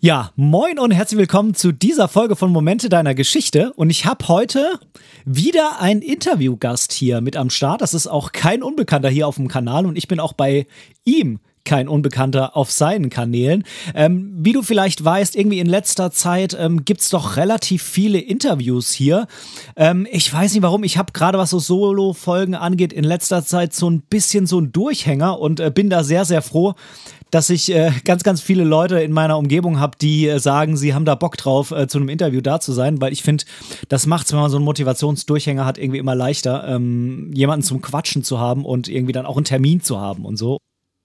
Ja, moin und herzlich willkommen zu dieser Folge von Momente deiner Geschichte. Und ich habe heute wieder einen Interviewgast hier mit am Start. Das ist auch kein Unbekannter hier auf dem Kanal und ich bin auch bei ihm kein Unbekannter auf seinen Kanälen. Ähm, wie du vielleicht weißt, irgendwie in letzter Zeit ähm, gibt es doch relativ viele Interviews hier. Ähm, ich weiß nicht warum, ich habe gerade was so Solo-Folgen angeht, in letzter Zeit so ein bisschen so ein Durchhänger und äh, bin da sehr, sehr froh, dass ich äh, ganz, ganz viele Leute in meiner Umgebung habe, die äh, sagen, sie haben da Bock drauf, äh, zu einem Interview da zu sein, weil ich finde, das macht es, wenn man so einen Motivationsdurchhänger hat, irgendwie immer leichter, ähm, jemanden zum Quatschen zu haben und irgendwie dann auch einen Termin zu haben und so.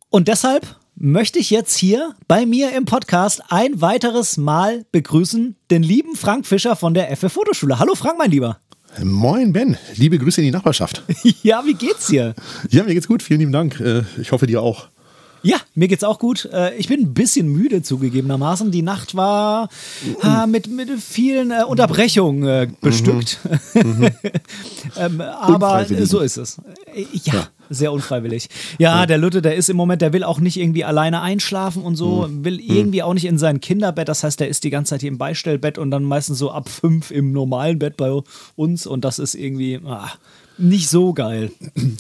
Und deshalb möchte ich jetzt hier bei mir im Podcast ein weiteres Mal begrüßen den lieben Frank Fischer von der FF Fotoschule. Hallo Frank, mein Lieber. Moin Ben, liebe Grüße in die Nachbarschaft. ja, wie geht's dir? Ja, mir geht's gut, vielen lieben Dank. Äh, ich hoffe dir auch. Ja, mir geht's auch gut. Äh, ich bin ein bisschen müde zugegebenermaßen. Die Nacht war äh, mit, mit vielen äh, Unterbrechungen äh, bestückt. Mhm. Mhm. ähm, aber so ist es. Äh, ja, ja, sehr unfreiwillig. Ja, ja, der Lütte, der ist im Moment, der will auch nicht irgendwie alleine einschlafen und so, mhm. will irgendwie auch nicht in sein Kinderbett. Das heißt, der ist die ganze Zeit hier im Beistellbett und dann meistens so ab fünf im normalen Bett bei uns. Und das ist irgendwie. Ah, nicht so geil.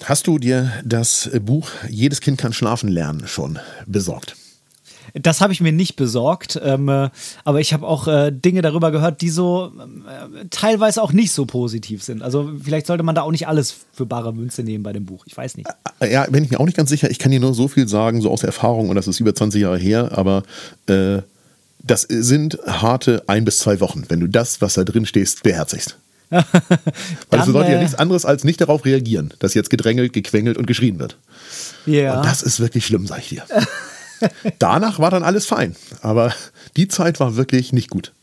Hast du dir das Buch Jedes Kind kann schlafen lernen schon besorgt? Das habe ich mir nicht besorgt, ähm, äh, aber ich habe auch äh, Dinge darüber gehört, die so äh, teilweise auch nicht so positiv sind. Also vielleicht sollte man da auch nicht alles für bare Münze nehmen bei dem Buch. Ich weiß nicht. Äh, ja, bin ich mir auch nicht ganz sicher. Ich kann dir nur so viel sagen, so aus Erfahrung, und das ist über 20 Jahre her, aber äh, das sind harte ein bis zwei Wochen, wenn du das, was da drin stehst, beherzigst. Weil das bedeutet ja nichts anderes als nicht darauf reagieren, dass jetzt gedrängelt, gequengelt und geschrien wird. Ja. Und das ist wirklich schlimm, sag ich dir. Danach war dann alles fein, aber die Zeit war wirklich nicht gut.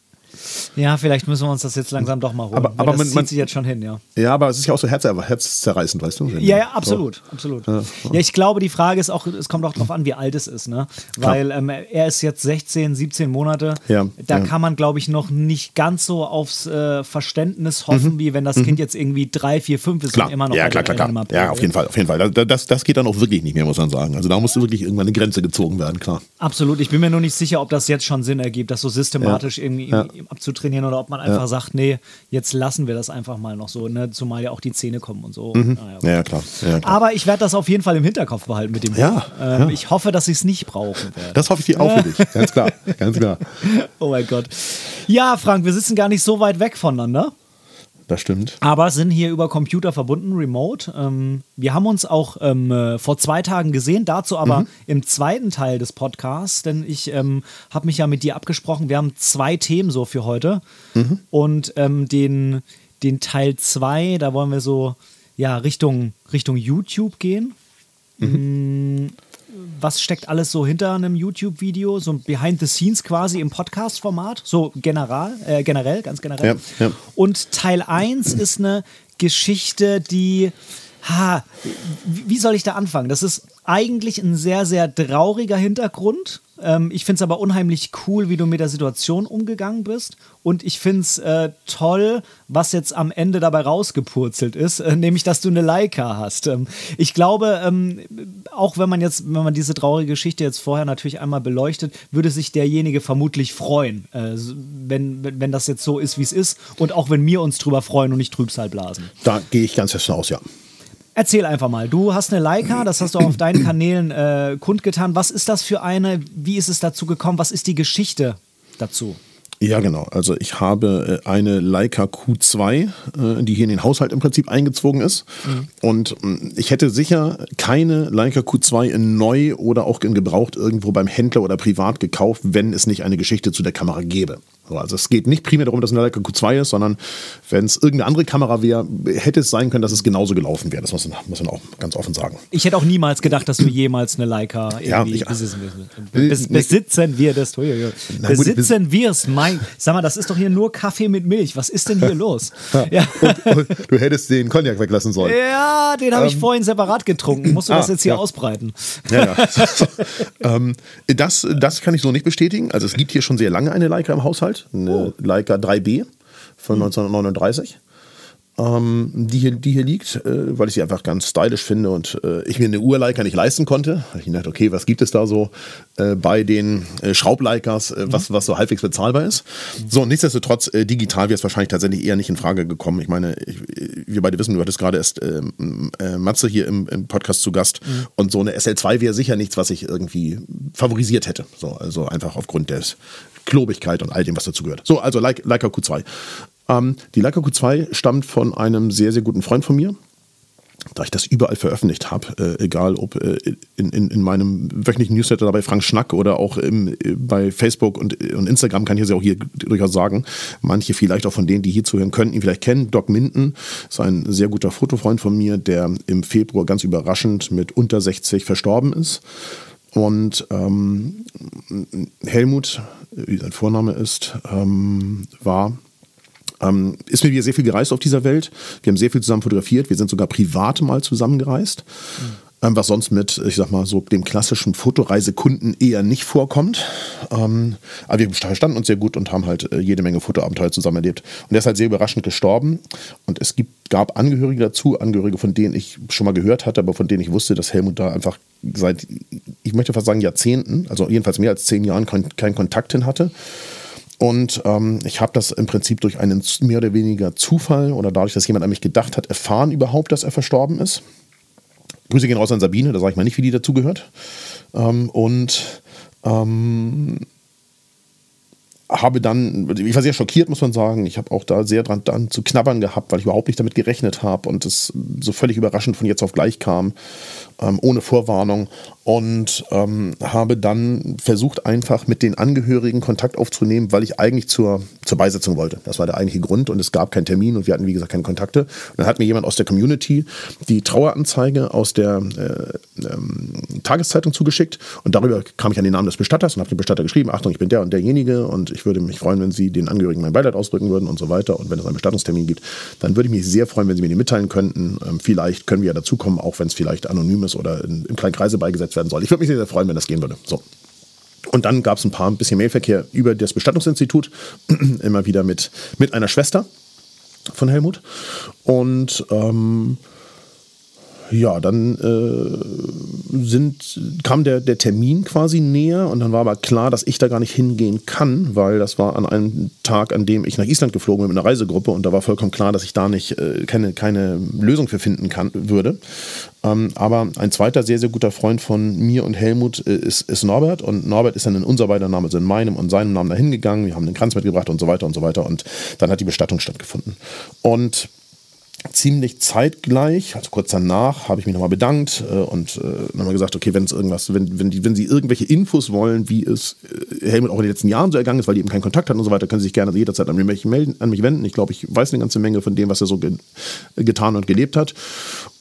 Ja, vielleicht müssen wir uns das jetzt langsam doch mal holen. Aber, aber das man, zieht sich jetzt schon hin, ja. Ja, aber es ist ja auch so herz, herzzerreißend, weißt du? Ja, ja, absolut, so. absolut. Ja, ja. ja, ich glaube, die Frage ist auch, es kommt auch darauf an, wie alt es ist, ne? Weil ähm, er ist jetzt 16, 17 Monate. Ja, da ja. kann man, glaube ich, noch nicht ganz so aufs äh, Verständnis hoffen, mhm. wie wenn das mhm. Kind jetzt irgendwie drei, vier, fünf ist klar. und immer noch Ja, klar, klar, klar. Ja, auf jeden Fall, auf jeden Fall. Das, das geht dann auch wirklich nicht mehr, muss man sagen. Also da musste wirklich irgendwann eine Grenze gezogen werden, klar. Absolut. Ich bin mir nur nicht sicher, ob das jetzt schon Sinn ergibt, das so systematisch irgendwie abzutrainieren oder ob man einfach sagt, nee, jetzt lassen wir das einfach mal noch so, ne? zumal ja auch die Zähne kommen und so. Mhm. Ah, ja, ja, klar. ja, klar. Aber ich werde das auf jeden Fall im Hinterkopf behalten mit dem ja, ähm, ja. Ich hoffe, dass ich es nicht brauchen werde. Das hoffe ich dir auch für dich, ganz klar, ganz klar. Oh mein Gott. Ja, Frank, wir sitzen gar nicht so weit weg voneinander. Das stimmt. Aber sind hier über Computer verbunden, remote. Ähm, wir haben uns auch ähm, äh, vor zwei Tagen gesehen, dazu aber mhm. im zweiten Teil des Podcasts, denn ich ähm, habe mich ja mit dir abgesprochen. Wir haben zwei Themen so für heute. Mhm. Und ähm, den, den Teil zwei, da wollen wir so ja, Richtung, Richtung YouTube gehen. Mhm. Was steckt alles so hinter einem YouTube-Video, so ein Behind the Scenes quasi im Podcast-Format, so general, äh, generell, ganz generell. Ja, ja. Und Teil 1 ist eine Geschichte, die, ha, wie soll ich da anfangen? Das ist eigentlich ein sehr, sehr trauriger Hintergrund ähm, ich finde es aber unheimlich cool, wie du mit der Situation umgegangen bist. Und ich finde es äh, toll, was jetzt am Ende dabei rausgepurzelt ist, äh, nämlich, dass du eine Leica hast. Ähm, ich glaube, ähm, auch wenn man jetzt, wenn man diese traurige Geschichte jetzt vorher natürlich einmal beleuchtet, würde sich derjenige vermutlich freuen, äh, wenn, wenn, das jetzt so ist, wie es ist. Und auch wenn wir uns drüber freuen und nicht Trübsal blasen. Da gehe ich ganz fest aus, ja. Erzähl einfach mal. Du hast eine Leica, das hast du auf deinen Kanälen äh, kundgetan. Was ist das für eine? Wie ist es dazu gekommen? Was ist die Geschichte dazu? Ja, genau. Also ich habe äh, eine Leica Q2, äh, die hier in den Haushalt im Prinzip eingezogen ist. Mhm. Und ähm, ich hätte sicher keine Leica Q2 in neu oder auch in gebraucht irgendwo beim Händler oder privat gekauft, wenn es nicht eine Geschichte zu der Kamera gäbe. Also es geht nicht primär darum, dass eine Leica Q2 ist, sondern wenn es irgendeine andere Kamera wäre, hätte es sein können, dass es genauso gelaufen wäre. Das muss man, muss man auch ganz offen sagen. Ich hätte auch niemals gedacht, dass du jemals eine Leica irgendwie ja, besitzen wirst. Besitzen wir das. Besitzen wir es. Mein, sag mal, das ist doch hier nur Kaffee mit Milch. Was ist denn hier los? ja. Und, und du hättest den Cognac weglassen sollen. Ja, den habe ich ähm, vorhin separat getrunken. Musst du ah, das jetzt hier ja. ausbreiten? Ja, ja. ähm, das, das kann ich so nicht bestätigen. Also es gibt hier schon sehr lange eine Leica im Haushalt, eine oh. Leica 3B von 1939. Ähm, die, hier, die hier liegt, äh, weil ich sie einfach ganz stylisch finde und äh, ich mir eine Uhr-Leica nicht leisten konnte. Ich dachte, okay, was gibt es da so äh, bei den äh, Schraubleikers, äh, was, was so halbwegs bezahlbar ist? So, nichtsdestotrotz, äh, digital wäre es wahrscheinlich tatsächlich eher nicht in Frage gekommen. Ich meine, ich, wir beide wissen, du hattest gerade erst ähm, äh, Matze hier im, im, Podcast zu Gast mhm. und so eine SL2 wäre sicher nichts, was ich irgendwie favorisiert hätte. So, also einfach aufgrund des Klobigkeit und all dem, was dazu gehört. So, also Leica Q2. Ähm, die Leica Q2 stammt von einem sehr, sehr guten Freund von mir. Da ich das überall veröffentlicht habe, äh, egal ob äh, in, in, in, meinem wöchentlichen Newsletter dabei Frank Schnack oder auch im, äh, bei Facebook und, und Instagram, kann ich es ja auch hier durchaus sagen. Manche vielleicht auch von denen, die hier zuhören, könnten ihn vielleicht kennen. Doc Minden ist ein sehr guter Fotofreund von mir, der im Februar ganz überraschend mit unter 60 verstorben ist. Und ähm, Helmut, wie sein Vorname ist, ähm, war ähm, ist mir wieder sehr viel gereist auf dieser Welt. Wir haben sehr viel zusammen fotografiert. Wir sind sogar privat mal zusammengereist. Mhm. Ähm, was sonst mit, ich sag mal, so dem klassischen Fotoreisekunden eher nicht vorkommt. Ähm, aber wir verstanden uns sehr gut und haben halt äh, jede Menge Fotoabenteuer zusammen erlebt. Und der ist halt sehr überraschend gestorben. Und es gibt, gab Angehörige dazu, Angehörige, von denen ich schon mal gehört hatte, aber von denen ich wusste, dass Helmut da einfach seit, ich möchte fast sagen, Jahrzehnten, also jedenfalls mehr als zehn Jahren, keinen Kontakt hin hatte. Und ähm, ich habe das im Prinzip durch einen mehr oder weniger Zufall oder dadurch, dass jemand an mich gedacht hat, erfahren überhaupt, dass er verstorben ist. Grüße gehen raus an Sabine, da sage ich mal nicht, wie die dazugehört. Ähm, und ähm, habe dann, ich war sehr schockiert, muss man sagen. Ich habe auch da sehr dran dann zu knabbern gehabt, weil ich überhaupt nicht damit gerechnet habe und es so völlig überraschend von jetzt auf gleich kam, ähm, ohne Vorwarnung. Und ähm, habe dann versucht, einfach mit den Angehörigen Kontakt aufzunehmen, weil ich eigentlich zur, zur Beisetzung wollte. Das war der eigentliche Grund und es gab keinen Termin und wir hatten, wie gesagt, keine Kontakte. Und dann hat mir jemand aus der Community die Traueranzeige aus der äh, ähm, Tageszeitung zugeschickt und darüber kam ich an den Namen des Bestatters und habe dem Bestatter geschrieben, Achtung, ich bin der und derjenige und ich würde mich freuen, wenn Sie den Angehörigen mein Beileid ausdrücken würden und so weiter. Und wenn es einen Bestattungstermin gibt, dann würde ich mich sehr freuen, wenn Sie mir den mitteilen könnten. Ähm, vielleicht können wir ja dazukommen, auch wenn es vielleicht anonym ist oder in, im kleinen Kreise beigesetzt werden soll. Ich würde mich sehr, sehr freuen, wenn das gehen würde. So. Und dann gab es ein paar ein bisschen Mailverkehr über das Bestattungsinstitut, immer wieder mit, mit einer Schwester von Helmut. Und ähm, ja, dann äh, sind, kam der, der Termin quasi näher und dann war aber klar, dass ich da gar nicht hingehen kann, weil das war an einem Tag, an dem ich nach Island geflogen bin mit einer Reisegruppe und da war vollkommen klar, dass ich da nicht äh, keine, keine Lösung für finden kann, würde. Ähm, aber ein zweiter sehr, sehr guter Freund von mir und Helmut äh, ist, ist Norbert und Norbert ist dann in unser beider Name, also in meinem und seinem Namen dahin gegangen. Wir haben den Kranz mitgebracht und so weiter und so weiter und dann hat die Bestattung stattgefunden. Und ziemlich zeitgleich, also kurz danach, habe ich mich nochmal bedankt äh, und äh, nochmal gesagt, okay, wenn es irgendwas, wenn, wenn, die, wenn Sie irgendwelche Infos wollen, wie es äh, Helmut auch in den letzten Jahren so ergangen ist, weil die eben keinen Kontakt hatten und so weiter, können Sie sich gerne jederzeit an mich, melden, an mich wenden. Ich glaube, ich weiß eine ganze Menge von dem, was er so ge getan und gelebt hat.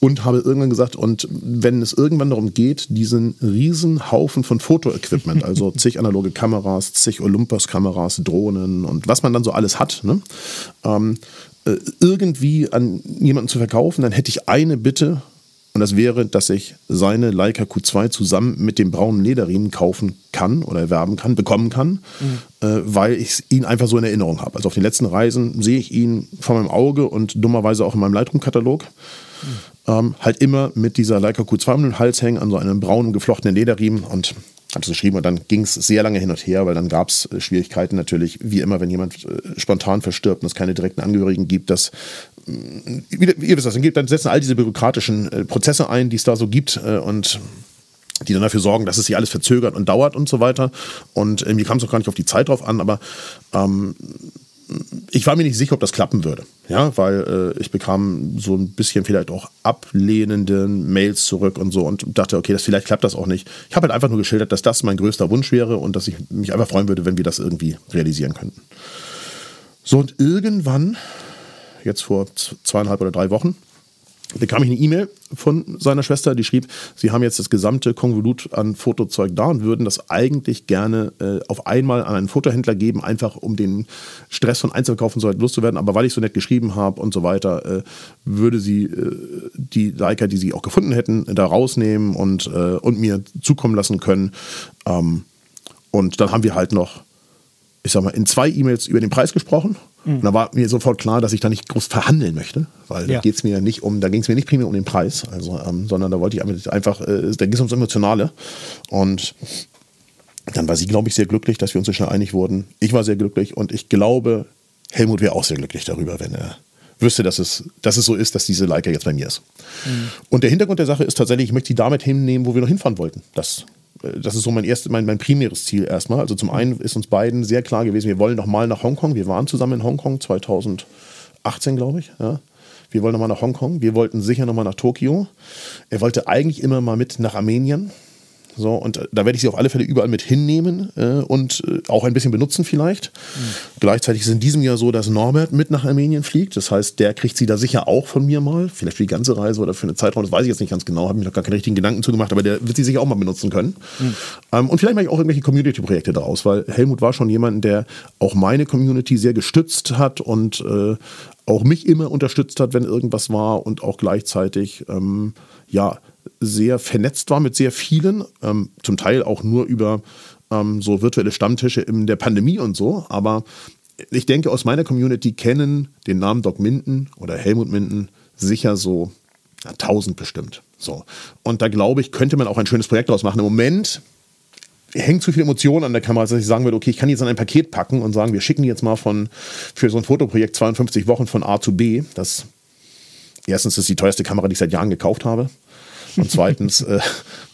Und habe irgendwann gesagt, und wenn es irgendwann darum geht, diesen riesen Haufen von Fotoequipment, also zig analoge Kameras, zig Olympus-Kameras, Drohnen und was man dann so alles hat, ne, ähm, äh, irgendwie an jemanden zu verkaufen, dann hätte ich eine Bitte und das wäre, dass ich seine Leica Q2 zusammen mit dem braunen Lederriemen kaufen kann oder erwerben kann, bekommen kann, mhm. äh, weil ich ihn einfach so in Erinnerung habe. Also auf den letzten Reisen sehe ich ihn vor meinem Auge und dummerweise auch in meinem Lightroom-Katalog. Mhm. Ähm, halt immer mit dieser Leica Q2 um den Hals hängen, an so einem braunen geflochtenen Lederriemen und habe es geschrieben und dann ging es sehr lange hin und her, weil dann gab es äh, Schwierigkeiten natürlich, wie immer, wenn jemand äh, spontan verstirbt und es keine direkten Angehörigen gibt, dass mm, ihr wisst das, dann, dann setzen all diese bürokratischen äh, Prozesse ein, die es da so gibt und die dann dafür sorgen, dass es sich alles verzögert und dauert und so weiter. Und mir kam es auch gar nicht auf die Zeit drauf an, aber ähm, ich war mir nicht sicher, ob das klappen würde. Ja, weil äh, ich bekam so ein bisschen vielleicht auch ablehnende Mails zurück und so und dachte, okay, das vielleicht klappt das auch nicht. Ich habe halt einfach nur geschildert, dass das mein größter Wunsch wäre und dass ich mich einfach freuen würde, wenn wir das irgendwie realisieren könnten. So, und irgendwann, jetzt vor zweieinhalb oder drei Wochen, bekam ich eine E-Mail von seiner Schwester, die schrieb, sie haben jetzt das gesamte Konvolut an Fotozeug da und würden das eigentlich gerne äh, auf einmal an einen Fotohändler geben, einfach um den Stress von Einzelkauf und so weiter loszuwerden. Aber weil ich so nett geschrieben habe und so weiter, äh, würde sie äh, die Leica, die sie auch gefunden hätten, da rausnehmen und, äh, und mir zukommen lassen können. Ähm, und dann haben wir halt noch, ich sag mal, in zwei E-Mails über den Preis gesprochen Mhm. Und da war mir sofort klar, dass ich da nicht groß verhandeln möchte, weil ja. da geht's mir nicht um, da ging es mir nicht primär um den Preis, also, ähm, sondern da wollte ich einfach, äh, da ging es ums Emotionale. Und dann war sie, glaube ich, sehr glücklich, dass wir uns so schnell einig wurden. Ich war sehr glücklich und ich glaube, Helmut wäre auch sehr glücklich darüber, wenn er wüsste, dass es, dass es so ist, dass diese Leica jetzt bei mir ist. Mhm. Und der Hintergrund der Sache ist tatsächlich, ich möchte sie damit hinnehmen, wo wir noch hinfahren wollten. Das das ist so mein erstes, mein, mein primäres Ziel erstmal. Also zum einen ist uns beiden sehr klar gewesen, wir wollen noch mal nach Hongkong. Wir waren zusammen in Hongkong 2018, glaube ich. Ja. Wir wollen noch mal nach Hongkong. Wir wollten sicher noch mal nach Tokio. Er wollte eigentlich immer mal mit nach Armenien. So, und äh, da werde ich sie auf alle Fälle überall mit hinnehmen äh, und äh, auch ein bisschen benutzen vielleicht. Mhm. Gleichzeitig ist in diesem Jahr so, dass Norbert mit nach Armenien fliegt. Das heißt, der kriegt sie da sicher auch von mir mal. Vielleicht für die ganze Reise oder für eine Zeitraum, das weiß ich jetzt nicht ganz genau. Habe mir noch gar keine richtigen Gedanken zugemacht, aber der wird sie sicher auch mal benutzen können. Mhm. Ähm, und vielleicht mache ich auch irgendwelche Community-Projekte daraus, weil Helmut war schon jemand, der auch meine Community sehr gestützt hat und äh, auch mich immer unterstützt hat, wenn irgendwas war und auch gleichzeitig, ähm, ja, sehr vernetzt war mit sehr vielen, ähm, zum Teil auch nur über ähm, so virtuelle Stammtische in der Pandemie und so. Aber ich denke, aus meiner Community kennen den Namen Doc Minden oder Helmut Minden sicher so ja, 1000 bestimmt. So. Und da glaube ich, könnte man auch ein schönes Projekt daraus machen. Im Moment hängt zu viel Emotion an der Kamera, dass ich sagen würde, okay, ich kann jetzt in ein Paket packen und sagen, wir schicken jetzt mal von, für so ein Fotoprojekt 52 Wochen von A zu B. Das erstens ist die teuerste Kamera, die ich seit Jahren gekauft habe. Und zweitens äh,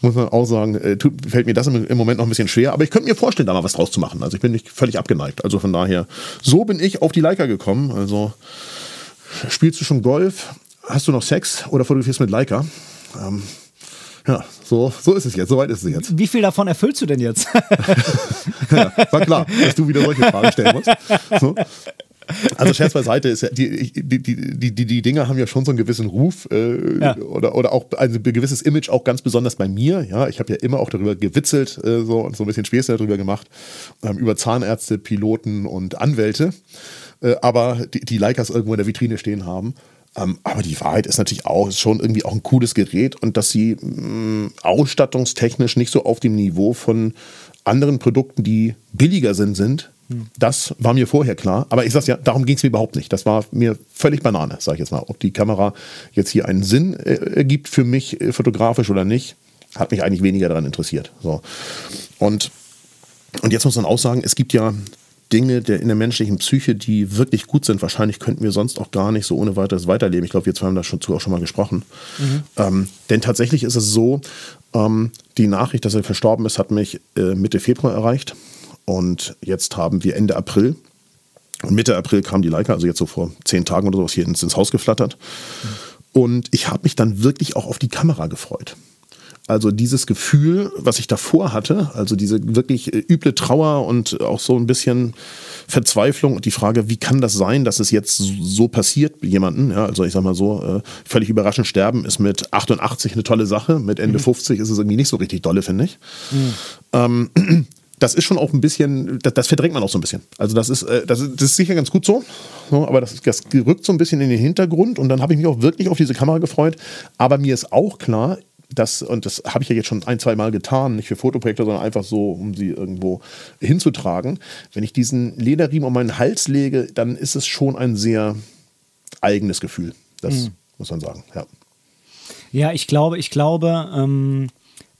muss man auch sagen, äh, tut, fällt mir das im, im, Moment noch ein bisschen schwer. Aber ich könnte mir vorstellen, da mal was draus zu machen. Also ich bin nicht völlig abgeneigt. Also von daher, so bin ich auf die Leica gekommen. Also spielst du schon Golf? Hast du noch Sex oder fotografierst mit Leica? Ähm, ja, so, so ist es jetzt, so weit ist es jetzt. Wie viel davon erfüllst du denn jetzt? ja, war klar, dass du wieder solche Fragen stellen musst. So. Also Scherz beiseite, ist ja, die, die, die, die, die Dinger haben ja schon so einen gewissen Ruf äh, ja. oder, oder auch ein gewisses Image, auch ganz besonders bei mir. Ja, ich habe ja immer auch darüber gewitzelt äh, so, und so ein bisschen Späße darüber gemacht, ähm, über Zahnärzte, Piloten und Anwälte. Äh, aber die, die Leicas irgendwo in der Vitrine stehen haben. Ähm, aber die Wahrheit ist natürlich auch, ist schon irgendwie auch ein cooles Gerät und dass sie mh, mm, ausstattungstechnisch nicht so auf dem Niveau von anderen Produkten, die billiger sind, sind das war mir vorher klar. Aber ich sag's ja, darum ging es mir überhaupt nicht. Das war mir völlig Banane, sage ich jetzt mal. Ob die Kamera jetzt hier einen Sinn äh, ergibt für mich äh, fotografisch oder nicht, hat mich eigentlich weniger daran interessiert. So. Und, und jetzt muss man auch sagen, es gibt ja Dinge der, in der menschlichen Psyche, die wirklich gut sind. Wahrscheinlich könnten wir sonst auch gar nicht so ohne weiteres weiterleben. Ich glaube, wir zwei haben da schon zu auch schon mal gesprochen. Mhm. Ähm, denn tatsächlich ist es so, ähm, die Nachricht, dass er verstorben ist, hat mich äh, Mitte Februar erreicht. Und jetzt haben wir Ende April. Und Mitte April kam die Leica, also jetzt so vor zehn Tagen oder sowas, hier ins, ins Haus geflattert. Und ich habe mich dann wirklich auch auf die Kamera gefreut. Also dieses Gefühl, was ich davor hatte, also diese wirklich äh, üble Trauer und auch so ein bisschen Verzweiflung und die Frage, wie kann das sein, dass es jetzt so passiert jemanden? Ja, also ich sag mal so, äh, völlig überraschend sterben ist mit 88 eine tolle Sache, mit Ende mhm. 50 ist es irgendwie nicht so richtig dolle, finde ich. Mhm. Ähm, das ist schon auch ein bisschen, das, das, verdrängt man auch so ein bisschen. Also das ist, äh, das ist, das ist sicher ganz gut so, aber das, das rückt so ein bisschen in den Hintergrund und dann habe ich mich auch wirklich auf diese Kamera gefreut. Aber mir ist auch klar, dass, und das habe ich ja jetzt schon ein, zwei Mal getan, nicht für Fotoprojekte, sondern einfach so, um sie irgendwo hinzutragen. Wenn ich diesen Lederriemen um meinen Hals lege, dann ist es schon ein sehr eigenes Gefühl. Das mhm. muss man sagen, ja. Ja, ich glaube, ich glaube, ähm,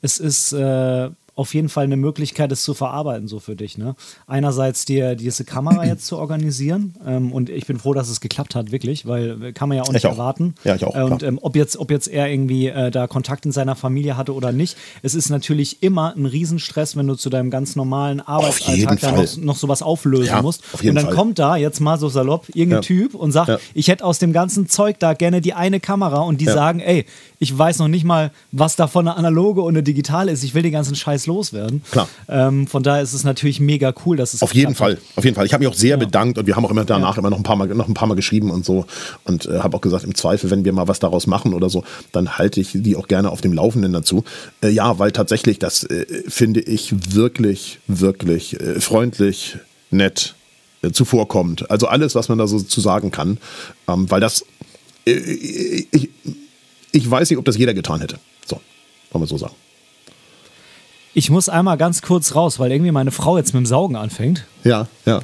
es ist. Äh auf jeden Fall eine Möglichkeit, es zu verarbeiten, so für dich. Ne? Einerseits dir diese Kamera jetzt zu organisieren ähm, und ich bin froh, dass es geklappt hat, wirklich, weil kann man ja auch nicht auch. erwarten. Ja, ich auch. Und ähm, ob, jetzt, ob jetzt er irgendwie äh, da Kontakt in seiner Familie hatte oder nicht, es ist natürlich immer ein Riesenstress, wenn du zu deinem ganz normalen Arbeitsalltag da noch, noch sowas auflösen ja, musst. und dann Fall. kommt da jetzt mal so salopp irgendein ja. Typ und sagt, ja. ich hätte aus dem ganzen Zeug da gerne die eine Kamera und die sagen, ey, ich weiß noch nicht mal, was davon eine analoge und eine digitale ist. Ich will den ganzen Scheiß loswerden. Klar. Ähm, von daher ist es natürlich mega cool, dass es auf jeden Fall, hat. auf jeden Fall. Ich habe mich auch sehr ja. bedankt und wir haben auch immer danach ja. immer noch ein paar Mal noch ein paar Mal geschrieben und so und äh, habe auch gesagt, im Zweifel, wenn wir mal was daraus machen oder so, dann halte ich die auch gerne auf dem Laufenden dazu. Äh, ja, weil tatsächlich das äh, finde ich wirklich, wirklich äh, freundlich, nett äh, zuvorkommt. Also alles, was man da so zu sagen kann, ähm, weil das äh, ich, ich weiß nicht, ob das jeder getan hätte. So, wollen wir so sagen. Ich muss einmal ganz kurz raus, weil irgendwie meine Frau jetzt mit dem Saugen anfängt. Ja, ja.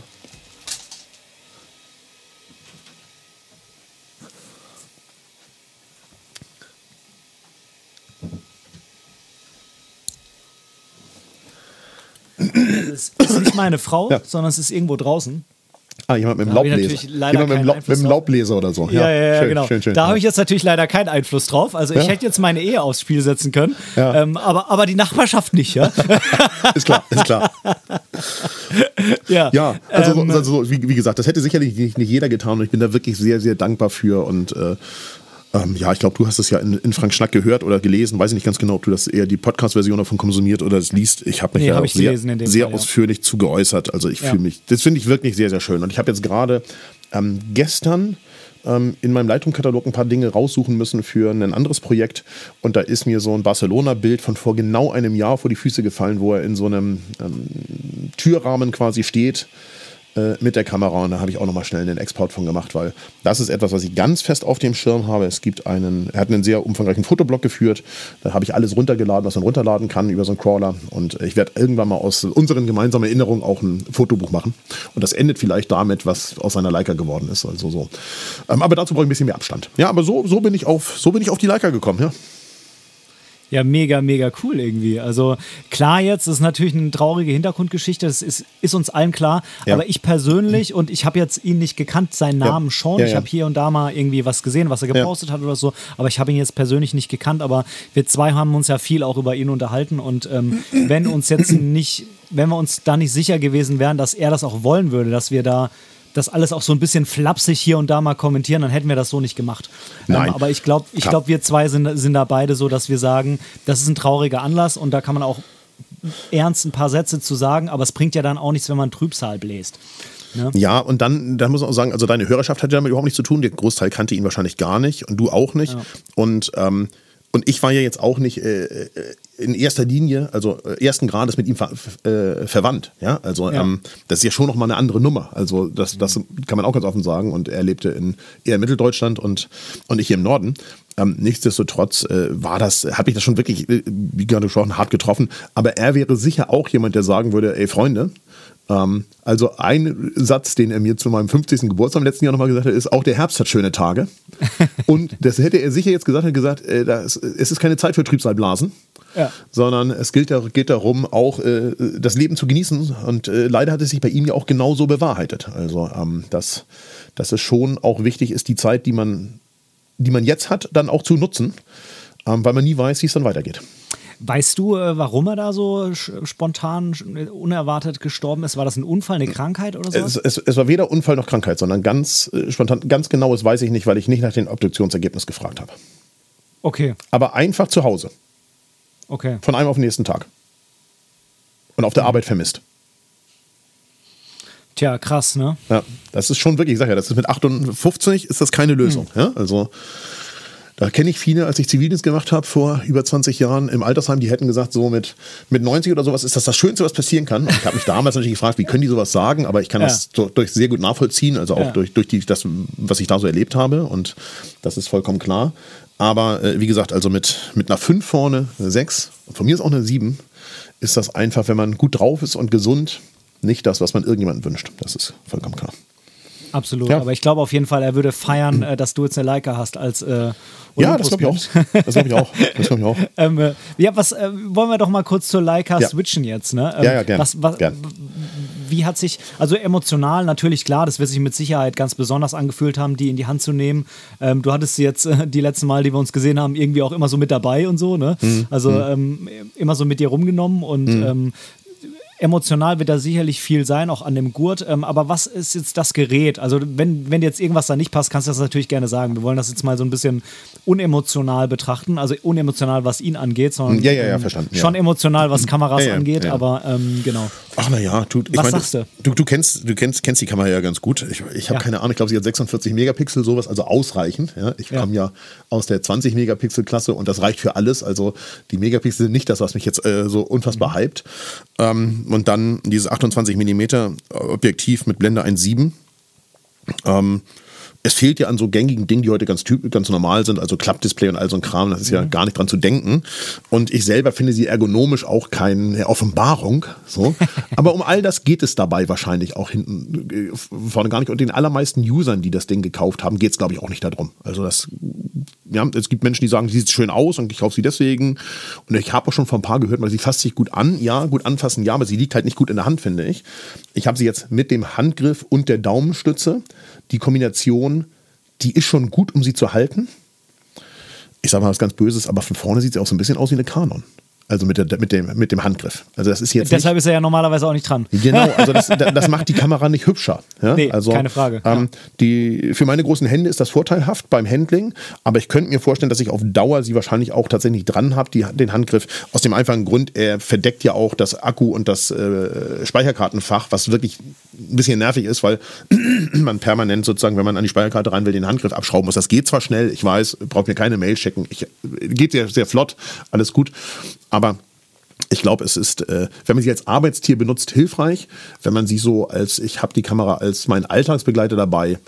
Es ist nicht meine Frau, ja. sondern es ist irgendwo draußen. Ah, jemand mit dem Laubbläser. Jemand mit dem, Laub, mit dem Laubbläser oder so. Ja, ja, ja, schön, genau. Schön, schön, da habe ich jetzt natürlich leider keinen Einfluss drauf. Also ich hätte jetzt meine Ehe aufs Spiel setzen können, ähm, aber, aber die Nachbarschaft nicht, ja? ist klar, ist klar. ja, ja also, ähm, also wie, wie, gesagt, das hätte sicherlich nicht, nicht, jeder getan und ich bin da wirklich sehr, sehr dankbar für und äh, ähm, ja, ich glaube, du hast es ja in, in, Frank Schnack gehört oder gelesen. Weiß ich nicht ganz genau, ob du das eher die Podcast-Version davon konsumiert oder das liest. Ich habe mich nee, ja hab sehr, sehr Fall, ausführlich ja. zu geäußert. Also ich ja. fühle mich, das finde ich wirklich sehr, sehr schön. Und ich habe jetzt gerade ähm, gestern ähm, in meinem Lightroom-Katalog ein paar Dinge raussuchen müssen für ein anderes Projekt. Und da ist mir so ein Barcelona-Bild von vor genau einem Jahr vor die Füße gefallen, wo er in so einem ähm, Türrahmen quasi steht äh, mit der Kamera und da habe ich auch nochmal schnell einen Export von gemacht, weil das ist etwas, was ich ganz fest auf dem Schirm habe. Es gibt einen, er hat einen sehr umfangreichen Fotoblog geführt, da habe ich alles runtergeladen, was man runterladen kann über so einen Crawler und ich werde irgendwann mal aus unseren gemeinsamen Erinnerungen auch ein Fotobuch machen und das endet vielleicht damit, was aus seiner Leica geworden ist, also so. Ähm, aber dazu brauche ich ein bisschen mehr Abstand. Ja, aber so, so bin ich auf, so bin ich auf die Leica gekommen, ja ja mega, mega cool irgendwie. Also klar jetzt, das ist natürlich eine traurige Hintergrundgeschichte, das ist, ist uns allen klar. Ja. Aber ich persönlich, und ich habe jetzt ihn nicht gekannt, seinen Namen ja. schon. Ja, ich habe hier und da mal irgendwie was gesehen, was er gepostet hat oder so, aber ich habe ihn jetzt persönlich nicht gekannt. Aber wir zwei haben uns ja viel auch über ihn unterhalten. Und ähm, wenn uns jetzt nicht, wenn wir uns da nicht sicher gewesen wären, dass er das auch wollen würde, dass wir da das alles auch so ein bisschen flapsig hier und da mal kommentieren, dann hätten wir das so nicht gemacht. Ähm, Nein. Ähm, aber ich glaube, ich glaub, wir zwei sind, sind da beide so, dass wir sagen, das ist ein trauriger Anlass und da kann man auch ernst ein paar Sätze zu sagen, aber es bringt ja dann auch nichts, wenn man Trübsal bläst. Ne? Ja, und dann, dann muss man auch sagen, also deine Hörerschaft hat ja damit überhaupt nichts zu tun. Der Großteil kannte ihn wahrscheinlich gar nicht und du auch nicht. Ja. Und ähm, und ich war ja jetzt auch nicht äh, äh in erster Linie, also äh, ersten Grades mit ihm ver äh, verwandt. Ja, also ja. Ähm, das ist ja schon nochmal eine andere Nummer. Also das, das kann man auch ganz offen sagen. Und er lebte in eher Mitteldeutschland und, und ich hier im Norden. Ähm, nichtsdestotrotz äh, war das, habe ich das schon wirklich, äh, wie gerade gesprochen, hart getroffen. Aber er wäre sicher auch jemand, der sagen würde, ey Freunde, ähm, also ein Satz, den er mir zu meinem 50. Geburtstag im letzten Jahr nochmal gesagt hat, ist, auch der Herbst hat schöne Tage. Und das hätte er sicher jetzt gesagt, hat gesagt, äh, das, es ist keine Zeit für Trübsalblasen. Ja. Sondern es gilt, geht darum, auch äh, das Leben zu genießen. Und äh, leider hat es sich bei ihm ja auch genauso bewahrheitet. Also, ähm, dass, dass es schon auch wichtig ist, die Zeit, die man, die man jetzt hat, dann auch zu nutzen, ähm, weil man nie weiß, wie es dann weitergeht. Weißt du, äh, warum er da so spontan, unerwartet gestorben ist? War das ein Unfall, eine Krankheit oder so? Es, es, es, war weder Unfall noch Krankheit, sondern ganz äh, spontan, ganz genaues weiß ich nicht, weil ich nicht nach dem Obduktionsergebnis gefragt habe. Okay. Aber einfach zu Hause. Okay. Von einem auf den nächsten Tag. Und auf der Arbeit vermisst. Tja, krass, ne? Ja, das ist schon wirklich, ich sag ja, das ist mit 58 ist das keine Lösung. Hm. Ja? Also da kenne ich viele, als ich Zivildienst gemacht habe vor über 20 Jahren im Altersheim, die hätten gesagt, so mit, mit 90 oder sowas ist das das Schönste, was passieren kann. Und ich habe mich damals natürlich gefragt, wie können die sowas sagen, aber ich kann ja. das durch sehr gut nachvollziehen, also auch ja. durch, durch die, das, was ich da so erlebt habe und das ist vollkommen klar. Aber äh, wie gesagt, also mit, mit einer 5 vorne, eine 6, von mir ist auch eine 7, ist das einfach, wenn man gut drauf ist und gesund, nicht das, was man irgendjemandem wünscht. Das ist vollkommen klar. Absolut, ja. aber ich glaube auf jeden Fall, er würde feiern, äh, dass du jetzt eine Leica hast als äh, Ja, das glaube ich auch. Das glaube ich auch. Das glaub ich auch. ähm, äh, ja, was äh, wollen wir doch mal kurz zur Leica ja. switchen jetzt, ne? Ähm, ja, ja, gerne. Was, was, gern. Wie hat sich, also emotional natürlich klar, das wird sich mit Sicherheit ganz besonders angefühlt haben, die in die Hand zu nehmen. Ähm, du hattest sie jetzt äh, die letzten Mal, die wir uns gesehen haben, irgendwie auch immer so mit dabei und so, ne? Mhm. Also mhm. Ähm, immer so mit dir rumgenommen und mhm. Ähm, emotional wird da sicherlich viel sein, auch an dem Gurt. Ähm, aber was ist jetzt das Gerät? Also, wenn, wenn jetzt irgendwas da nicht passt, kannst du das natürlich gerne sagen. Wir wollen das jetzt mal so ein bisschen unemotional betrachten. Also unemotional, was ihn angeht, sondern ja, ja, ja, verstanden, schon emotional, was Kameras angeht. Aber ähm, genau. Ach naja, du, was mein, sagst du? du? Du, kennst, du kennst, kennst die Kamera ja ganz gut. Ich, ich habe keine Ahnung, ich glaube, sie hat 46 Megapixel, sowas, also ausreichend. Ja? Ich komme ja aus der 20 Megapixel-Klasse und das reicht für alles. Also die Megapixel sind nicht das, was mich jetzt äh, so unfassbar mhm. hypt. Ähm, und dann dieses 28 mm Objektiv mit Blende 1.7. Ähm, es fehlt ja an so gängigen Dingen, die heute ganz, typ, ganz normal sind, also Klappdisplay und all so ein Kram, das ist ja mhm. gar nicht dran zu denken. Und ich selber finde sie ergonomisch auch keine Offenbarung. So. Aber um all das geht es dabei wahrscheinlich auch hinten äh, vorne gar nicht. Und den allermeisten Usern, die das Ding gekauft haben, geht es, glaube ich, auch nicht darum. Also das, ja, es gibt Menschen, die sagen, sie sieht schön aus und ich kaufe sie deswegen. Und ich habe auch schon von ein paar gehört, weil sie fasst sich gut an. Ja, gut anfassen, ja, aber sie liegt halt nicht gut in der Hand, finde ich. Ich habe sie jetzt mit dem Handgriff und der Daumenstütze die Kombination, die ist schon gut, um sie zu halten. Ich sage mal was ganz Böses, aber von vorne sieht sie auch so ein bisschen aus wie eine Kanon. Also mit, der, mit, dem, mit dem Handgriff. Also das ist jetzt Deshalb ist er ja normalerweise auch nicht dran. Genau, also das, das macht die Kamera nicht hübscher. Ja? Nee, also, keine Frage. Ähm, die, für meine großen Hände ist das vorteilhaft beim Handling, aber ich könnte mir vorstellen, dass ich auf Dauer sie wahrscheinlich auch tatsächlich dran habe, den Handgriff. Aus dem einfachen Grund, er verdeckt ja auch das Akku und das äh, Speicherkartenfach, was wirklich ein bisschen nervig ist, weil man permanent sozusagen, wenn man an die Speicherkarte rein will, den Handgriff abschrauben muss. Das geht zwar schnell, ich weiß, braucht mir keine Mail checken. Ich, geht sehr, sehr flott, alles gut. Aber ich glaube, es ist, äh, wenn man sie als Arbeitstier benutzt, hilfreich. Wenn man sie so als, ich habe die Kamera als mein Alltagsbegleiter dabei,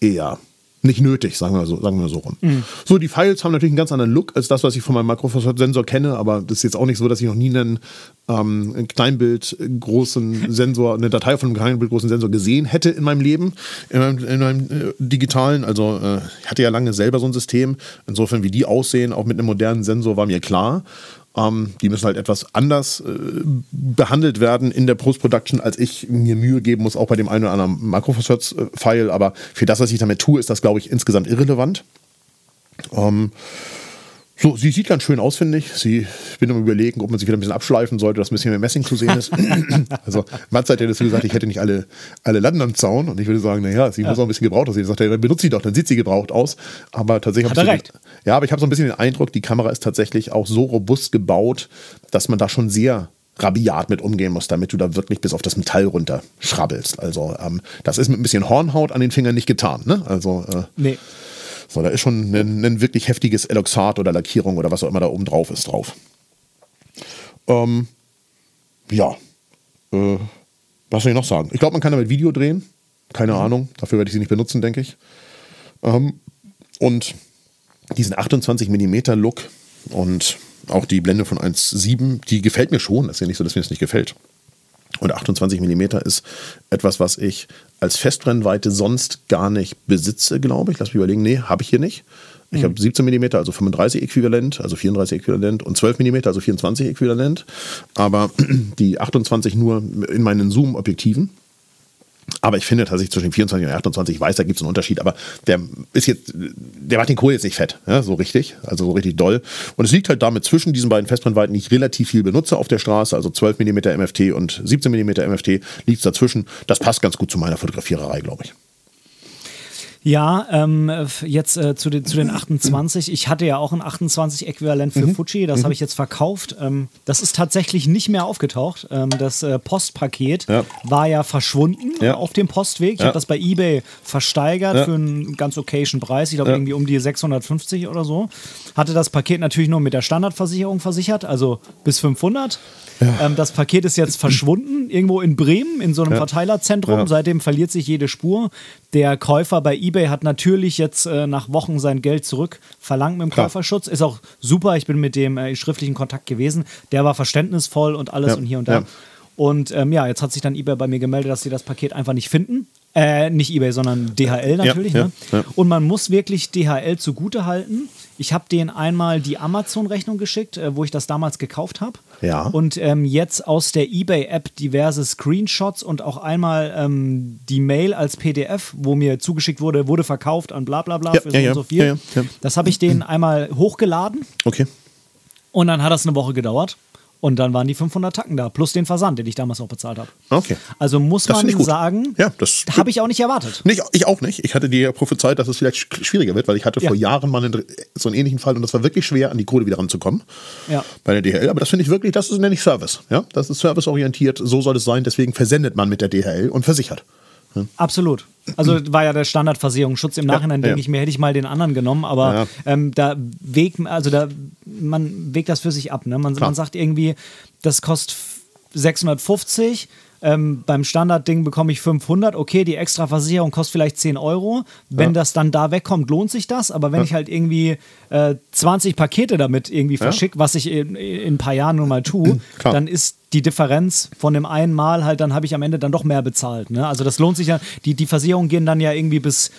eher nicht nötig, sagen wir so, sagen wir so rum. Mhm. So, die Files haben natürlich einen ganz anderen Look als das, was ich von meinem Makroforsensor kenne, aber das ist jetzt auch nicht so, dass ich noch nie einen, ähm, einen Kleinbild großen Sensor, eine Datei von einem Kleinbild großen Sensor gesehen hätte in meinem Leben, in meinem, in meinem äh, digitalen. Also äh, ich hatte ja lange selber so ein System. Insofern, wie die aussehen, auch mit einem modernen Sensor, war mir klar. Ähm, die müssen halt etwas anders äh, behandelt werden in der Post-Production, als ich mir Mühe geben muss, auch bei dem einen oder anderen Makroforsatz-File. Aber für das, was ich damit tue, ist das, glaube ich, insgesamt irrelevant. Ähm, so, sie sieht ganz schön aus, finde ich. Sie, ich bin am überlegen, ob man sich wieder ein bisschen abschleifen sollte, dass ein bisschen mehr Messing zu sehen ist. also, Mats hat ja dazu gesagt, ich hätte nicht alle, alle Landen am Zaun. Und ich würde sagen, naja, sie ja. muss auch ein bisschen gebraucht aussehen. Ich sagte, dann benutzt sie doch, dann sieht sie gebraucht aus. Aber tatsächlich habe ich. So, ja, aber ich habe so ein bisschen den Eindruck, die Kamera ist tatsächlich auch so robust gebaut, dass man da schon sehr rabiat mit umgehen muss, damit du da wirklich bis auf das Metall runter schrabbelst. Also, ähm, das ist mit ein bisschen Hornhaut an den Fingern nicht getan. Ne? Also, äh, nee. So, da ist schon ein, ein wirklich heftiges Eloxat oder Lackierung oder was auch immer da oben drauf ist drauf. Ähm, ja. Äh, was soll ich noch sagen? Ich glaube, man kann damit Video drehen. Keine mhm. Ahnung. Dafür werde ich sie nicht benutzen, denke ich. Ähm, und diesen 28 mm Look und auch die Blende von 1.7, die gefällt mir schon. Das ist ja nicht so, dass mir das nicht gefällt. Und 28 mm ist etwas, was ich als Festbrennweite sonst gar nicht besitze, glaube ich. Lass mich überlegen, nee, habe ich hier nicht. Ich habe 17 mm, also 35 äquivalent, also 34 äquivalent und 12 mm, also 24 äquivalent. Aber die 28 nur in meinen Zoom-Objektiven. Aber ich finde tatsächlich zwischen 24 und 28, ich weiß, da gibt es einen Unterschied, aber der ist jetzt, der macht den Kohl jetzt nicht fett, ja, so richtig, also so richtig doll. Und es liegt halt damit zwischen diesen beiden Festbrennweiten, die ich relativ viel benutze auf der Straße, also 12 mm MFT und 17 mm MFT, liegt es dazwischen. Das passt ganz gut zu meiner Fotografiererei, glaube ich. Ja, ähm, jetzt äh, zu, den, zu den 28. Ich hatte ja auch ein 28-Äquivalent für mhm. Fuji, das mhm. habe ich jetzt verkauft. Ähm, das ist tatsächlich nicht mehr aufgetaucht. Ähm, das äh, Postpaket ja. war ja verschwunden ja. auf dem Postweg. Ich ja. habe das bei eBay versteigert für einen ganz okayen Preis. Ich glaube irgendwie um die 650 oder so. Hatte das Paket natürlich nur mit der Standardversicherung versichert, also bis 500. Ähm, das Paket ist jetzt verschwunden, irgendwo in Bremen, in so einem Verteilerzentrum. Seitdem verliert sich jede Spur. Der Käufer bei eBay hat natürlich jetzt äh, nach Wochen sein Geld zurück verlangt mit dem Klar. Käuferschutz. Ist auch super. Ich bin mit dem äh, schriftlichen Kontakt gewesen. Der war verständnisvoll und alles ja. und hier und da. Ja. Und ähm, ja, jetzt hat sich dann eBay bei mir gemeldet, dass sie das Paket einfach nicht finden. Äh, nicht eBay, sondern DHL natürlich. Ja, ne? ja. Und man muss wirklich DHL zugute halten. Ich habe denen einmal die Amazon-Rechnung geschickt, äh, wo ich das damals gekauft habe. Ja. Und ähm, jetzt aus der eBay-App diverse Screenshots und auch einmal ähm, die Mail als PDF, wo mir zugeschickt wurde, wurde verkauft an bla bla bla für so und so viel. Das habe ich denen einmal hochgeladen Okay. und dann hat das eine Woche gedauert. Und dann waren die 500 Tacken da, plus den Versand, den ich damals auch bezahlt habe. Okay. Also muss Das man sagen, Ja, das- habe ich auch nicht erwartet. Nicht, ich auch nicht. Ich hatte dir ja prophezeit, dass es vielleicht sch- schwieriger wird, weil ich hatte Ja. vor Jahren mal einen, so einen ähnlichen Fall und das war wirklich schwer, an die Kohle wieder ranzukommen. Ja. Bei der DHL. Aber das finde ich wirklich, das ist nämlich Service. Ja? Das ist serviceorientiert, so soll es sein. Deswegen versendet man mit der DHL und versichert. Absolut. Also war ja der Standardversicherungsschutz. Im Nachhinein ja. denke ich mir, hätte ich mal den anderen genommen, aber Ja. ähm, da wägt, also da, man wägt das für sich ab. Ne? Man, man sagt irgendwie, das kostet 650. Ähm, beim Standardding bekomme ich 500. Okay, die extra Versicherung kostet vielleicht 10 Euro. Wenn das dann da wegkommt, lohnt sich das. Aber wenn ich halt irgendwie äh, 20 Pakete damit irgendwie verschicke, was ich in, in ein paar Jahren nun mal tue, dann ist die Differenz von dem einen Mal halt, dann habe ich am Ende dann doch mehr bezahlt. Ne? Also das lohnt sich ja. Die, die Versicherungen gehen dann ja irgendwie bis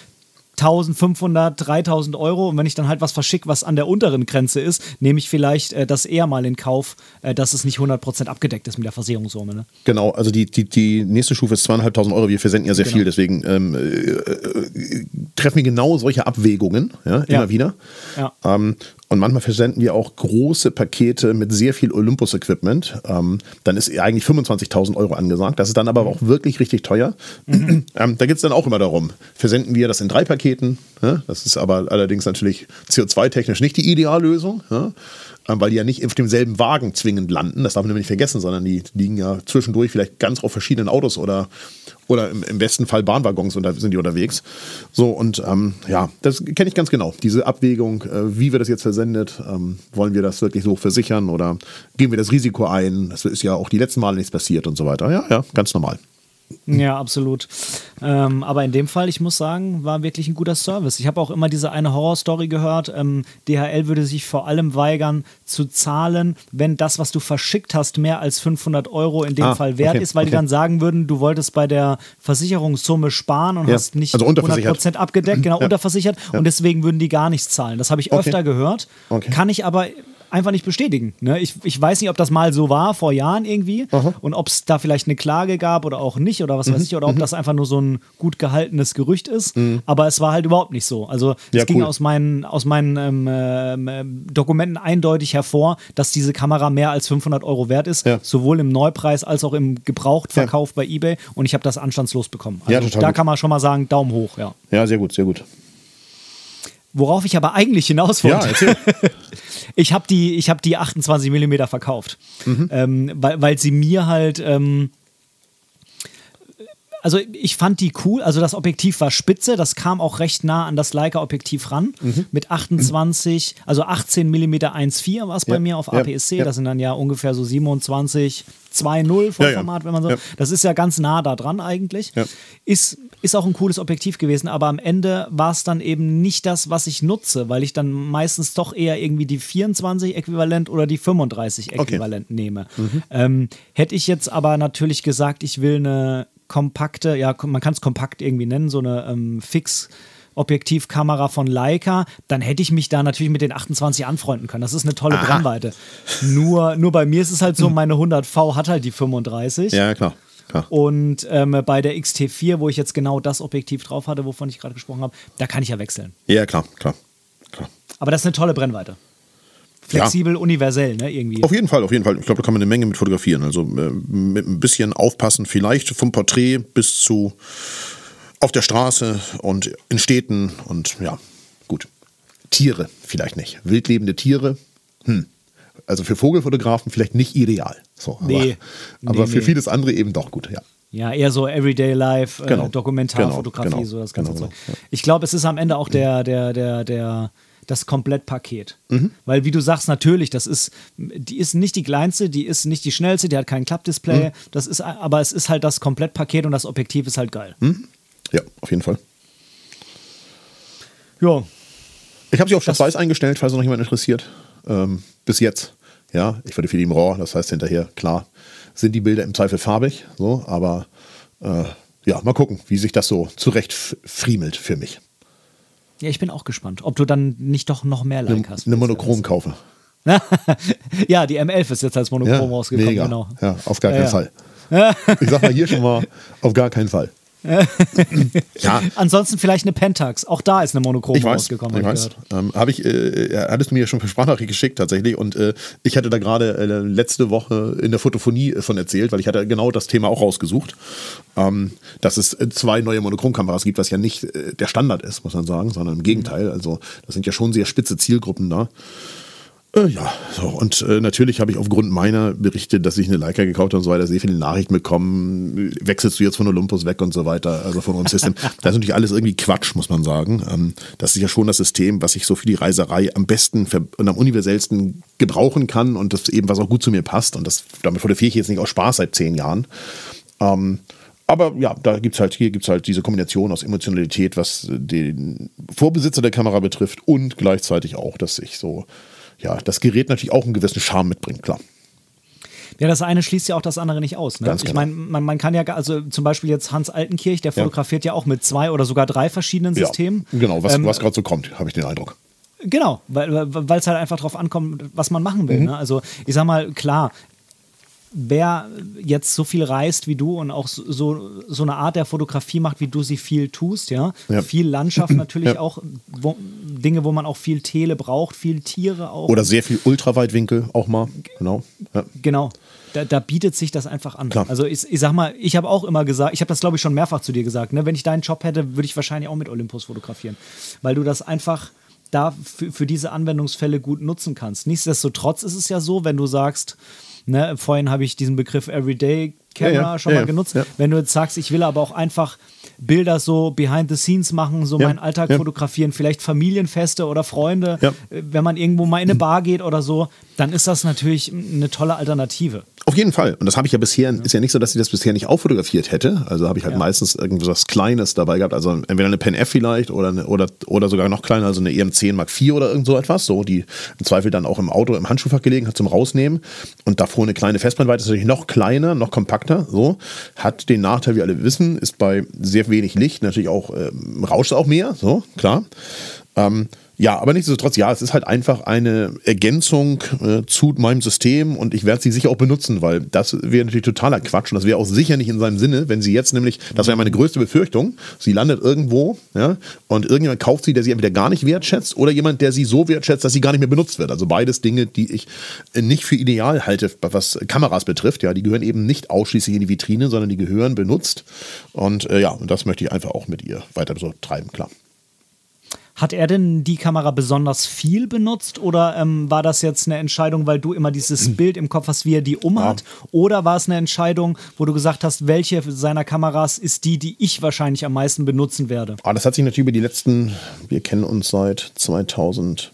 1500, 3000 Euro und wenn ich dann halt was verschicke, was an der unteren Grenze ist, nehme ich vielleicht äh, das eher mal in Kauf, äh, dass es nicht 100% abgedeckt ist mit der Versicherungssumme. Ne? Genau, also die, die, die nächste Stufe ist zweieinhalbtausend Euro. Wir versenden ja sehr Genau. viel, deswegen ähm, äh, äh, treffen wir genau solche Abwägungen, ja, immer Ja. wieder. Ja. Ähm, und manchmal versenden wir auch große Pakete mit sehr viel Olympus-Equipment. Ähm, dann ist eigentlich 25.000 Euro angesagt. Das ist dann aber auch wirklich richtig teuer. Mhm. ähm, da geht es dann auch immer darum, versenden wir das in drei Paketen. Ja? Das ist aber allerdings natürlich CO2-technisch nicht die Ideallösung. Ja? Ähm, weil die ja nicht auf demselben Wagen zwingend landen. Das darf man nämlich nicht vergessen, sondern die liegen ja zwischendurch vielleicht ganz auf verschiedenen Autos oder, oder im, im besten Fall Bahnwaggons und da sind die unterwegs. So, und ähm, ja, das kenne ich ganz genau. Diese Abwägung, äh, wie wird das jetzt versendet? Ähm, wollen wir das wirklich so versichern oder gehen wir das Risiko ein? Das ist ja auch die letzten Male nichts passiert und so weiter. Ja, ja, ganz normal. Ja, absolut. Ähm, aber in dem Fall, ich muss sagen, war wirklich ein guter Service. Ich habe auch immer diese eine Horrorstory gehört. Ähm, DHL würde sich vor allem weigern zu zahlen, wenn das, was du verschickt hast, mehr als 500 Euro in dem Ah, Fall wert okay, ist, weil die okay. dann sagen würden, du wolltest bei der Versicherungssumme sparen und Ja, hast nicht also unterversichert. 100% abgedeckt, genau, Ja. unterversichert und deswegen würden die gar nichts zahlen. Das habe ich Okay. öfter gehört, kann ich aber einfach nicht bestätigen. Ne? Ich, ich weiß nicht, ob das mal so war vor Jahren irgendwie Aha. und ob es da vielleicht eine Klage gab oder auch nicht oder was Mhm, weiß ich oder ob das einfach nur so ein gut gehaltenes Gerücht ist. Aber es war halt überhaupt nicht so. Also es Ja, ging cool. aus meinen, aus meinen ähm, ähm, ähm, Dokumenten eindeutig hervor, dass diese Kamera mehr als 500 Euro wert ist, Ja. sowohl im Neupreis als auch im Gebrauchtverkauf bei eBay und ich habe das anstandslos bekommen. Also Ja, total da gut. kann man schon mal sagen, Daumen hoch, ja. Ja, sehr gut, sehr gut. Worauf ich aber eigentlich hinaus Ja, wollte. erzähl. Ich habe die, ich hab die 28 mm verkauft, ähm, weil, weil sie mir halt. Ähm, also ich fand die cool, also das Objektiv war spitze, das kam auch recht nah an das Leica-Objektiv ran. Mit 28, also 18 mm 1.4 war es bei Ja, mir auf ja, APS-C, ja. das sind dann ja ungefähr so 27, 2.0 Vollformat, wenn man so. Das ist ja ganz nah da dran eigentlich. Ist, ist auch ein cooles Objektiv gewesen, aber am Ende war es dann eben nicht das, was ich nutze, weil ich dann meistens doch eher irgendwie die 24 äquivalent oder die 35 äquivalent nehme. Ähm, hätte ich jetzt aber natürlich gesagt, ich will eine kompakte, ja, man kann es kompakt irgendwie nennen, so eine ähm, Fix. Objektivkamera von Leica, dann hätte ich mich da natürlich mit den 28 anfreunden können. Das ist eine tolle Brennweite. Nur, nur bei mir ist es halt so, meine 100V hat halt die 35. Ja, klar. klar. Und ähm, bei der XT4, wo ich jetzt genau das Objektiv drauf hatte, wovon ich gerade gesprochen habe, da kann ich ja wechseln. Ja, klar, klar. klar. Aber das ist eine tolle Brennweite. Flexibel, universell, ne, irgendwie. Auf jeden Fall, auf jeden Fall. Ich glaube, da kann man eine Menge mit fotografieren. Also äh, mit ein bisschen aufpassen, vielleicht vom Porträt bis zu auf der Straße und in Städten und ja, gut. Tiere vielleicht nicht. Wildlebende Tiere, hm. Also für Vogelfotografen vielleicht nicht ideal. So, aber, Nee. aber Nee, für nee. vieles andere eben doch gut, ja. Ja, eher so Everyday Life, Genau. äh, Dokumentarfotografie, Genau, so das ganze genau, Zeug. genau, Ich glaube, es ist am Ende auch der, der, der, der, das Komplettpaket. Mhm. Weil, wie du sagst, natürlich, das ist, die ist nicht die kleinste, die ist nicht die schnellste, die hat kein Klappdisplay, Mhm. das ist, aber es ist halt das Komplettpaket und das Objektiv ist halt geil. Ja, auf jeden Fall. Ja, Ich habe sie auf Schwarz-Weiß eingestellt, falls noch jemand interessiert. Ähm, bis jetzt. Ja, ich fotografiere die im RAW, das heißt hinterher, klar, sind die Bilder im Zweifel farbig, so, aber äh, ja, mal gucken, wie sich das so zurecht friemelt für mich. Ja, ich bin auch gespannt, ob du dann nicht doch noch mehr Like hast. Eine Monochrom kaufe. ja, die M11 ist jetzt als Monochrom ja, rausgekommen. Mega. Genau. Ja, auf gar keinen ja, Fall. Ich sag mal hier schon mal, auf gar keinen Fall. ja. Ansonsten vielleicht eine Pentax. Auch da ist eine Monochrom ich weiß, rausgekommen. Ich weiß. Ähm, Habe ich, äh, hattest du mir ja schon per Sprachnachricht geschickt tatsächlich und äh, ich hatte da gerade äh, letzte Woche in der Fotophonie von erzählt, weil ich hatte genau das Thema auch rausgesucht, ähm, dass es äh, zwei neue Monochromkameras gibt, was ja nicht äh, der Standard ist, muss man sagen, sondern im Gegenteil. Also das sind ja schon sehr spitze Zielgruppen da. Äh, ja, so. Und äh, natürlich habe ich aufgrund meiner Berichte, dass ich eine Leica gekauft habe und so weiter, sehr viele Nachrichten bekommen. Wechselst du jetzt von Olympus weg und so weiter, also von unserem System. das ist natürlich alles irgendwie Quatsch, muss man sagen. Ähm, das ist ja schon das System, was ich so für die Reiserei am besten und am universellsten gebrauchen kann und das eben, was auch gut zu mir passt. Und das, damit fotografiere ich jetzt nicht aus Spaß seit zehn Jahren. Ähm, aber ja, da gibt's halt, hier gibt es halt diese Kombination aus Emotionalität, was den Vorbesitzer der Kamera betrifft und gleichzeitig auch, dass ich so ja, das Gerät natürlich auch einen gewissen Charme mitbringt, klar. Ja, das eine schließt ja auch das andere nicht aus. Ne? Ganz ich genau. meine, man, man, kann ja, also zum Beispiel jetzt Hans Altenkirch, der fotografiert ja, ja auch mit zwei oder sogar drei verschiedenen Systemen. Ja, genau, was, ähm, was gerade so kommt, habe ich den Eindruck. Genau, weil es halt einfach darauf ankommt, was man machen will. Mhm. Ne? Also ich sag mal, klar, wer jetzt so viel reist wie du und auch so, so eine Art der Fotografie macht, wie du sie viel tust, ja, ja. viel Landschaft natürlich ja. auch, wo, Dinge, wo man auch viel Tele braucht, viel Tiere auch. Oder sehr viel Ultraweitwinkel auch mal, genau. Ja. Genau. Da, da, bietet sich das einfach an. Klar. Also ich, ich sag mal, ich habe auch immer gesagt, ich habe das glaube ich schon mehrfach zu dir gesagt, ne? wenn ich deinen Job hätte, würde ich wahrscheinlich auch mit Olympus fotografieren, weil du das einfach da für, für diese Anwendungsfälle gut nutzen kannst. Nichtsdestotrotz ist es ja so, wenn du sagst, Ne, vorhin habe ich diesen Begriff Everyday Camera ja, ja, schon mal genutzt. Wenn du jetzt sagst, ich will aber auch einfach Bilder so behind the scenes machen, so meinen Alltag fotografieren, vielleicht Familienfeste oder Freunde, äh, wenn man irgendwo mal in eine Bar geht oder so, dann ist das natürlich eine tolle Alternative. Auf jeden Fall. Und das habe ich ja bisher, ist ja nicht so, dass ich das bisher nicht auch fotografiert hätte. Also habe ich halt meistens irgendwas Kleines dabei gehabt. Also entweder eine Pen F vielleicht oder, eine, oder, oder sogar noch kleiner, also eine EM10 Mark IV oder irgend so etwas, so, die im Zweifel dann auch im Auto, im Handschuhfach gelegen hat zum Rausnehmen. Und davor eine kleine Festbrennweite ist natürlich noch kleiner, noch kompakter, so. Hat den Nachteil, wie alle wissen, ist bei sehr wenig Licht natürlich auch, ähm, rauscht auch mehr, so, klar. Ähm, ja, aber nichtsdestotrotz, ja, es ist halt einfach eine Ergänzung äh, zu meinem System und ich werde sie sicher auch benutzen, weil das wäre natürlich totaler Quatsch und das wäre auch sicher nicht in seinem Sinne, wenn sie jetzt nämlich, das wäre meine größte Befürchtung, sie landet irgendwo ja, und irgendjemand kauft sie, der sie entweder gar nicht wertschätzt oder jemand, der sie so wertschätzt, dass sie gar nicht mehr benutzt wird. Also beides Dinge, die ich nicht für ideal halte, was Kameras betrifft. Ja, die gehören eben nicht ausschließlich in die Vitrine, sondern die gehören benutzt und äh, ja, und das möchte ich einfach auch mit ihr weiter so treiben, klar. Hat er denn die Kamera besonders viel benutzt oder ähm, war das jetzt eine Entscheidung, weil du immer dieses. Bild im Kopf hast, wie er die umhat? Ja. Oder war es eine Entscheidung, wo du gesagt hast, welche seiner Kameras ist die, die ich wahrscheinlich am meisten benutzen werde? Ah, das hat sich natürlich über die letzten, wir kennen uns seit 2011,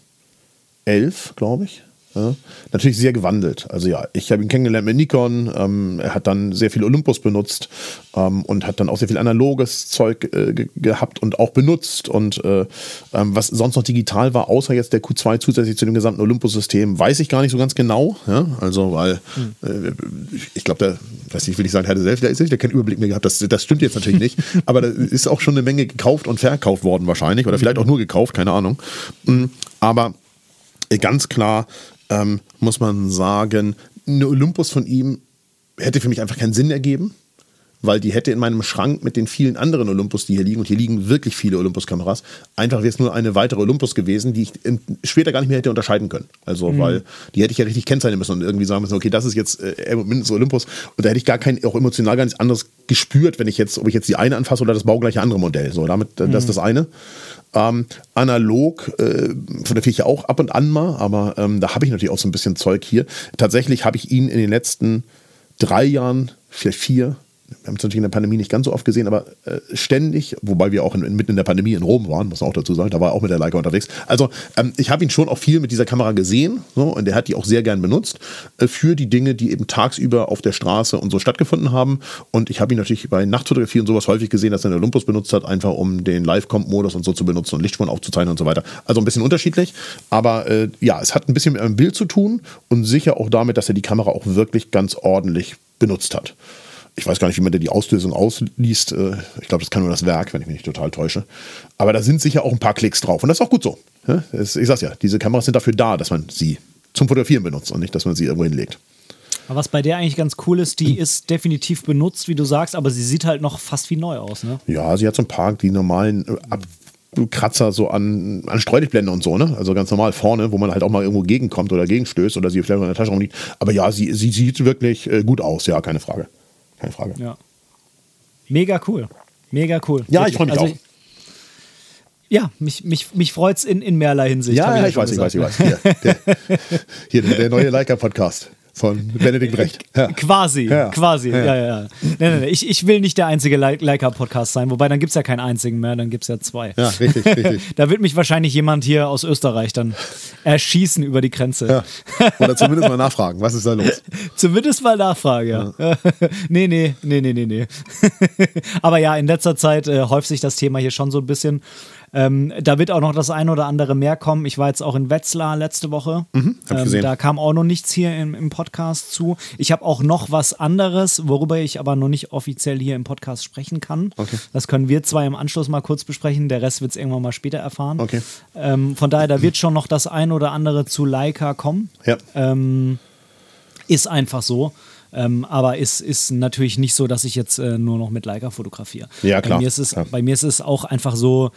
glaube ich. Ja, natürlich sehr gewandelt. Also ja, ich habe ihn kennengelernt mit Nikon. Ähm, er hat dann sehr viel Olympus benutzt ähm, und hat dann auch sehr viel analoges Zeug äh, ge gehabt und auch benutzt. Und äh, ähm, was sonst noch digital war, außer jetzt der Q2 zusätzlich zu dem gesamten Olympus-System, weiß ich gar nicht so ganz genau. Ja? Also, weil mhm. äh, ich glaube, der, weiß nicht, will ich sagen, der selbst, der ist der keinen Überblick mehr gehabt. Das, das stimmt jetzt natürlich nicht. aber da ist auch schon eine Menge gekauft und verkauft worden wahrscheinlich. Oder vielleicht auch nur gekauft, keine Ahnung. Mhm. Aber ganz klar ähm, muss man sagen, eine Olympus von ihm hätte für mich einfach keinen Sinn ergeben, weil die hätte in meinem Schrank mit den vielen anderen Olympus, die hier liegen, und hier liegen wirklich viele Olympus-Kameras, einfach wäre es nur eine weitere Olympus gewesen, die ich später gar nicht mehr hätte unterscheiden können. Also, mhm. weil die hätte ich ja richtig kennzeichnen müssen und irgendwie sagen müssen, okay, das ist jetzt äh, mindestens Olympus. Und da hätte ich gar kein, auch emotional gar nichts anderes gespürt, wenn ich jetzt, ob ich jetzt die eine anfasse oder das baugleiche andere Modell. So, damit, mhm. das ist das eine. Ähm, analog äh, fotografiere ich ja auch ab und an mal, aber ähm, da habe ich natürlich auch so ein bisschen Zeug hier. Tatsächlich habe ich ihn in den letzten drei Jahren, vielleicht vier, wir haben es natürlich in der Pandemie nicht ganz so oft gesehen, aber äh, ständig, wobei wir auch in, mitten in der Pandemie in Rom waren, muss man auch dazu sagen, da war er auch mit der Leica unterwegs. Also ähm, ich habe ihn schon auch viel mit dieser Kamera gesehen so, und er hat die auch sehr gern benutzt äh, für die Dinge, die eben tagsüber auf der Straße und so stattgefunden haben. Und ich habe ihn natürlich bei Nachtfotografie und sowas häufig gesehen, dass er eine Olympus benutzt hat, einfach um den Live-Comp-Modus und so zu benutzen und Lichtspuren aufzuzeichnen und so weiter. Also ein bisschen unterschiedlich, aber äh, ja, es hat ein bisschen mit einem Bild zu tun und sicher auch damit, dass er die Kamera auch wirklich ganz ordentlich benutzt hat. Ich weiß gar nicht, wie man da die Auslösung ausliest. Äh, ich glaube, das kann nur das Werk, wenn ich mich nicht total täusche. Aber da sind sicher auch ein paar Klicks drauf. Und das ist auch gut so. Ich sag's ja, diese Kameras sind dafür da, dass man sie zum Fotografieren benutzt und nicht, dass man sie irgendwo hinlegt. Aber was bei der eigentlich ganz cool ist, die ist definitiv benutzt, wie du sagst, aber sie sieht halt noch fast wie neu aus, ne? Ja, sie hat so ein paar die normalen äh, Kratzer so an, an Streulichtblende und so, ne? Also ganz normal vorne, wo man halt auch mal irgendwo gegenkommt oder gegenstößt oder sie vielleicht in der Tasche rumliegt. Aber ja, sie, sie sieht wirklich äh, gut aus, ja, keine Frage. Keine Frage. Ja. Mega cool. Mega cool. Ja, Wirklich. ich freue mich also, auch. Ja, mich, mich, mich freut es in, in mehrerlei Hinsicht. Ja, ja ich, weiß, ich weiß, ich weiß, Hier, der, hier der neue Leica-Podcast von Benedikt Brecht. Ja. Quasi, ja. quasi. Ja, ja, ja. Nee, nee, nee. Ich, ich will nicht der einzige Leica-Podcast sein, wobei dann gibt es ja keinen einzigen mehr, dann gibt es ja zwei. Ja, richtig, richtig. da wird mich wahrscheinlich jemand hier aus Österreich dann erschießen über die Grenze. Ja. Oder zumindest mal nachfragen, was ist da los? zumindest mal nachfragen, ja. ja. nee, nee, nee, nee, nee, nee. Aber ja, in letzter Zeit äh, häuft sich das Thema hier schon so ein bisschen. Ähm, da wird auch noch das ein oder andere mehr kommen. Ich war jetzt auch in Wetzlar letzte Woche. Mhm, ähm, da kam auch noch nichts hier im, im Podcast zu. Ich habe auch noch was anderes, worüber ich aber noch nicht offiziell hier im Podcast sprechen kann. Okay. Das können wir zwei im Anschluss mal kurz besprechen. Der Rest wird es irgendwann mal später erfahren. Okay. Ähm, von daher, da wird schon noch das ein oder andere zu Leica kommen. Ja. Ähm, ist einfach so. Ähm, aber ist, ist natürlich nicht so, dass ich jetzt äh, nur noch mit Leica fotografiere. Ja, klar. Bei mir ist es, ja. bei mir ist es auch einfach so,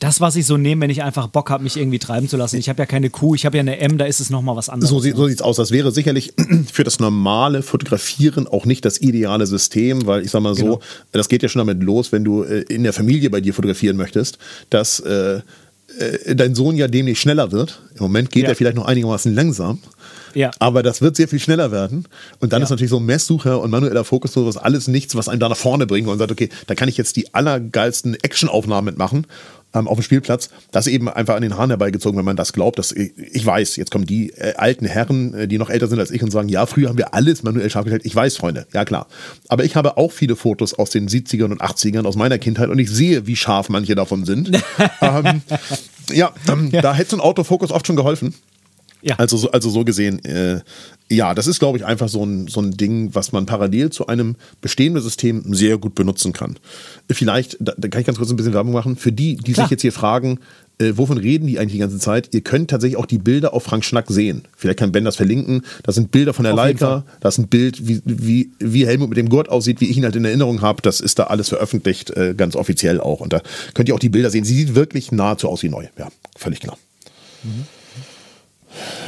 das, was ich so nehme, wenn ich einfach Bock habe, mich irgendwie treiben zu lassen. Ich habe ja keine Kuh, ich habe ja eine M, da ist es nochmal was anderes. So, sieht, so sieht's aus. Das wäre sicherlich für das normale Fotografieren auch nicht das ideale System, weil ich sag mal so, genau. das geht ja schon damit los, wenn du äh, in der Familie bei dir fotografieren möchtest, dass äh, äh, dein Sohn ja demnächst schneller wird. Im Moment geht ja. er vielleicht noch einigermaßen langsam. Ja. Aber das wird sehr viel schneller werden. Und dann ja. ist natürlich so Messsucher und manueller Fokus sowas alles nichts, was einen da nach vorne bringt und sagt, okay, da kann ich jetzt die allergeilsten Actionaufnahmen mitmachen ähm, auf dem Spielplatz. Das ist eben einfach an den Haaren herbeigezogen, wenn man das glaubt. Dass, ich, ich weiß, jetzt kommen die äh, alten Herren, äh, die noch älter sind als ich und sagen, ja, früher haben wir alles manuell scharf gestellt. Ich weiß, Freunde, ja klar. Aber ich habe auch viele Fotos aus den 70ern und 80ern aus meiner Kindheit und ich sehe, wie scharf manche davon sind. ähm, ja, ähm, ja, da hätte so ein Autofokus oft schon geholfen. Ja. Also, also so gesehen, äh, ja, das ist, glaube ich, einfach so ein, so ein Ding, was man parallel zu einem bestehenden System sehr gut benutzen kann. Vielleicht, da, da kann ich ganz kurz ein bisschen Werbung machen, für die, die Klar. sich jetzt hier fragen, äh, wovon reden die eigentlich die ganze Zeit? Ihr könnt tatsächlich auch die Bilder auf Frank Schnack sehen. Vielleicht kann Ben das verlinken. Das sind Bilder von der auf Leica. Das ist ein Bild, wie, wie, wie Helmut mit dem Gurt aussieht, wie ich ihn halt in Erinnerung habe. Das ist da alles veröffentlicht, äh, ganz offiziell auch. Und da könnt ihr auch die Bilder sehen. Sie sieht wirklich nahezu aus wie neu. Ja, völlig klar. Mhm.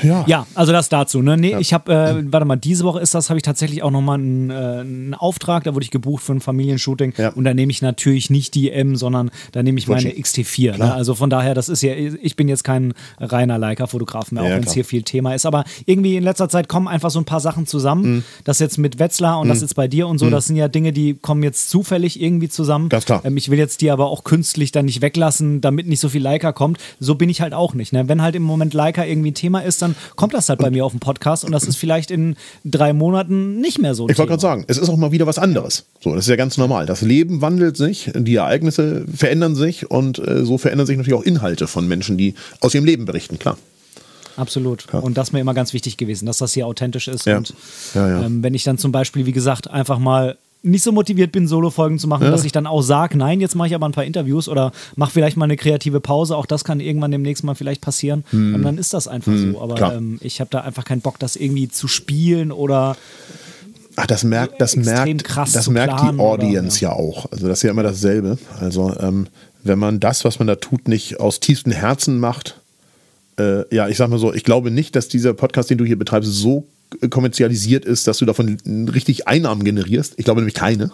Ja. ja, also das dazu. Ne? Nee, ja. ich habe, äh, warte mal, diese Woche ist das, habe ich tatsächlich auch nochmal einen, äh, einen Auftrag, da wurde ich gebucht für ein Familienshooting ja. und da nehme ich natürlich nicht die M, sondern da nehme ich meine XT4. Ne? Also von daher, das ist ja, ich bin jetzt kein reiner Leica-Fotograf mehr, auch wenn es hier viel Thema ist, aber irgendwie in letzter Zeit kommen einfach so ein paar Sachen zusammen. Mhm. Das jetzt mit Wetzlar und mhm. das jetzt bei dir und so, mhm. das sind ja Dinge, die kommen jetzt zufällig irgendwie zusammen. Ganz klar. Ähm, ich will jetzt die aber auch künstlich dann nicht weglassen, damit nicht so viel Leica kommt. So bin ich halt auch nicht. Ne? Wenn halt im Moment Leica irgendwie ein Thema ist, dann kommt das halt bei mir auf dem Podcast und das ist vielleicht in drei Monaten nicht mehr so. Ich wollte gerade sagen, es ist auch mal wieder was anderes. So, das ist ja ganz normal. Das Leben wandelt sich, die Ereignisse verändern sich und äh, so verändern sich natürlich auch Inhalte von Menschen, die aus ihrem Leben berichten, klar. Absolut. Ja. Und das ist mir immer ganz wichtig gewesen, dass das hier authentisch ist. Ja. Und ja, ja. Ähm, wenn ich dann zum Beispiel, wie gesagt, einfach mal nicht so motiviert bin, Solo-Folgen zu machen, ja. dass ich dann auch sage, nein, jetzt mache ich aber ein paar Interviews oder mache vielleicht mal eine kreative Pause. Auch das kann irgendwann demnächst mal vielleicht passieren. Hm. Und dann ist das einfach hm. so. Aber ähm, ich habe da einfach keinen Bock, das irgendwie zu spielen oder Ach, das merkt, das merkt, das merkt die Audience oder, ja. ja. auch. Also das ist ja immer dasselbe. Also ähm, wenn man das, was man da tut, nicht aus tiefstem Herzen macht, äh, ja, ich sag mal so, ich glaube nicht, dass dieser Podcast, den du hier betreibst, so kommerzialisiert ist, dass du davon richtig Einnahmen generierst. Ich glaube nämlich keine.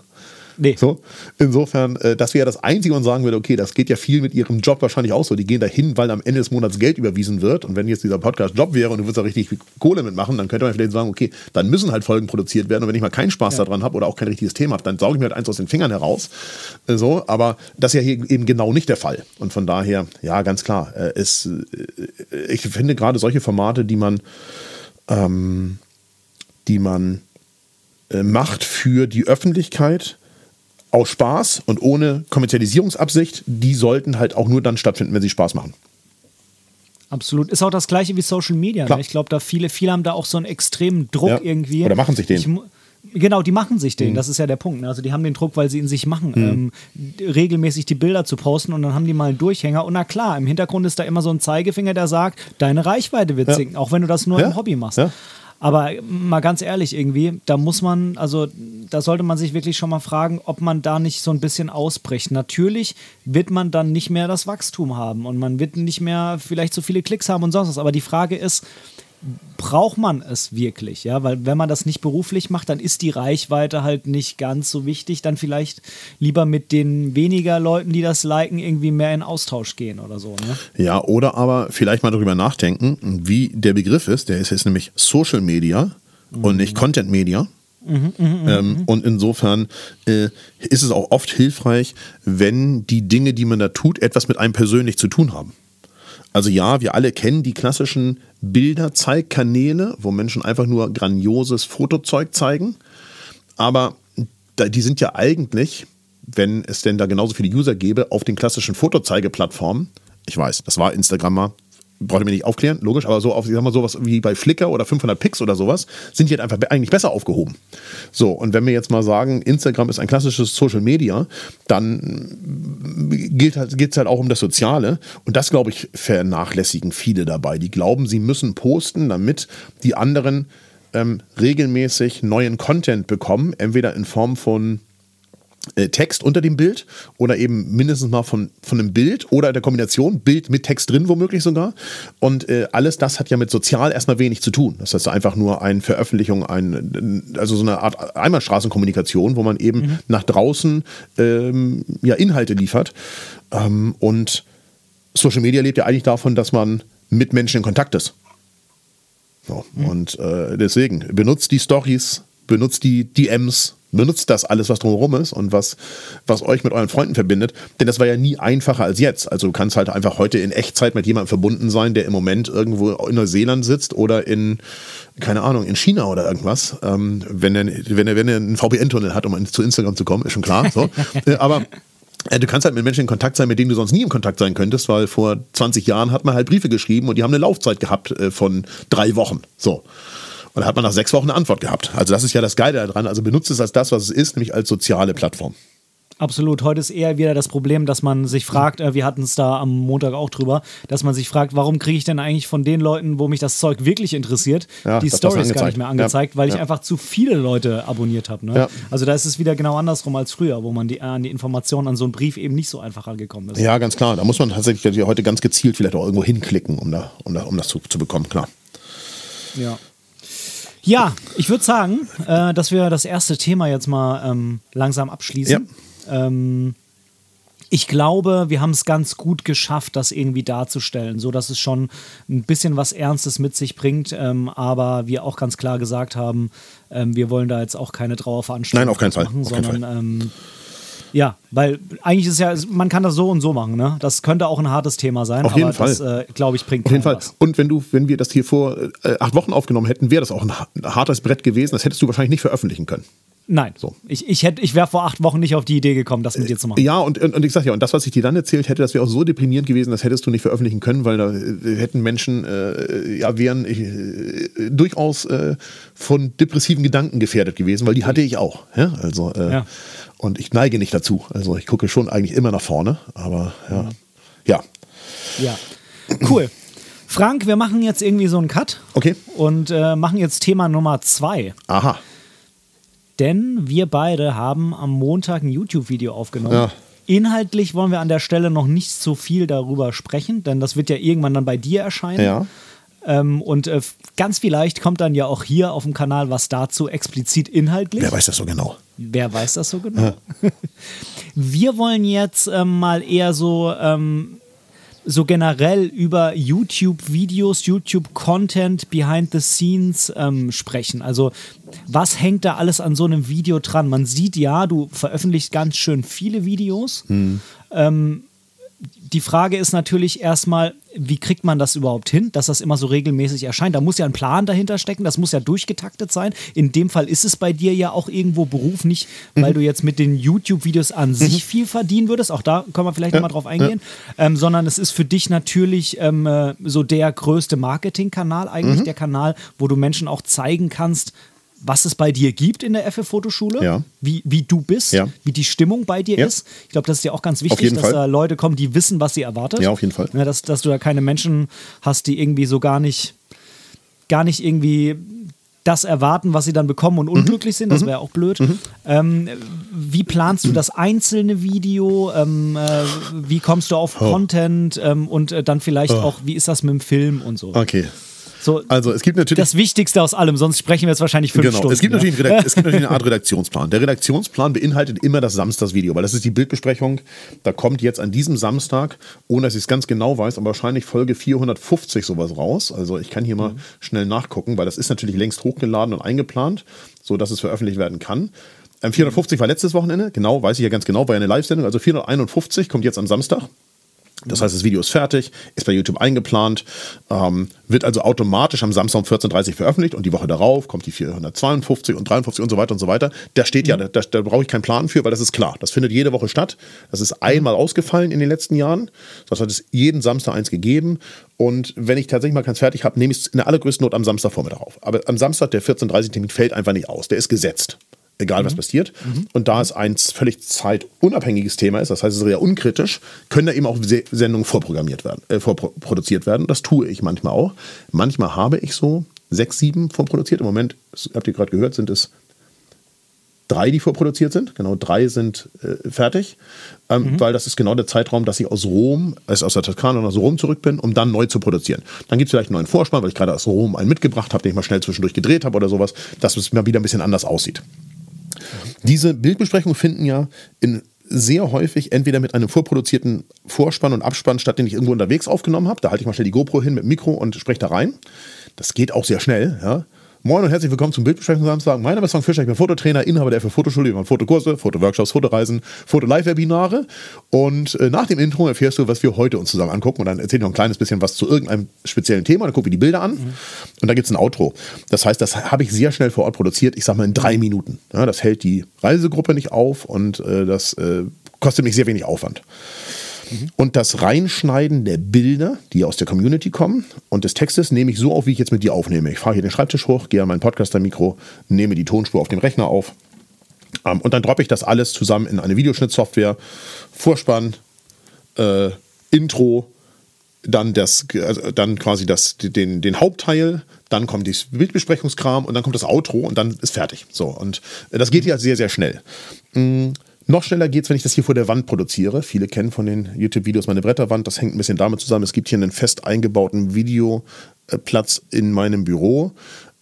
Nee. So, insofern, äh, das wäre das Einzige, man sagen würde, okay, das geht ja viel mit ihrem Job wahrscheinlich auch so. Die gehen dahin, weil am Ende des Monats Geld überwiesen wird. Und wenn jetzt dieser Podcast Job wäre und du würdest da richtig Kohle mitmachen, dann könnte man vielleicht sagen, okay, dann müssen halt Folgen produziert werden. Und wenn ich mal keinen Spaß ja. daran habe oder auch kein richtiges Thema habe, dann sauge ich mir halt eins aus den Fingern heraus. Äh, so, aber das ist ja hier eben genau nicht der Fall. Und von daher, ja, ganz klar, äh, ist, ich finde gerade solche Formate, die man ähm, die man äh, macht für die Öffentlichkeit aus Spaß und ohne Kommerzialisierungsabsicht, die sollten halt auch nur dann stattfinden, wenn sie Spaß machen. Absolut. Ist auch das gleiche wie Social Media. Ne? Ich glaube, da viele, viele haben da auch so einen extremen Druck ja. irgendwie. Oder machen sich den. Ich, Genau, die machen sich den, mhm. das ist ja der Punkt. Ne? Also die haben den Druck, weil sie ihn sich machen, mhm. ähm, regelmäßig die Bilder zu posten und dann haben die mal einen Durchhänger. Und na klar, im Hintergrund ist da immer so ein Zeigefinger, der sagt, deine Reichweite wird ja. sinken, auch wenn du das nur ja. im Hobby machst. Ja. Aber mal ganz ehrlich, irgendwie, da muss man, also da sollte man sich wirklich schon mal fragen, ob man da nicht so ein bisschen ausbricht. Natürlich wird man dann nicht mehr das Wachstum haben und man wird nicht mehr vielleicht so viele Klicks haben und sonst was. Aber die Frage ist, braucht man es wirklich, ja, weil wenn man das nicht beruflich macht, dann ist die Reichweite halt nicht ganz so wichtig, dann vielleicht lieber mit den weniger Leuten, die das liken, irgendwie mehr in Austausch gehen oder so, ne? Ja, oder aber vielleicht mal darüber nachdenken, wie der Begriff ist, der ist jetzt nämlich Social Media mhm. und nicht Content Media. Mhm, mh, mh, ähm, mhm. und insofern äh, ist es auch oft hilfreich, wenn die Dinge, die man da tut, etwas mit einem persönlich zu tun haben. Also ja, wir alle kennen die klassischen Bilderzeigkanäle, wo Menschen einfach nur grandioses Fotozeug zeigen. Aber die sind ja eigentlich, wenn es denn da genauso viele User gäbe, auf den klassischen Fotozeigeplattformen. Ich weiß, das war Instagram braucht ihr mir nicht aufklären, logisch, aber so auf, ich sag mal, sowas wie bei Flickr oder 500 Pix oder sowas, sind die halt einfach eigentlich besser aufgehoben. So, und wenn wir jetzt mal sagen, Instagram ist ein klassisches Social Media, dann geht halt, halt auch um das Soziale. Und das, glaube ich, vernachlässigen viele dabei. Die glauben, sie müssen posten, damit die anderen ähm, regelmäßig neuen Content bekommen, entweder in Form von Text unter dem Bild oder eben mindestens mal von, von einem Bild oder der Kombination Bild mit Text drin womöglich sogar. Und äh, alles das hat ja mit sozial erstmal wenig zu tun. Das heißt einfach nur eine Veröffentlichung, ein, also so eine Art Einmalstraßenkommunikation, wo man eben mhm. nach draußen ähm, ja, Inhalte liefert. Ähm, und Social Media lebt ja eigentlich davon, dass man mit Menschen in Kontakt ist. So, mhm. Und äh, deswegen benutzt die Stories, benutzt die DMs, benutzt das alles, was drumherum ist und was, was euch mit euren Freunden verbindet. Denn das war ja nie einfacher als jetzt. Also du kannst halt einfach heute in Echtzeit mit jemandem verbunden sein, der im Moment irgendwo in Neuseeland sitzt oder in, keine Ahnung, in China oder irgendwas. Ähm, wenn, er, wenn, er, wenn er einen VPN-Tunnel hat, um zu Instagram zu kommen, ist schon klar. So. Äh, aber äh, Du kannst halt mit Menschen in Kontakt sein, mit denen du sonst nie in Kontakt sein könntest, weil vor 20 Jahren hat man halt Briefe geschrieben und die haben eine Laufzeit gehabt äh, von drei Wochen. So. Und da hat man nach sechs Wochen eine Antwort gehabt. Also das ist ja das Geile daran. Also benutzt es als das, was es ist, nämlich als soziale Plattform. Absolut. Heute ist eher wieder das Problem, dass man sich fragt, äh, wir hatten es da am Montag auch drüber, dass man sich fragt, warum kriege ich denn eigentlich von den Leuten, wo mich das Zeug wirklich interessiert, ja, die Stories gar nicht mehr angezeigt, ja. weil ich ja. einfach zu viele Leute abonniert habe. Ne? Also da ist es wieder genau andersrum als früher, wo man die, an die Informationen an so einen Brief eben nicht so einfach angekommen ist. Ja, ganz klar. Da muss man tatsächlich heute ganz gezielt vielleicht auch irgendwo hinklicken, um, da, um, da, um das zu, zu bekommen, klar. Ja. Ja, ich würde sagen, äh, dass wir das erste Thema jetzt mal ähm, langsam abschließen. Ja. Ähm, ich glaube, wir haben es ganz gut geschafft, das irgendwie darzustellen, so dass es schon ein bisschen was Ernstes mit sich bringt, ähm, aber wir auch ganz klar gesagt haben, ähm, wir wollen da jetzt auch keine Trauerveranstaltung Nein, auf keinen Fall. machen, auf sondern. Ähm, ja, weil eigentlich ist ja, man kann das so und so machen, ne? Das könnte auch ein hartes Thema sein, Auf jeden aber Fall. das, äh, glaube ich, bringt Auf jeden Fall. Was. Und wenn du, wenn wir das hier vor äh, acht Wochen aufgenommen hätten, wäre das auch ein, hartes Brett gewesen. Das hättest du wahrscheinlich nicht veröffentlichen können. Nein. So. Ich, ich, ich wäre vor acht Wochen nicht auf die Idee gekommen, das mit dir zu machen. Ja, und, und, und ich sage ja, und das, was ich dir dann erzählt hätte, das wäre auch so deprimierend gewesen, das hättest du nicht veröffentlichen können, weil da äh, hätten Menschen, äh, ja, wären äh, durchaus äh, von depressiven Gedanken gefährdet gewesen, weil die hatte ich auch. Ja? Also, äh, ja. Und ich neige nicht dazu. Also ich gucke schon eigentlich immer nach vorne, aber ja. Ja. Ja. Cool. Frank, wir machen jetzt irgendwie so einen Cut. Okay. Und äh, machen jetzt Thema Nummer zwei. Aha. Denn wir beide haben am Montag ein YouTube-Video aufgenommen. Ja. Inhaltlich wollen wir an der Stelle noch nicht so viel darüber sprechen, denn das wird ja irgendwann dann bei dir erscheinen. Ja. Ähm, und äh, ganz vielleicht kommt dann ja auch hier auf dem Kanal was dazu explizit inhaltlich. Wer weiß das so genau? Wer weiß das so genau? Ja. Wir wollen jetzt ähm, mal eher so, ähm, so generell über YouTube-Videos, YouTube-Content, Behind the Scenes ähm, sprechen. Also was hängt da alles an so einem Video dran? Man sieht ja, du veröffentlichst ganz schön viele Videos. Hm die Frage ist natürlich erstmal, wie kriegt man das überhaupt hin, dass das immer so regelmäßig erscheint? Da muss ja ein Plan dahinter stecken, das muss ja durchgetaktet sein. In dem Fall ist es bei dir ja auch irgendwo Beruf, nicht weil mhm. du jetzt mit den YouTube-Videos an sich mhm. viel verdienen würdest, auch da können wir vielleicht ja. nochmal drauf eingehen, ja. ähm, sondern es ist für dich natürlich ähm, äh, so der größte Marketingkanal, eigentlich mhm. der Kanal, wo du Menschen auch zeigen kannst, was es bei dir gibt in der FF-Fotoschule, Ja. wie, wie du bist, Ja. wie die Stimmung bei dir Ja. ist. Ich glaube, das ist ja auch ganz wichtig, dass Fall. da Leute kommen, die wissen, was sie erwartet. Ja, auf jeden Fall. Dass, dass du da keine Menschen hast, die irgendwie so gar nicht, gar nicht irgendwie das erwarten, was sie dann bekommen und unglücklich sind. Das wäre auch blöd. Ähm, wie planst du das einzelne Video? Ähm, äh, wie kommst du auf Content? Ähm, und äh, dann vielleicht auch, wie ist das mit dem Film und so? Okay. So Also es gibt natürlich. das Wichtigste aus allem, sonst sprechen wir jetzt wahrscheinlich fünf Genau, Stunden. es gibt, ja. natürlich es gibt natürlich eine Art Redaktionsplan. Der Redaktionsplan beinhaltet immer das Samstagsvideo, weil das ist die Bildbesprechung. Da kommt jetzt an diesem Samstag, ohne dass ich es ganz genau weiß, aber wahrscheinlich Folge 450 sowas raus. Also ich kann hier mal schnell nachgucken, weil das ist natürlich längst hochgeladen und eingeplant, sodass es veröffentlicht werden kann. Ähm, 450 war letztes Wochenende, genau, weiß ich ja ganz genau, war ja eine Live-Sendung. Also 451 kommt jetzt am Samstag. Das heißt, das Video ist fertig, ist bei YouTube eingeplant, ähm, wird also automatisch am Samstag um 14.30 Uhr veröffentlicht und die Woche darauf kommt die 452 und 53 und so weiter und so weiter. Da steht ja, da, da brauche ich keinen Plan für, weil das ist klar. Das findet jede Woche statt. Das ist einmal ausgefallen in den letzten Jahren. Das hat es jeden Samstag eins gegeben. Und wenn ich tatsächlich mal keins fertig habe, nehme ich es in der allergrößten Not am Samstagvormittag auf. Aber am Samstag, der 14.30 Termin, fällt einfach nicht aus. Der ist gesetzt egal was passiert. Und da es ein völlig zeitunabhängiges Thema ist, das heißt, es ist sehr unkritisch, können da eben auch Se- Sendungen vorprogrammiert werden, äh, vorproduziert werden. Das tue ich manchmal auch. Manchmal habe ich so sechs, sieben vorproduziert. Im Moment, habt ihr gerade gehört, sind es drei, die vorproduziert sind. Genau, drei sind äh, fertig, ähm, weil das ist genau der Zeitraum, dass ich aus Rom, also aus der Toskana und aus Rom zurück bin, um dann neu zu produzieren. Dann gibt es vielleicht einen neuen Vorspann, weil ich gerade aus Rom einen mitgebracht habe, den ich mal schnell zwischendurch gedreht habe oder sowas, dass es mal wieder ein bisschen anders aussieht. Diese Bildbesprechungen finden ja in sehr häufig entweder mit einem vorproduzierten Vorspann und Abspann statt, den ich irgendwo unterwegs aufgenommen habe. Da halte ich mal schnell die GoPro hin mit Mikro und spreche da rein. Das geht auch sehr schnell. Ja. Moin und herzlich willkommen zum Bildbesprechung Samstag. Mein Name ist Frank Fischer, ich bin Fototrainer, Inhaber der für Fotoschule. Wir machen Fotokurse, Fotoworkshops, Fotoreisen, Foto-Live-Webinare. Und äh, nach dem Intro erfährst du, was wir heute uns zusammen angucken. Und dann erzähle ich noch ein kleines bisschen was zu irgendeinem speziellen Thema. Dann gucken wir die Bilder an. Und dann gibt es ein Outro. Das heißt, das habe ich sehr schnell vor Ort produziert. Ich sage mal in drei Minuten. Ja, das hält die Reisegruppe nicht auf und äh, das äh, kostet mich sehr wenig Aufwand. Und das Reinschneiden der Bilder, die aus der Community kommen, und des Textes nehme ich so auf, wie ich jetzt mit dir aufnehme. Ich fahre hier den Schreibtisch hoch, gehe an mein Podcaster-Mikro, nehme die Tonspur auf dem Rechner auf. Ähm, und dann droppe ich das alles zusammen in eine Videoschnittsoftware. Vorspann, äh, Intro, dann, das, also dann quasi das, den, den Hauptteil, dann kommt das Bildbesprechungskram und dann kommt das Outro und dann ist fertig. So, und das geht ja sehr, sehr schnell. Mm, noch schneller geht es, wenn ich das hier vor der Wand produziere. Viele kennen von den YouTube-Videos meine Bretterwand. Das hängt ein bisschen damit zusammen. Es gibt hier einen fest eingebauten Videoplatz in meinem Büro.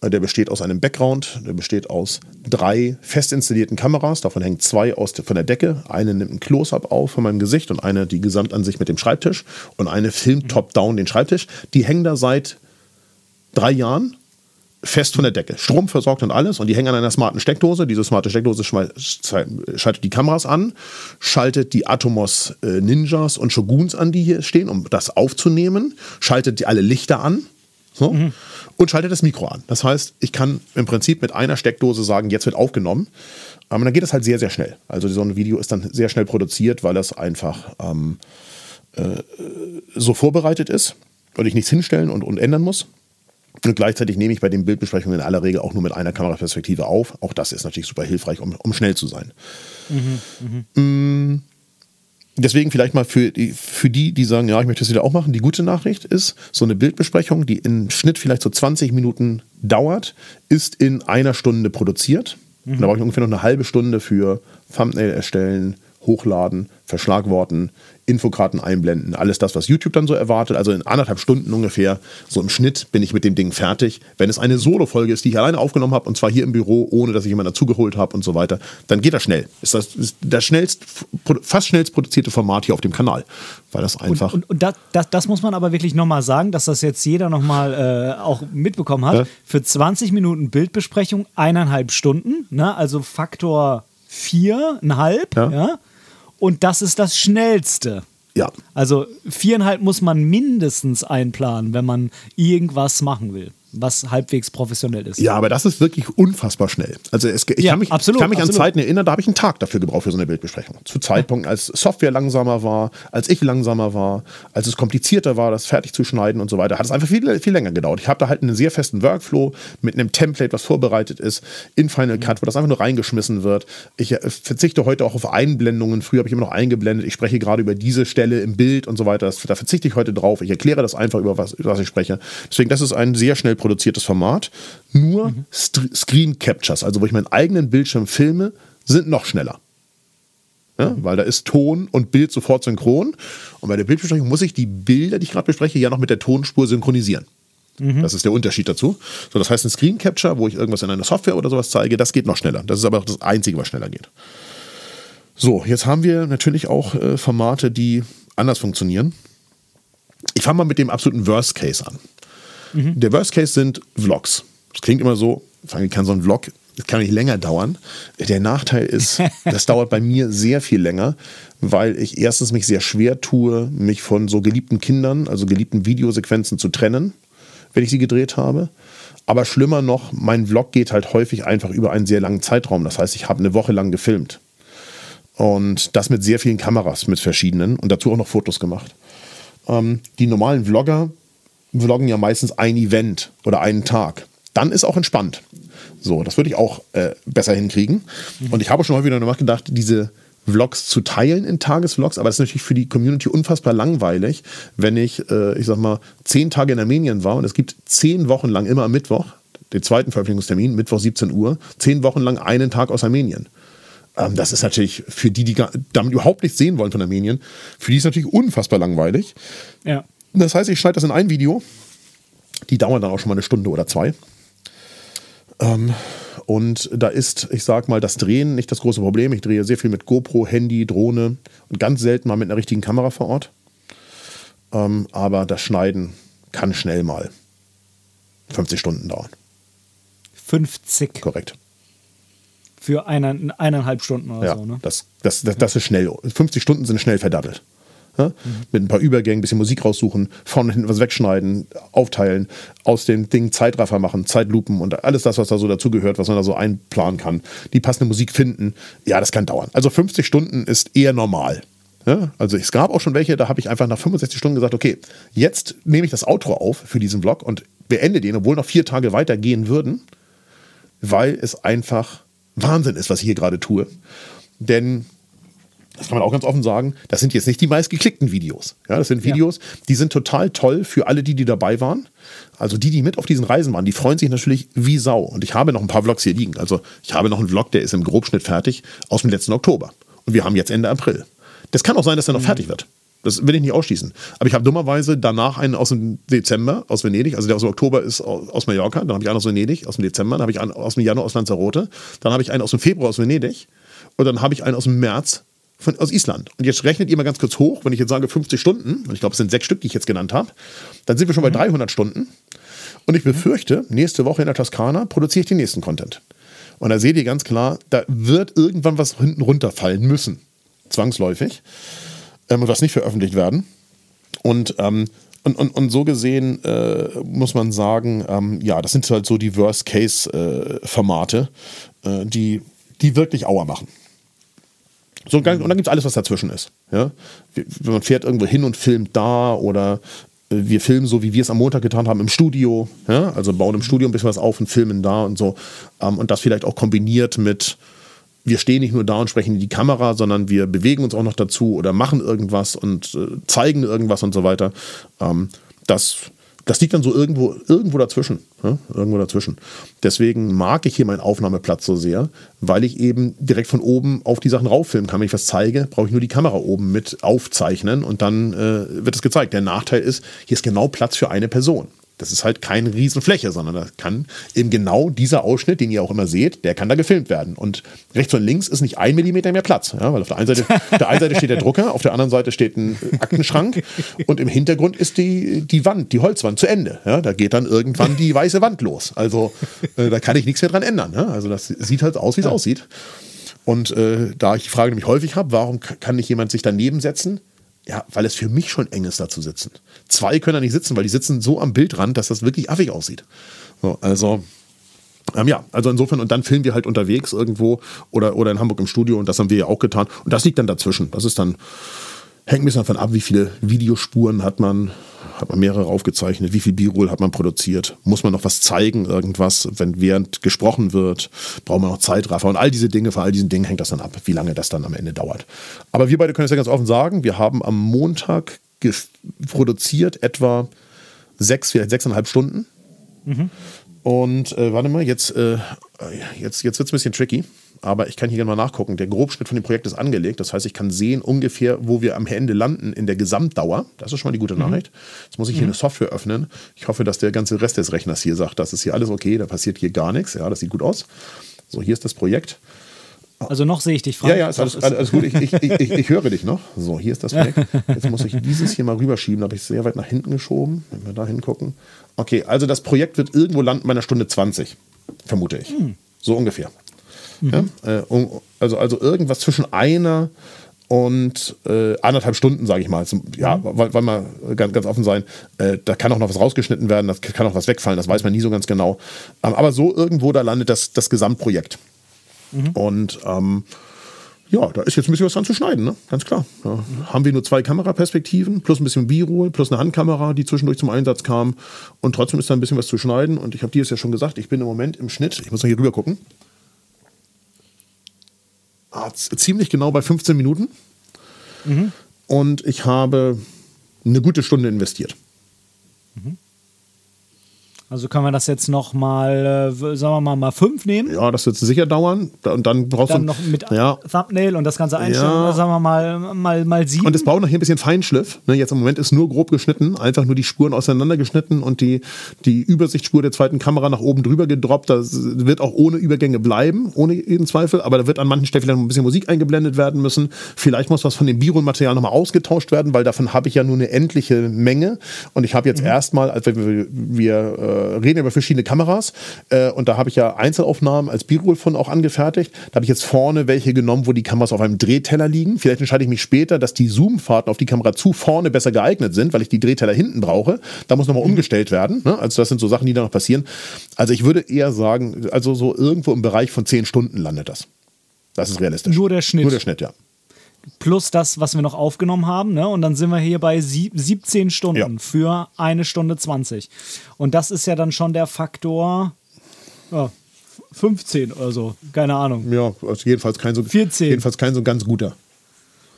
Äh, Der besteht aus einem Background, der besteht aus drei fest installierten Kameras. Davon hängen zwei aus der, von der Decke. Eine nimmt ein Close-up auf von meinem Gesicht und eine die Gesamtansicht mit dem Schreibtisch. Und eine filmt top-down den Schreibtisch. Die hängen da seit drei Jahren fest von der Decke. Strom versorgt und alles. Und die hängen an einer smarten Steckdose. Diese smarte Steckdose schaltet die Kameras an, schaltet die Atomos äh, Ninjas und Shoguns an, die hier stehen, um das aufzunehmen, schaltet die alle Lichter an. So, Und schaltet das Mikro an. Das heißt, ich kann im Prinzip mit einer Steckdose sagen, jetzt wird aufgenommen. Aber dann geht es halt sehr, sehr schnell. Also so ein Video ist dann sehr schnell produziert, weil das einfach ähm, äh, so vorbereitet ist und ich nichts hinstellen und, und ändern muss. Und gleichzeitig nehme ich bei den Bildbesprechungen in aller Regel auch nur mit einer Kameraperspektive auf. Auch das ist natürlich super hilfreich, um, um schnell zu sein. Mm, Deswegen vielleicht mal für die, für die, die sagen, ja, ich möchte das wieder auch machen. Die gute Nachricht ist, so eine Bildbesprechung, die im Schnitt vielleicht so 20 Minuten dauert, ist in einer Stunde produziert. Und da brauche ich ungefähr noch eine halbe Stunde für Thumbnail erstellen, hochladen, Verschlagworten, Infokarten einblenden, alles das, was YouTube dann so erwartet. Also in anderthalb Stunden ungefähr, so im Schnitt, bin ich mit dem Ding fertig. Wenn es eine Solo-Folge ist, die ich alleine aufgenommen habe, und zwar hier im Büro, ohne dass ich jemanden dazugeholt habe und so weiter, dann geht das schnell. Ist das ist das schnellst, fast schnellst produzierte Format hier auf dem Kanal. Weil das einfach. Und, und, und das, das, das muss man aber wirklich nochmal sagen, dass das jetzt jeder nochmal äh, auch mitbekommen hat. Ja. Für 20 Minuten Bildbesprechung eineinhalb Stunden, ne? also Faktor viereinhalb. Ja. Ja. Und das ist das Schnellste. ja. Also viereinhalb muss man mindestens einplanen, wenn man irgendwas machen will. Was halbwegs professionell ist. Ja, aber das ist wirklich unfassbar schnell. Also es, ich, Ja, kann mich, absolut, ich kann mich absolut. an Zeiten erinnern, da habe ich einen Tag dafür gebraucht für so eine Bildbesprechung. Zu Zeitpunkten, als Software langsamer war, als ich langsamer war, als es komplizierter war, das fertig zu schneiden und so weiter, hat es einfach viel, viel länger gedauert. Ich habe da halt einen sehr festen Workflow mit einem Template, was vorbereitet ist, in Final Cut, wo das einfach nur reingeschmissen wird. Ich äh, verzichte heute auch auf Einblendungen. Früher habe ich immer noch eingeblendet. Ich spreche gerade über diese Stelle im Bild und so weiter. Das, da verzichte ich heute drauf. Ich erkläre das einfach, über was, über was ich spreche. Deswegen, das ist ein sehr schnell produziertes Format. Nur St Screen Captures, also wo ich meinen eigenen Bildschirm filme, sind noch schneller. Ja, weil da ist Ton und Bild sofort synchron. Und bei der Bildbesprechung muss ich die Bilder, die ich gerade bespreche, ja noch mit der Tonspur synchronisieren. Das ist der Unterschied dazu. So, das heißt, ein Screen Capture, wo ich irgendwas in einer Software oder sowas zeige, das geht noch schneller. Das ist aber auch das Einzige, was schneller geht. So, jetzt haben wir natürlich auch äh, Formate, die anders funktionieren. Ich fange mal mit dem absoluten Worst Case an. Der Worst Case sind Vlogs. Das klingt immer so, kann so ein Vlog, das kann nicht länger dauern. Der Nachteil ist, das dauert bei mir sehr viel länger, weil ich erstens mich sehr schwer tue, mich von so geliebten Kindern, also geliebten Videosequenzen zu trennen, wenn ich sie gedreht habe. Aber schlimmer noch, mein Vlog geht halt häufig einfach über einen sehr langen Zeitraum. Das heißt, ich habe eine Woche lang gefilmt. Und das mit sehr vielen Kameras, mit verschiedenen und dazu auch noch Fotos gemacht. Ähm, die normalen Vlogger vloggen ja meistens ein Event oder einen Tag. Dann ist auch entspannt. So, das würde ich auch äh, besser hinkriegen. Und ich habe schon mal wieder nachgedacht, diese Vlogs zu teilen in Tagesvlogs, aber das ist natürlich für die Community unfassbar langweilig, wenn ich, äh, ich sag mal, zehn Tage in Armenien war und es gibt zehn Wochen lang immer am Mittwoch, den zweiten Veröffentlichungstermin, Mittwoch 17 Uhr, zehn Wochen lang einen Tag aus Armenien. Ähm, das ist natürlich für die, die gar- damit überhaupt nichts sehen wollen von Armenien, für die ist natürlich unfassbar langweilig. Ja. Das heißt, ich schneide das in ein Video. Die dauern dann auch schon mal eine Stunde oder zwei. Ähm, und da ist, ich sag mal, das Drehen nicht das große Problem. Ich drehe sehr viel mit GoPro, Handy, Drohne und ganz selten mal mit einer richtigen Kamera vor Ort. Ähm, aber das Schneiden kann schnell mal 50 Stunden dauern. 50 Korrekt. für eine, eineinhalb Stunden oder Ja, so, ne? das, das, das, das ist schnell. 50 Stunden sind schnell verdattelt. Ja? Mit ein paar Übergängen, ein bisschen Musik raussuchen, vorne hinten was wegschneiden, aufteilen, aus dem Ding Zeitraffer machen, Zeitlupen und alles das, was da so dazugehört, was man da so einplanen kann. Die passende Musik finden. Ja, das kann dauern. Also 50 Stunden ist eher normal. Ja? Also es gab auch schon welche, da habe ich einfach nach 65 Stunden gesagt, okay, jetzt nehme ich das Outro auf für diesen Vlog und beende den, obwohl noch vier Tage weitergehen würden, weil es einfach Wahnsinn ist, was ich hier gerade tue. Denn das kann man auch ganz offen sagen, das sind jetzt nicht die meistgeklickten Videos. Ja, das sind Videos, die sind total toll für alle, die, die dabei waren. Also die, die mit auf diesen Reisen waren, die freuen sich natürlich wie Sau. Und ich habe noch ein paar Vlogs hier liegen. Also ich habe noch einen Vlog, der ist im Grobschnitt fertig aus dem letzten Oktober. Und wir haben jetzt Ende April. Das kann auch sein, dass er noch fertig wird. Das will ich nicht ausschließen. Aber ich habe dummerweise danach einen aus dem Dezember, aus Venedig. Also der aus dem Oktober ist aus aus Mallorca. Dann habe ich einen aus Venedig, aus dem Dezember. Dann habe ich einen aus dem Januar aus Lanzarote. Dann habe ich einen aus dem Februar aus Venedig. Und dann habe ich einen aus dem März von, aus Island. Und jetzt rechnet ihr mal ganz kurz hoch, wenn ich jetzt sage 50 Stunden, und ich glaube, es sind sechs Stück, die ich jetzt genannt habe, dann sind wir schon bei 300 Stunden. Und ich befürchte, nächste Woche in der Toskana produziere ich den nächsten Content. Und da seht ihr ganz klar, da wird irgendwann was hinten runterfallen müssen. Zwangsläufig. Ähm, und was nicht veröffentlicht werden. Und, ähm, und, und, und so gesehen äh, muss man sagen, ähm, ja, das sind halt so die Worst-Case-Formate, äh, die, die wirklich Auer machen. So, und dann gibt es alles, was dazwischen ist. Ja? Man fährt irgendwo hin und filmt da oder äh, wir filmen so, wie wir es am Montag getan haben, im Studio. Ja? Also bauen im Studio ein bisschen was auf und filmen da und so. Ähm, und das vielleicht auch kombiniert mit, wir stehen nicht nur da und sprechen in die Kamera, sondern wir bewegen uns auch noch dazu oder machen irgendwas und äh, zeigen irgendwas und so weiter. Ähm, das, das liegt dann so irgendwo, irgendwo dazwischen. Ja? Irgendwo dazwischen. Deswegen mag ich hier meinen Aufnahmeplatz so sehr, weil ich eben direkt von oben auf die Sachen rauffilmen kann. Wenn ich was zeige, brauche ich nur die Kamera oben mit aufzeichnen und dann äh, wird es gezeigt. Der Nachteil ist, hier ist genau Platz für eine Person. Das ist halt keine Riesenfläche, sondern da kann eben genau dieser Ausschnitt, den ihr auch immer seht, der kann da gefilmt werden. Und rechts und links ist nicht ein Millimeter mehr Platz. Ja, weil auf der einen Seite, auf der einen Seite steht der Drucker, auf der anderen Seite steht ein Aktenschrank und im Hintergrund ist die, die Wand, die Holzwand zu Ende. Ja, da geht dann irgendwann die weiße Wand los. Also äh, da kann ich nichts mehr dran ändern. Ja? Also das sieht halt aus, wie es aussieht. Und äh, da ich die Frage nämlich häufig habe, warum kann nicht jemand sich daneben setzen? Ja, weil es für mich schon eng ist, da zu sitzen. Zwei können da nicht sitzen, weil die sitzen so am Bildrand, dass das wirklich affig aussieht. So, also, ähm, ja, also insofern, und dann filmen wir halt unterwegs irgendwo oder, oder in Hamburg im Studio und das haben wir ja auch getan. Und das liegt dann dazwischen. Das ist dann, hängt ein bisschen davon ab, wie viele Videospuren hat man, hat man mehrere aufgezeichnet, wie viel B-Roll hat man produziert, muss man noch was zeigen, irgendwas, wenn während gesprochen wird, braucht man noch Zeitraffer und all diese Dinge, von all diesen Dingen hängt das dann ab, wie lange das dann am Ende dauert. Aber wir beide können es ja ganz offen sagen, wir haben am Montag produziert etwa sechs, vielleicht sechseinhalb Stunden. Mhm. Und äh, warte mal, jetzt, äh, jetzt, jetzt wird es ein bisschen tricky aber ich kann hier gerne mal nachgucken. Der Grobschnitt von dem Projekt ist angelegt. Das heißt, ich kann sehen ungefähr, wo wir am Ende landen in der Gesamtdauer. Das ist schon mal die gute mhm. Nachricht. Jetzt muss ich hier mhm. eine Software öffnen. Ich hoffe, dass der ganze Rest des Rechners hier sagt, das ist hier alles okay, da passiert hier gar nichts. Ja, das sieht gut aus. So, hier ist das Projekt. Also noch sehe ich dich, Frank. Ja, ja, ist alles, alles gut. Ich, ich, ich, ich, höre dich noch. So, hier ist das Projekt. Jetzt muss ich dieses hier mal rüberschieben. Da habe ich es sehr weit nach hinten geschoben. Wenn wir da hingucken. Okay, also das Projekt wird irgendwo landen bei einer Stunde 20, vermute ich. Hm. So ungefähr. Mhm. Ja? Äh, also, also irgendwas zwischen einer und äh, anderthalb Stunden, sage ich mal. Ja, mhm. weil, weil wir ganz, ganz offen sein, äh, da kann auch noch was rausgeschnitten werden, da kann auch was wegfallen, das weiß man nie so ganz genau. Ähm, aber so irgendwo, da landet das, das Gesamtprojekt. Mhm. Und ähm, ja, da ist jetzt ein bisschen was dran zu schneiden, ne? ganz klar. Da mhm. haben wir nur zwei Kameraperspektiven, plus ein bisschen B-Roll, plus eine Handkamera, die zwischendurch zum Einsatz kam. Und trotzdem ist da ein bisschen was zu schneiden. Und ich habe dir es ja schon gesagt, ich bin im Moment im Schnitt, ich muss mal hier rüber gucken ziemlich genau bei 15 Minuten. Mhm. Und ich habe eine gute Stunde investiert. Also können wir das jetzt noch mal, äh, sagen wir mal, mal fünf nehmen? Ja, das wird sicher dauern. Und dann brauchst dann du noch mit ja. Thumbnail und das ganze einstellen. Ja. Sagen wir mal, mal, mal sieben. Und es braucht noch hier ein bisschen Feinschliff. Ne, jetzt im Moment ist nur grob geschnitten, einfach nur die Spuren auseinandergeschnitten und die, die Übersichtsspur der zweiten Kamera nach oben drüber gedroppt. Das wird auch ohne Übergänge bleiben, ohne jeden Zweifel. Aber da wird an manchen Stellen vielleicht noch ein bisschen Musik eingeblendet werden müssen. Vielleicht muss was von dem B-Roll-Material nochmal ausgetauscht werden, weil davon habe ich ja nur eine endliche Menge. Und ich habe jetzt mhm. erstmal, als wir, wir äh, reden über verschiedene Kameras äh, und da habe ich ja Einzelaufnahmen als B-Roll von auch angefertigt. Da habe ich jetzt vorne welche genommen, wo die Kameras auf einem Drehteller liegen. Vielleicht entscheide ich mich später, dass die Zoomfahrten auf die Kamera zu vorne besser geeignet sind, weil ich die Drehteller hinten brauche. Da muss nochmal mhm. umgestellt werden. Ne? Also das sind so Sachen, die da noch passieren. Also ich würde eher sagen, also so irgendwo im Bereich von zehn Stunden landet das. Das ist realistisch. Nur der Schnitt. Nur der Schnitt, ja plus das, was wir noch aufgenommen haben. Ne? Und dann sind wir hier bei sieb 17 Stunden ja. für eine Stunde 20. Und das ist ja dann schon der Faktor ja, 15 oder so. Keine Ahnung. Ja, also jedenfalls kein so, 14. Jedenfalls kein so ganz guter.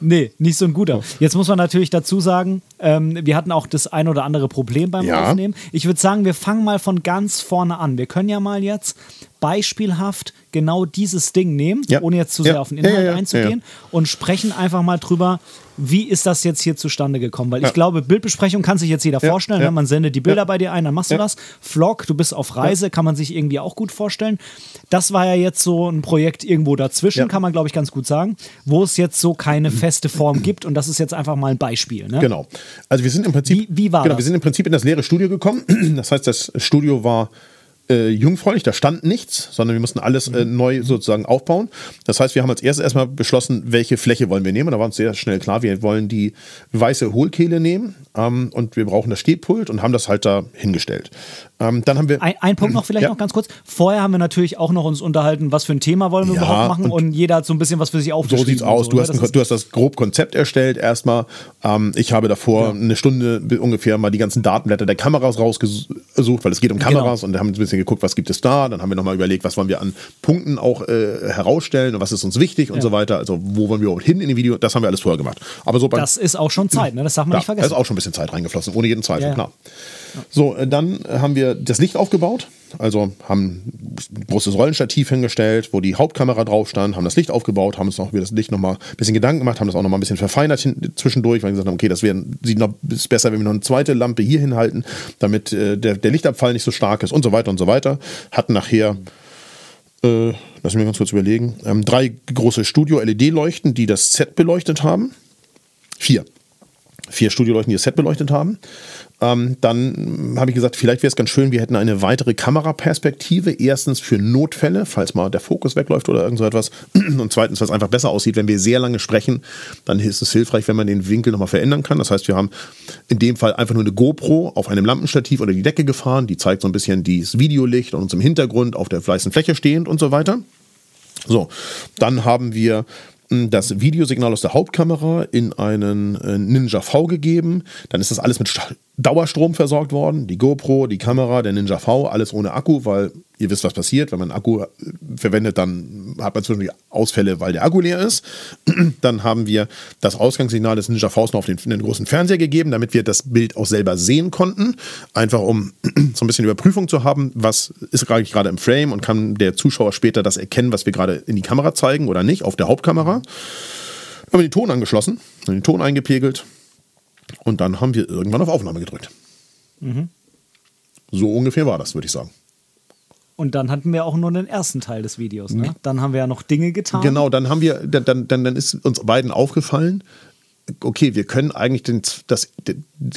Nee, nicht so ein guter. Jetzt muss man natürlich dazu sagen, ähm, wir hatten auch das ein oder andere Problem beim ja. Aufnehmen. Ich würde sagen, wir fangen mal von ganz vorne an. Wir können ja mal jetzt beispielhaft genau dieses Ding nehmen, ja. ohne jetzt zu sehr ja. auf den Inhalt einzugehen und sprechen einfach mal drüber, wie ist das jetzt hier zustande gekommen? Weil ich glaube, Bildbesprechung kann sich jetzt jeder vorstellen. Ne? Man sendet die Bilder bei dir ein, dann machst du das. Vlog, du bist auf Reise, kann man sich irgendwie auch gut vorstellen. Das war ja jetzt so ein Projekt irgendwo dazwischen, kann man glaube ich ganz gut sagen, wo es jetzt so keine feste Form gibt und das ist jetzt einfach mal ein Beispiel. Ne? Genau. Also wir sind im Prinzip, wie, wie war genau, das? wir sind im Prinzip in das leere Studio gekommen. Das heißt, das Studio war äh, jungfräulich, da stand nichts, sondern wir mussten alles äh, neu sozusagen aufbauen. Das heißt, wir haben als erstes erstmal beschlossen, welche Fläche wollen wir nehmen. Da war uns sehr schnell klar, wir wollen die weiße Hohlkehle nehmen ähm, und wir brauchen das Stehpult und haben das halt da hingestellt. Ähm, dann haben wir. Ein, ein Punkt noch vielleicht ja. noch ganz kurz. Vorher haben wir natürlich auch noch uns unterhalten, was für ein Thema wollen wir ja, überhaupt machen und, und, jeder hat so ein bisschen was für sich aufgeschrieben. So sieht's aus. So, du, hast ein, du hast das grob Konzept erstellt erstmal. Ähm, ich habe davor ja. eine Stunde ungefähr mal die ganzen Datenblätter der Kameras rausgesucht, weil es geht um genau. Kameras genau. und haben ein bisschen geguckt, was gibt es da. Dann haben wir nochmal überlegt, was wollen wir an Punkten auch äh, herausstellen und was ist uns wichtig und so weiter. Also wo wollen wir überhaupt hin in dem Video? Das haben wir alles vorher gemacht. Aber so das ist auch schon Zeit, ne? das darf man nicht vergessen. Da ist auch schon ein bisschen Zeit reingeflossen, ohne jeden Zweifel, klar. So, äh, dann haben wir das Licht aufgebaut. Also haben ein großes Rollenstativ hingestellt, wo die Hauptkamera drauf stand, haben das Licht aufgebaut, haben uns noch über das Licht nochmal ein bisschen Gedanken gemacht, haben das auch nochmal ein bisschen verfeinert zwischendurch, weil wir gesagt haben, okay, das wär, sieht noch ist besser, wenn wir noch eine zweite Lampe hier hinhalten, damit äh, der, der Lichtabfall nicht so stark ist und so weiter und so weiter. Hatten nachher äh, lass mich ganz kurz überlegen, ähm, drei große Studio-LED-Leuchten, die das Set beleuchtet haben. Vier vier Studioleuchten, die das Set beleuchtet haben. Ähm, dann habe ich gesagt, vielleicht wäre es ganz schön, wir hätten eine weitere Kameraperspektive. Erstens für Notfälle, falls mal der Fokus wegläuft oder irgend so etwas. Und zweitens, es einfach besser aussieht, wenn wir sehr lange sprechen, dann ist es hilfreich, wenn man den Winkel nochmal verändern kann. Das heißt, wir haben in dem Fall einfach nur eine GoPro auf einem Lampenstativ oder die Decke gefahren. Die zeigt so ein bisschen das Videolicht und uns im Hintergrund auf der weißen Fläche stehend und so weiter. So, dann haben wir das Videosignal aus der Hauptkamera in einen äh, Ninja V gegeben. Dann ist das alles mit Dauerstrom versorgt worden. Die GoPro, die Kamera, der Ninja V, alles ohne Akku, weil ihr wisst, was passiert. Wenn man Akku äh, verwendet, dann hat man zwischendurch Ausfälle, weil der Akku leer ist. Dann haben wir das Ausgangssignal des Ninja Vs noch auf den, den, großen Fernseher gegeben, damit wir das Bild auch selber sehen konnten. Einfach um so ein bisschen Überprüfung zu haben, was ist gerade im Frame und kann der Zuschauer später das erkennen, was wir gerade in die Kamera zeigen oder nicht, auf der Hauptkamera. Dann haben wir den Ton angeschlossen, den Ton eingepegelt und dann haben wir irgendwann auf Aufnahme gedrückt. Mhm. So ungefähr war das, würde ich sagen. Und dann hatten wir auch nur den ersten Teil des Videos. Ne? Dann haben wir ja noch Dinge getan. Genau, dann haben wir, dann, dann, dann ist uns beiden aufgefallen, okay, wir können eigentlich den, das,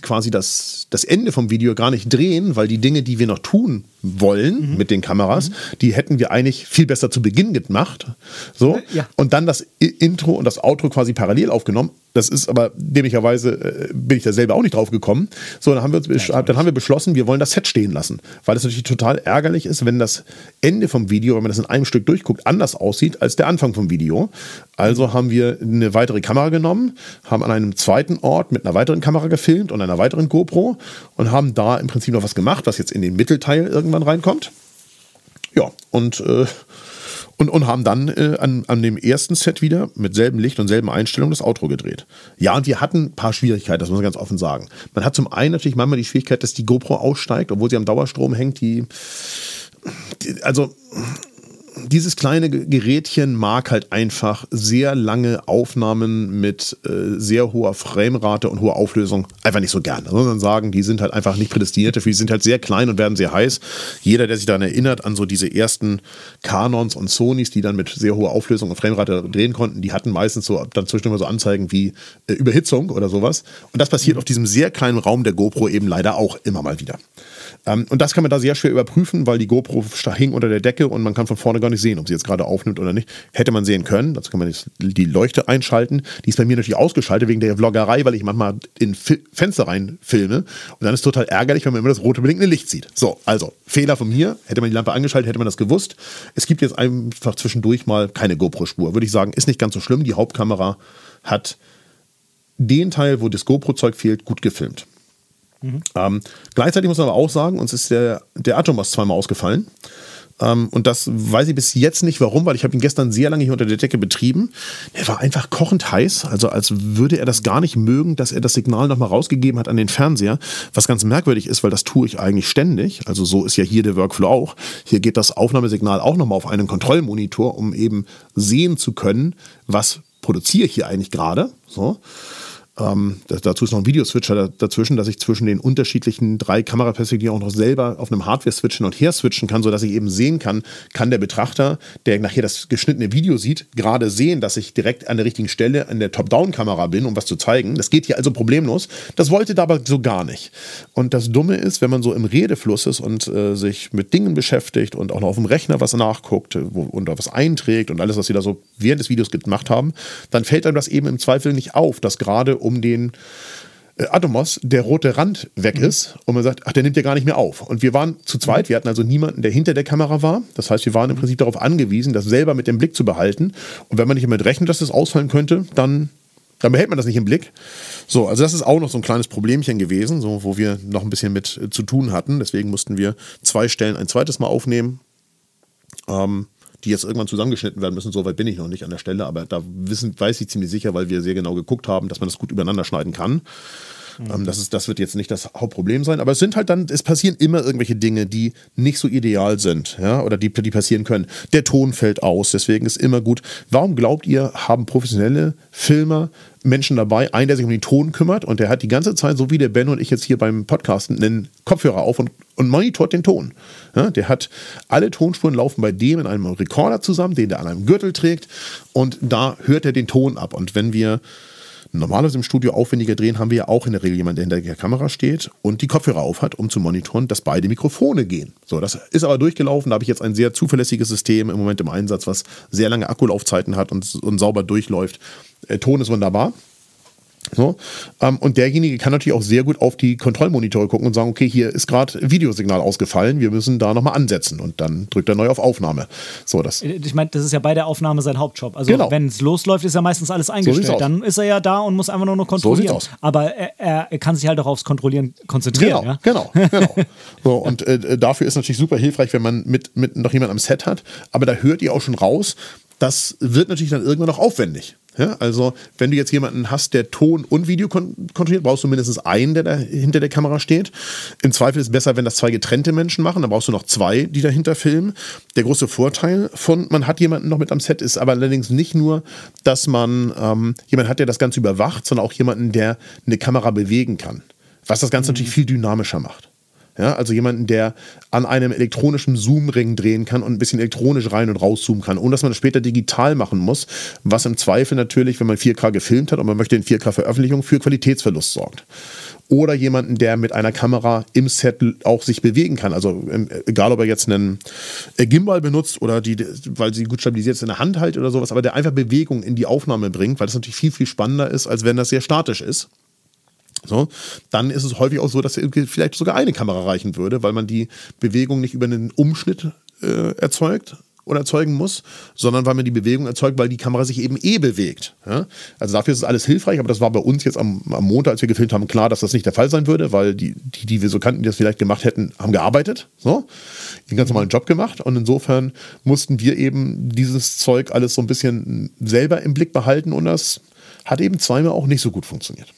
quasi das, das Ende vom Video gar nicht drehen, weil die Dinge, die wir noch tun wollen mhm. mit den Kameras, mhm. die hätten wir eigentlich viel besser zu Beginn gemacht. So. Ja. Und dann das Intro und das Outro quasi parallel aufgenommen. Das ist aber dämlicherweise, äh, bin ich da selber auch nicht drauf gekommen. So, dann haben, wir ja, dann haben wir beschlossen, wir wollen das Set stehen lassen. Weil es natürlich total ärgerlich ist, wenn das Ende vom Video, wenn man das in einem Stück durchguckt, anders aussieht als der Anfang vom Video. Also haben wir eine weitere Kamera genommen, haben an einem zweiten Ort mit einer weiteren Kamera gefilmt und einer weiteren GoPro und haben da im Prinzip noch was gemacht, was jetzt in den Mittelteil irgendwann reinkommt. Ja, und äh, und, und haben dann äh, an, an dem ersten Set wieder mit selben Licht und selben Einstellungen das Outro gedreht. Ja, und wir hatten ein paar Schwierigkeiten, das muss man ganz offen sagen. Man hat zum einen natürlich manchmal die Schwierigkeit, dass die GoPro aussteigt, obwohl sie am Dauerstrom hängt, die, die also dieses kleine Gerätchen mag halt einfach sehr lange Aufnahmen mit äh, sehr hoher Framerate und hoher Auflösung einfach nicht so gerne. Sondern sagen, die sind halt einfach nicht prädestiniert dafür. Die sind halt sehr klein und werden sehr heiß. Jeder, der sich daran erinnert, an so diese ersten Canons und Sonys, die dann mit sehr hoher Auflösung und Framerate drehen konnten, die hatten meistens so dann zwischendurch so Anzeigen wie äh, Überhitzung oder sowas. Und das passiert mhm. auf diesem sehr kleinen Raum der GoPro eben leider auch immer mal wieder. Ähm, und das kann man da sehr schwer überprüfen, weil die GoPro hing unter der Decke und man kann von vorne gar nicht sehen, ob sie jetzt gerade aufnimmt oder nicht. Hätte man sehen können, dazu kann man die Leuchte einschalten. Die ist bei mir natürlich ausgeschaltet wegen der Vloggerei, weil ich manchmal in Fi Fenster rein filme. Und dann ist es total ärgerlich, wenn man immer das rote blinkende Licht sieht. So, also Fehler von mir. Hätte man die Lampe angeschaltet, hätte man das gewusst. Es gibt jetzt einfach zwischendurch mal keine GoPro-Spur. Würde ich sagen, ist nicht ganz so schlimm. Die Hauptkamera hat den Teil, wo das GoPro-Zeug fehlt, gut gefilmt. Mhm. Ähm, gleichzeitig muss man aber auch sagen, uns ist der, der Atomos zweimal ausgefallen. Ähm, und das weiß ich bis jetzt nicht warum, weil ich habe ihn gestern sehr lange hier unter der Decke betrieben. Er war einfach kochend heiß, also als würde er das gar nicht mögen, dass er das Signal nochmal rausgegeben hat an den Fernseher. Was ganz merkwürdig ist, weil das tue ich eigentlich ständig. Also so ist ja hier der Workflow auch. Hier geht das Aufnahmesignal auch nochmal auf einen Kontrollmonitor, um eben sehen zu können, was produziere ich hier eigentlich gerade. So. Ähm, dazu ist noch ein Videoswitcher dazwischen, dass ich zwischen den unterschiedlichen drei Kameraperspektiven auch noch selber auf einem Hardware-Switch hin und her switchen kann, sodass ich eben sehen kann, kann der Betrachter, der nachher das geschnittene Video sieht, gerade sehen, dass ich direkt an der richtigen Stelle an der Top-Down-Kamera bin, um was zu zeigen. Das geht hier also problemlos. Das wollte da aber so gar nicht. Und das Dumme ist, wenn man so im Redefluss ist und äh, sich mit Dingen beschäftigt und auch noch auf dem Rechner was nachguckt wo, und was einträgt und alles, was sie da so während des Videos gemacht haben, dann fällt einem das eben im Zweifel nicht auf, dass gerade um den äh, Atomos der rote Rand weg mhm. ist und man sagt, ach, der nimmt ja gar nicht mehr auf. Und wir waren zu zweit, wir hatten also niemanden, der hinter der Kamera war. Das heißt, wir waren im Prinzip darauf angewiesen, das selber mit dem Blick zu behalten. Und wenn man nicht damit rechnet, dass das ausfallen könnte, dann, dann behält man das nicht im Blick. So, also das ist auch noch so ein kleines Problemchen gewesen, so, wo wir noch ein bisschen mit äh, zu tun hatten. Deswegen mussten wir zwei Stellen ein zweites Mal aufnehmen. Ähm, die jetzt irgendwann zusammengeschnitten werden müssen. Soweit bin ich noch nicht an der Stelle, aber da wissen, weiß ich ziemlich sicher, weil wir sehr genau geguckt haben, dass man das gut übereinander schneiden kann. Mhm. Das, ist, das wird jetzt nicht das Hauptproblem sein, aber es sind halt dann, es passieren immer irgendwelche Dinge, die nicht so ideal sind, ja, oder die, die passieren können. Der Ton fällt aus, deswegen ist immer gut. Warum glaubt ihr, haben professionelle Filmer Menschen dabei, einen, der sich um den Ton kümmert und der hat die ganze Zeit, so wie der Ben und ich jetzt hier beim Podcasten, einen Kopfhörer auf und, und monitort den Ton. Ja, der hat alle Tonspuren laufen bei dem in einem Rekorder zusammen, den der an einem Gürtel trägt und da hört er den Ton ab. Und wenn wir Normalerweise im Studio aufwendiger drehen haben wir ja auch in der Regel jemanden, der hinter der Kamera steht und die Kopfhörer aufhat, um zu monitoren, dass beide Mikrofone gehen. So, das ist aber durchgelaufen. Da habe ich jetzt ein sehr zuverlässiges System im Moment im Einsatz, was sehr lange Akkulaufzeiten hat und, und sauber durchläuft. Der Ton ist wunderbar. So, ähm, und derjenige kann natürlich auch sehr gut auf die Kontrollmonitore gucken und sagen, okay, hier ist gerade Videosignal ausgefallen, wir müssen da nochmal ansetzen und dann drückt er neu auf Aufnahme. So, das ich meine, das ist ja bei der Aufnahme sein Hauptjob. Also genau. wenn es losläuft, ist ja meistens alles eingestellt. So dann ist er ja da und muss einfach nur noch kontrollieren. So Aber er, er, kann sich halt auch aufs Kontrollieren konzentrieren. Genau, ja? genau, genau. so, und äh, dafür ist natürlich super hilfreich, wenn man mit, mit noch jemand am Set hat. Aber da hört ihr auch schon raus, das wird natürlich dann irgendwann noch aufwendig. Ja, also, wenn du jetzt jemanden hast, der Ton und Video kon kontrolliert, brauchst du mindestens einen, der da hinter der Kamera steht. Im Zweifel ist es besser, wenn das zwei getrennte Menschen machen. Dann brauchst du noch zwei, die dahinter filmen. Der große Vorteil von, man hat jemanden noch mit am Set, ist aber allerdings nicht nur, dass man ähm, jemanden hat, der das Ganze überwacht, sondern auch jemanden, der eine Kamera bewegen kann. Was das Ganze mhm. natürlich viel dynamischer macht. Ja, also jemanden, der an einem elektronischen Zoom-Ring drehen kann und ein bisschen elektronisch rein und rauszoomen kann, ohne dass man das später digital machen muss, was im Zweifel natürlich, wenn man 4K gefilmt hat und man möchte in 4K-Veröffentlichung, für Qualitätsverlust sorgt. Oder jemanden, der mit einer Kamera im Set auch sich bewegen kann. Also ähm, egal, ob er jetzt einen äh, Gimbal benutzt oder die, weil sie gut stabilisiert ist, in der Hand hält oder sowas, aber der einfach Bewegung in die Aufnahme bringt, weil das natürlich viel, viel spannender ist, als wenn das sehr statisch ist. So, dann ist es häufig auch so, dass vielleicht sogar eine Kamera reichen würde, weil man die Bewegung nicht über einen Umschnitt äh, erzeugt oder erzeugen muss, sondern weil man die Bewegung erzeugt, weil die Kamera sich eben eh bewegt. Ja? Also dafür ist es alles hilfreich, aber das war bei uns jetzt am, am, Montag, als wir gefilmt haben, klar, dass das nicht der Fall sein würde, weil die, die, die wir so kannten, die das vielleicht gemacht hätten, haben gearbeitet, so, den ganz normalen Job gemacht und insofern mussten wir eben dieses Zeug alles so ein bisschen selber im Blick behalten und das hat eben zweimal auch nicht so gut funktioniert.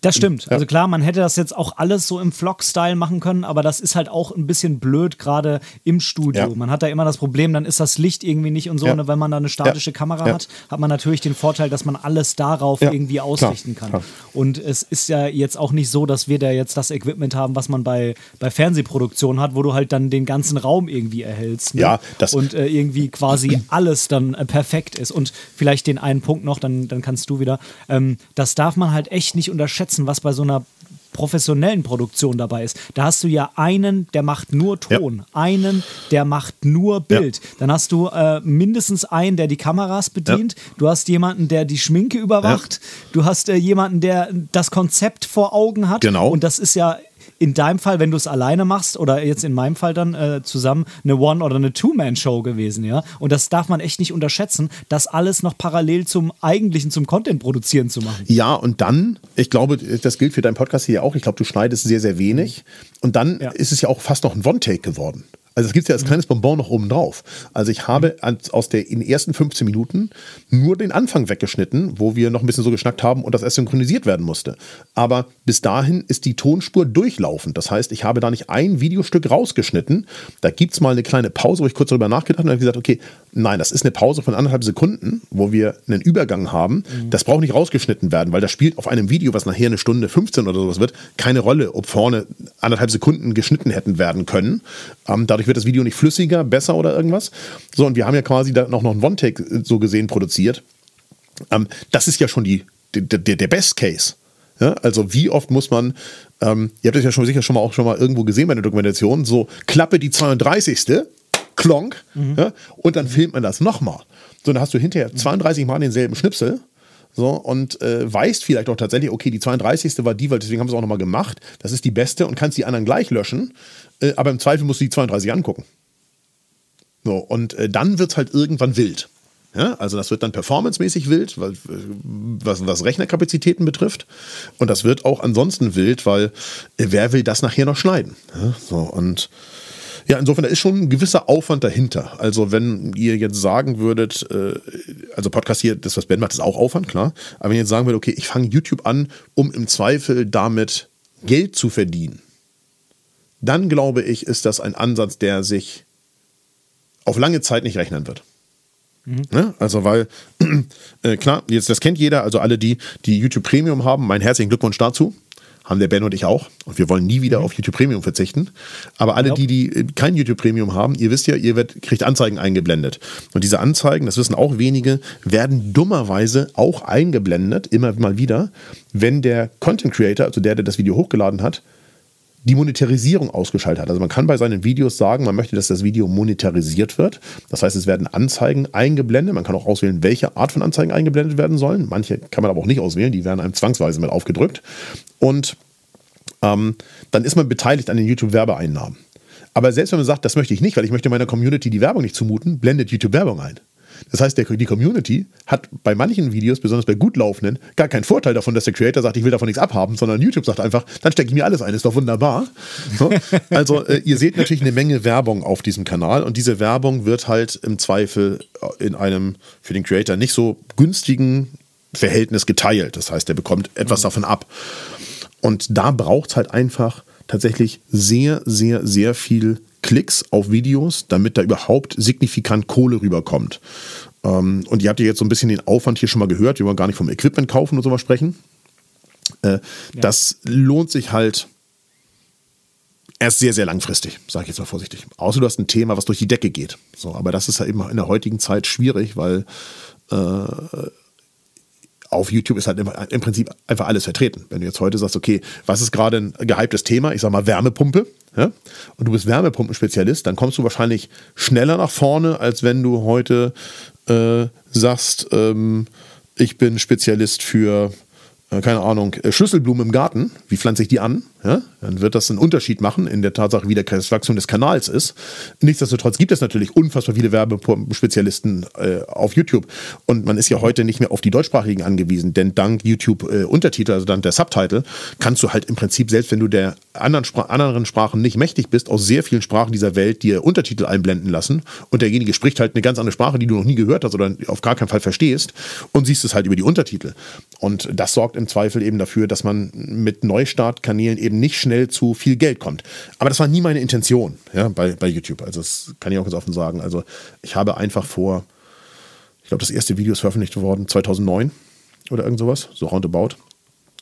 Das stimmt. Ja. Also klar, man hätte das jetzt auch alles so im Vlog-Style machen können, aber das ist halt auch ein bisschen blöd, gerade im Studio. Ja. Man hat da immer das Problem, dann ist das Licht irgendwie nicht und so. Ja. Und wenn man da eine statische Kamera hat, hat man natürlich den Vorteil, dass man alles darauf irgendwie ausrichten klar, kann. Klar. Und es ist ja jetzt auch nicht so, dass wir da jetzt das Equipment haben, was man bei, bei Fernsehproduktionen hat, wo du halt dann den ganzen Raum irgendwie erhältst. Ne? Ja, das und äh, irgendwie quasi alles dann äh, perfekt ist. Und vielleicht den einen Punkt noch, dann, dann kannst du wieder. Ähm, das darf man halt echt nicht unterscheiden unterschätzen, was bei so einer professionellen Produktion dabei ist. Da hast du ja einen, der macht nur Ton, ja. einen, der macht nur Bild. Ja. Dann hast du äh, mindestens einen, der die Kameras bedient. Ja. Du hast jemanden, der die Schminke überwacht. Du hast äh, jemanden, der das Konzept vor Augen hat. Genau. Und das ist ja in deinem Fall, wenn du es alleine machst oder jetzt in meinem Fall dann äh, zusammen eine One- oder eine Two-Man-Show gewesen, ja. Und das darf man echt nicht unterschätzen, das alles noch parallel zum eigentlichen, zum Content produzieren zu machen. Ja, und dann, ich glaube, das gilt für deinen Podcast hier auch. Ich glaube, du schneidest sehr, sehr wenig. Und dann ja. ist es ja auch fast noch ein One-Take geworden. Also es gibt ja als kleines Bonbon noch oben drauf. Also ich habe aus der, in den ersten 15 Minuten nur den Anfang weggeschnitten, wo wir noch ein bisschen so geschnackt haben und das erst synchronisiert werden musste. Aber bis dahin ist die Tonspur durchlaufend. Das heißt, ich habe da nicht ein Videostück rausgeschnitten. Da gibt es mal eine kleine Pause, wo ich kurz darüber nachgedacht habe und habe gesagt, okay, nein, das ist eine Pause von anderthalb Sekunden, wo wir einen Übergang haben. Mhm. Das braucht nicht rausgeschnitten werden, weil das spielt auf einem Video, was nachher eine Stunde 15 oder sowas wird, keine Rolle, ob vorne anderthalb Sekunden geschnitten hätten werden können. Ähm, dadurch wird das Video nicht flüssiger, besser oder irgendwas. So, und wir haben ja quasi da noch einen One-Take äh, so gesehen produziert. Ähm, das ist ja schon die, der, der Best Case. Ja, also wie oft muss man, ähm, ihr habt das ja schon sicher schon mal auch schon mal irgendwo gesehen bei der Dokumentation, so Klappe die 32. Klonk, mhm. ja, und dann filmt man das nochmal. So, dann hast du hinterher 32 Mal denselben Schnipsel. So, und äh, weißt vielleicht auch tatsächlich, okay, die 32. war die, weil deswegen haben sie es auch nochmal gemacht. Das ist die beste und kannst die anderen gleich löschen. Äh, aber im Zweifel musst du die 32 angucken. So, und äh, dann wird es halt irgendwann wild. Ja, also das wird dann performancemäßig wild, weil, äh, was, was Rechnerkapazitäten betrifft. Und das wird auch ansonsten wild, weil äh, wer will das nachher noch schneiden? Ja, so, und ja, insofern, da ist schon ein gewisser Aufwand dahinter. Also, wenn ihr jetzt sagen würdet, äh, also Podcast hier, das, was Ben macht, ist auch Aufwand, klar. Aber wenn ihr jetzt sagen würdet, okay, ich fange YouTube an, um im Zweifel damit Geld zu verdienen, dann glaube ich, ist das ein Ansatz, der sich auf lange Zeit nicht rechnen wird. Mhm. Ne? Also, weil, äh, klar, jetzt das kennt jeder, also alle, die, die YouTube Premium haben, mein herzlichen Glückwunsch dazu. Haben der Ben und ich auch. Und wir wollen nie wieder mhm. auf YouTube Premium verzichten. Aber alle, die, die äh, kein YouTube Premium haben, ihr wisst ja, ihr werdet, kriegt Anzeigen eingeblendet. Und diese Anzeigen, das wissen auch wenige, werden dummerweise auch eingeblendet, immer mal wieder, wenn der Content Creator, also der, der das Video hochgeladen hat, die Monetarisierung ausgeschaltet hat. Also man kann bei seinen Videos sagen, man möchte, dass das Video monetarisiert wird. Das heißt, es werden Anzeigen eingeblendet. Man kann auch auswählen, welche Art von Anzeigen eingeblendet werden sollen. Manche kann man aber auch nicht auswählen, die werden einem zwangsweise mit aufgedrückt. Und ähm, dann ist man beteiligt an den YouTube-Werbeeinnahmen. Aber selbst wenn man sagt, das möchte ich nicht, weil ich möchte meiner Community die Werbung nicht zumuten, blendet YouTube Werbung ein. Das heißt, der, die Community hat bei manchen Videos, besonders bei gut laufenden, gar keinen Vorteil davon, dass der Creator sagt, ich will davon nichts abhaben, sondern YouTube sagt einfach, dann stecke ich mir alles ein, ist doch wunderbar. So. Also äh, ihr seht natürlich eine Menge Werbung auf diesem Kanal und diese Werbung wird halt im Zweifel äh, in einem für den Creator nicht so günstigen Verhältnis geteilt. Das heißt, er bekommt etwas mhm. davon ab. Und da braucht es halt einfach tatsächlich sehr, sehr, sehr viel Klicks auf Videos, damit da überhaupt signifikant Kohle rüberkommt. Ähm, und ihr habt ja jetzt so ein bisschen den Aufwand hier schon mal gehört. Wir wollen gar nicht vom Equipment kaufen und sowas sprechen. Äh, ja. Das lohnt sich halt erst sehr, sehr langfristig, sage ich jetzt mal vorsichtig. Außer du hast ein Thema, was durch die Decke geht. So, aber das ist ja eben in der heutigen Zeit schwierig, weil äh, auf YouTube ist halt im Prinzip einfach alles vertreten. Wenn du jetzt heute sagst, okay, was ist gerade ein gehyptes Thema? Ich sag mal Wärmepumpe. Ja? Und du bist Wärmepumpenspezialist, dann kommst du wahrscheinlich schneller nach vorne, als wenn du heute äh, sagst, ähm, ich bin Spezialist für äh, keine Ahnung, äh, Schlüsselblumen im Garten, wie pflanze ich die an? Ja? Dann wird das einen Unterschied machen in der Tatsache, wie der Wachstum des Kanals ist. Nichtsdestotrotz gibt es natürlich unfassbar viele Werbespezialisten äh, auf YouTube. Und man ist ja heute nicht mehr auf die deutschsprachigen angewiesen, denn dank YouTube-Untertitel, äh, also dank der Subtitle, kannst du halt im Prinzip, selbst wenn du der anderen, Spra anderen Sprachen nicht mächtig bist, aus sehr vielen Sprachen dieser Welt dir Untertitel einblenden lassen. Und derjenige spricht halt eine ganz andere Sprache, die du noch nie gehört hast oder auf gar keinen Fall verstehst und siehst es halt über die Untertitel. Und das sorgt im Zweifel eben dafür, dass man mit Neustartkanälen eben nicht schnell zu viel Geld kommt. Aber das war nie meine Intention ja, bei, bei YouTube. Also das kann ich auch ganz offen sagen. Also ich habe einfach vor, ich glaube, das erste Video ist veröffentlicht worden 2009 oder irgend sowas, so roundabout.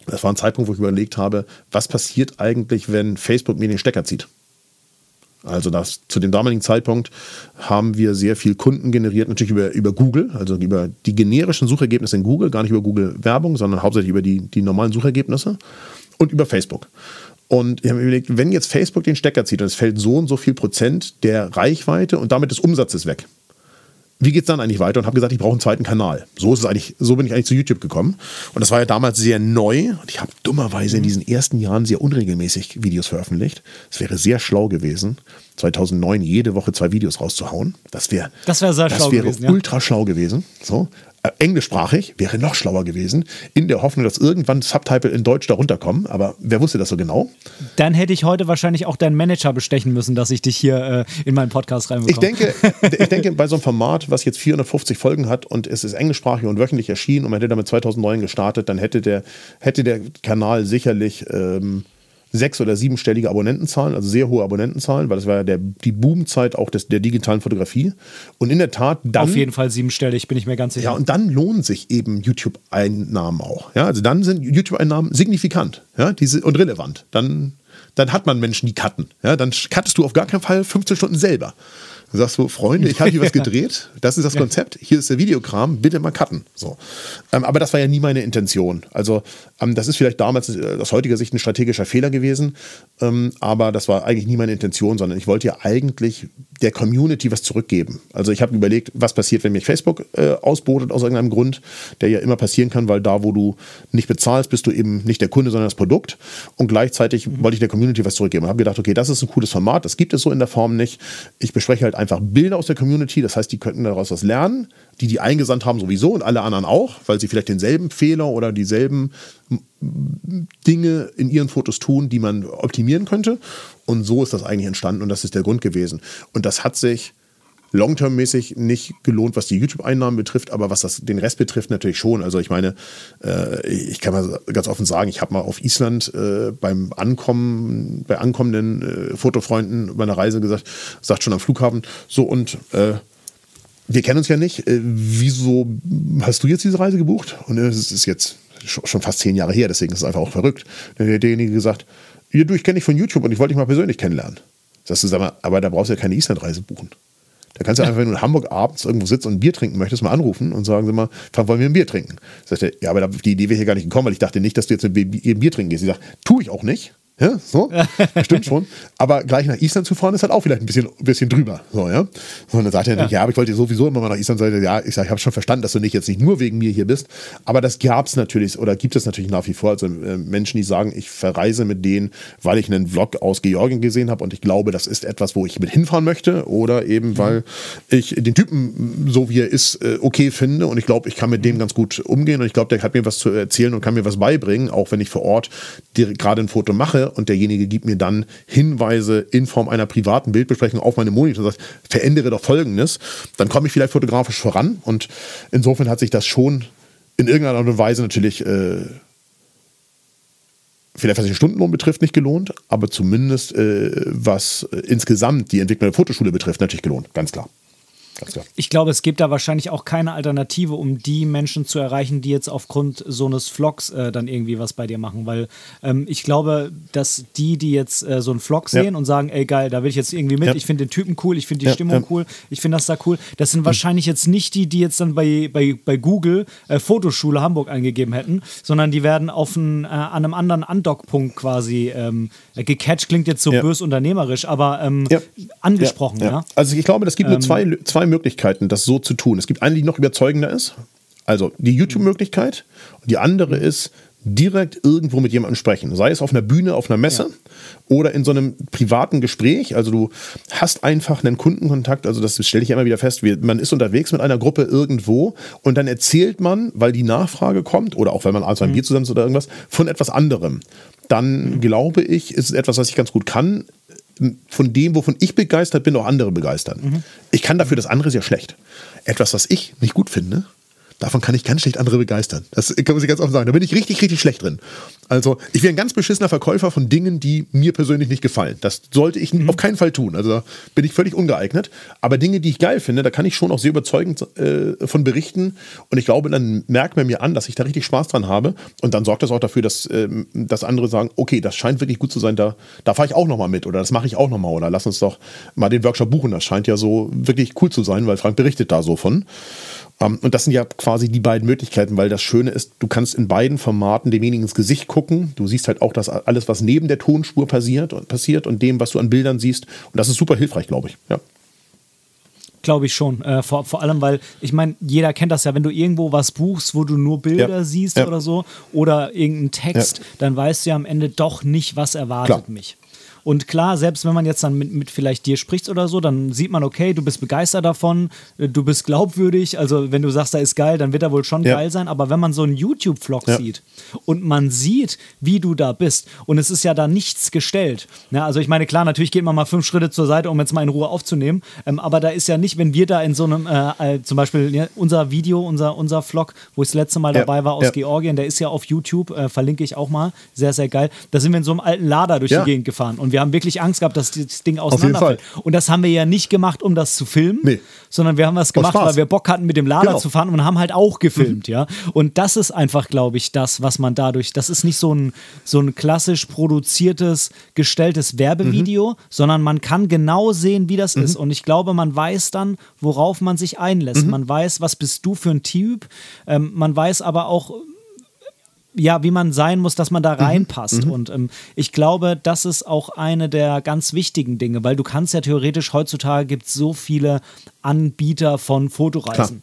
Das war ein Zeitpunkt, wo ich überlegt habe, was passiert eigentlich, wenn Facebook mir den Stecker zieht. Also das, zu dem damaligen Zeitpunkt haben wir sehr viel Kunden generiert, natürlich über, über Google, also über die generischen Suchergebnisse in Google, gar nicht über Google Werbung, sondern hauptsächlich über die, die normalen Suchergebnisse und über Facebook. Und ich habe mir überlegt, wenn jetzt Facebook den Stecker zieht und es fällt so und so viel Prozent der Reichweite und damit des Umsatzes weg, wie geht es dann eigentlich weiter? Und habe gesagt, ich brauche einen zweiten Kanal. So ist es eigentlich, so bin ich eigentlich zu YouTube gekommen. Und das war ja damals sehr neu. Und ich habe dummerweise in diesen ersten Jahren sehr unregelmäßig Videos veröffentlicht. Es wäre sehr schlau gewesen, 2009 jede Woche zwei Videos rauszuhauen. Das wäre das, wär sehr das schlau wäre gewesen, ultra schlau gewesen. So. Äh, englischsprachig wäre noch schlauer gewesen, in der Hoffnung, dass irgendwann Subtitle in Deutsch darunter kommen. Aber wer wusste das so genau? Dann hätte ich heute wahrscheinlich auch deinen Manager bestechen müssen, dass ich dich hier äh, in meinen Podcast reinbekomme. Ich denke, ich denke, bei so einem Format, was jetzt 450 Folgen hat und es ist englischsprachig und wöchentlich erschienen und man hätte damit 2009 gestartet, dann hätte der, hätte der Kanal sicherlich ähm, sechs- oder siebenstellige Abonnentenzahlen, also sehr hohe Abonnentenzahlen, weil das war ja der, die Boomzeit auch des, der digitalen Fotografie. Und in der Tat dann. Auf jeden Fall siebenstellig, bin ich mir ganz sicher. Ja, und dann lohnen sich eben YouTube-Einnahmen auch. Ja, also dann sind YouTube-Einnahmen signifikant ja, diese, und relevant. Dann, dann hat man Menschen, die cutten. Ja, dann cuttest du auf gar keinen Fall 15 Stunden selber. Dann sagst du, Freunde, ich habe hier was gedreht, das ist das Konzept, hier ist der Videokram, bitte mal cutten. So. Ähm, aber das war ja nie meine Intention. Also, ähm, das ist vielleicht damals äh, aus heutiger Sicht ein strategischer Fehler gewesen, ähm, aber das war eigentlich nie meine Intention, sondern ich wollte ja eigentlich der Community was zurückgeben. Also, ich habe überlegt, was passiert, wenn mich Facebook äh, ausbotet aus irgendeinem Grund, der ja immer passieren kann, weil da, wo du nicht bezahlst, bist du eben nicht der Kunde, sondern das Produkt. Und gleichzeitig mhm. wollte ich der Community was zurückgeben. Und habe gedacht, okay, das ist ein cooles Format, das gibt es so in der Form nicht. Ich bespreche halt einfach Bilder aus der Community, das heißt, die könnten daraus was lernen, die die eingesandt haben sowieso und alle anderen auch, weil sie vielleicht denselben Fehler oder dieselben Dinge in ihren Fotos tun, die man optimieren könnte. Und so ist das eigentlich entstanden und das ist der Grund gewesen. Und das hat sich long-term-mäßig nicht gelohnt, was die YouTube-Einnahmen betrifft, aber was das, den Rest betrifft, natürlich schon. Also ich meine, äh, ich kann mal ganz offen sagen, ich habe mal auf Island äh, beim Ankommen, bei ankommenden äh, Fotofreunden bei einer Reise gesagt, sagt schon am Flughafen, so und äh, wir kennen uns ja nicht. Äh, wieso hast du jetzt diese Reise gebucht? Und es ist jetzt schon fast zehn Jahre her, deswegen ist es einfach auch verrückt. Dann hat derjenige gesagt, ja, du, ich kenne dich von YouTube und ich wollte dich mal persönlich kennenlernen. Sagst du, sag mal, aber da brauchst du ja keine Islandreise buchen. Da kannst du einfach, wenn du in Hamburg abends irgendwo sitzt und ein Bier trinken möchtest, mal anrufen und sagen, sag mal, wollen wir ein Bier trinken? Sagt er, ja, aber die Idee wäre hier gar nicht gekommen, weil ich dachte nicht, dass du jetzt ein Bier trinken gehst. Ich sage, tue ich auch nicht. Ja, so, stimmt schon. Aber gleich nach Island zu fahren, ist halt auch vielleicht ein bisschen, bisschen drüber. So, ja. So, und dann sagt er, ja. ja, aber ich wollte sowieso immer mal nach Island sagen. Ja, ich sage, ich habe schon verstanden, dass du nicht jetzt nicht nur wegen mir hier bist. Aber das gab es natürlich oder gibt es natürlich nach wie vor. Also äh, Menschen, die sagen, ich verreise mit denen, weil ich einen Vlog aus Georgien gesehen habe und ich glaube, das ist etwas, wo ich mit hinfahren möchte. Oder eben, mhm. weil ich den Typen, so wie er ist, äh, okay finde und ich glaube, ich kann mit dem ganz gut umgehen und ich glaube, der hat mir was zu erzählen und kann mir was beibringen, auch wenn ich vor Ort gerade ein Foto mache und derjenige gibt mir dann Hinweise in Form einer privaten Bildbesprechung auf meine Monitor und sagt, verändere doch Folgendes, dann komme ich vielleicht fotografisch voran und insofern hat sich das schon in irgendeiner Art und Weise natürlich äh, vielleicht was den Stundenlohn betrifft, nicht gelohnt, aber zumindest äh, was äh, insgesamt die Entwicklung der Fotoschule betrifft, natürlich gelohnt, ganz klar. Ich glaube, es gibt da wahrscheinlich auch keine Alternative, um die Menschen zu erreichen, die jetzt aufgrund so eines Vlogs äh, dann irgendwie was bei dir machen. Weil ähm, ich glaube, dass die, die jetzt äh, so einen Vlog sehen ja. und sagen, ey geil, da will ich jetzt irgendwie mit, ja. ich finde den Typen cool, ich finde die ja. Stimmung cool, ich finde das da cool, das sind wahrscheinlich jetzt nicht die, die jetzt dann bei, bei, bei Google äh, Fotoschule Hamburg eingegeben hätten, sondern die werden auf ein, äh, an einem anderen Andockpunkt quasi ähm, gecatcht, klingt jetzt so bös unternehmerisch, aber ähm, angesprochen. Ja, Also ich glaube, das gibt nur ähm, zwei, zwei Möglichkeiten, das so zu tun. Es gibt eine, die noch überzeugender ist. Also die YouTube-Möglichkeit. Und die andere ist, direkt irgendwo mit jemandem sprechen. Sei es auf einer Bühne, auf einer Messe ja. oder in so einem privaten Gespräch. Also du hast einfach einen Kundenkontakt. Also das stelle ich immer wieder fest. Man ist unterwegs mit einer Gruppe irgendwo und dann erzählt man, weil die Nachfrage kommt oder auch weil man abends ein mhm. Bier zusammen ist oder irgendwas, von etwas anderem. Dann mhm. glaube ich, ist es etwas, was ich ganz gut kann von dem, wovon ich begeistert bin, auch andere begeistern. Mhm. Ich kann dafür das andere sehr schlecht. Etwas, was ich nicht gut finde, Davon kann ich ganz schlecht andere begeistern. Das kann man sich ganz offen sagen. Da bin ich richtig, richtig schlecht drin. Also, ich wäre ein ganz beschissener Verkäufer von Dingen, die mir persönlich nicht gefallen. Das sollte ich mhm. auf keinen Fall tun. Also, da bin ich völlig ungeeignet. Aber Dinge, die ich geil finde, da kann ich schon auch sehr überzeugend äh, von berichten. Und ich glaube, dann merkt man mir an, dass ich da richtig Spaß dran habe. Und dann sorgt das auch dafür, dass, äh, dass andere sagen: Okay, das scheint wirklich gut zu sein. Da, da fahre ich auch nochmal mit. Oder das mache ich auch nochmal. Oder lass uns doch mal den Workshop buchen. Das scheint ja so wirklich cool zu sein, weil Frank berichtet da so von. Ähm, und das sind ja quasi die beiden Möglichkeiten, weil das Schöne ist, du kannst in beiden Formaten demjenigen ins Gesicht gucken. Du siehst halt auch das alles, was neben der Tonspur passiert, passiert und dem, was du an Bildern siehst. Und das ist super hilfreich, glaube ich. Ja. Glaube ich schon. Äh, vor, vor allem, weil ich meine, jeder kennt das ja, wenn du irgendwo was buchst, wo du nur Bilder ja. siehst ja. oder so oder irgendeinen Text, dann weißt du ja am Ende doch nicht, was erwartet Klar. mich. Und klar, selbst wenn man jetzt dann mit, mit vielleicht dir spricht oder so, dann sieht man, okay, du bist begeistert davon, äh, du bist glaubwürdig. Also wenn du sagst, da ist geil, dann wird er wohl schon ja. geil sein. Aber wenn man so einen YouTube-Vlog ja. sieht und man sieht, wie du da bist und es ist ja da nichts gestellt. Ja, ne, also ich meine, klar, natürlich geht man mal fünf Schritte zur Seite, um jetzt mal in Ruhe aufzunehmen. Ähm, aber da ist ja nicht, wenn wir da in so einem, äh, äh, zum Beispiel ja, unser Video, unser, unser Vlog, wo ich das letzte Mal dabei war aus Georgien, der ist ja auf YouTube, äh, verlinke ich auch mal. Sehr, sehr geil. Da sind wir in so einem alten Lader durch die Gegend gefahren und wir haben wirklich Angst gehabt, dass das Ding auseinanderfällt. Und das haben wir ja nicht gemacht, um das zu filmen, nee. sondern wir haben das gemacht, weil wir Bock hatten, mit dem Lader genau. zu fahren und haben halt auch gefilmt, mhm. ja. Und das ist einfach, glaube ich, das, was man dadurch, das ist nicht so ein, so ein klassisch produziertes, gestelltes Werbevideo, mhm. sondern man kann genau sehen, wie das mhm. ist. Und ich glaube, man weiß dann, worauf man sich einlässt. Mhm. Man weiß, was bist du für ein Typ. Ähm, man weiß aber auch, ja, wie man sein muss, dass man da mhm. reinpasst. Mhm. Und ähm, ich glaube, das ist auch eine der ganz wichtigen Dinge, weil du kannst ja theoretisch, heutzutage gibt es so viele Anbieter von Fotoreisen.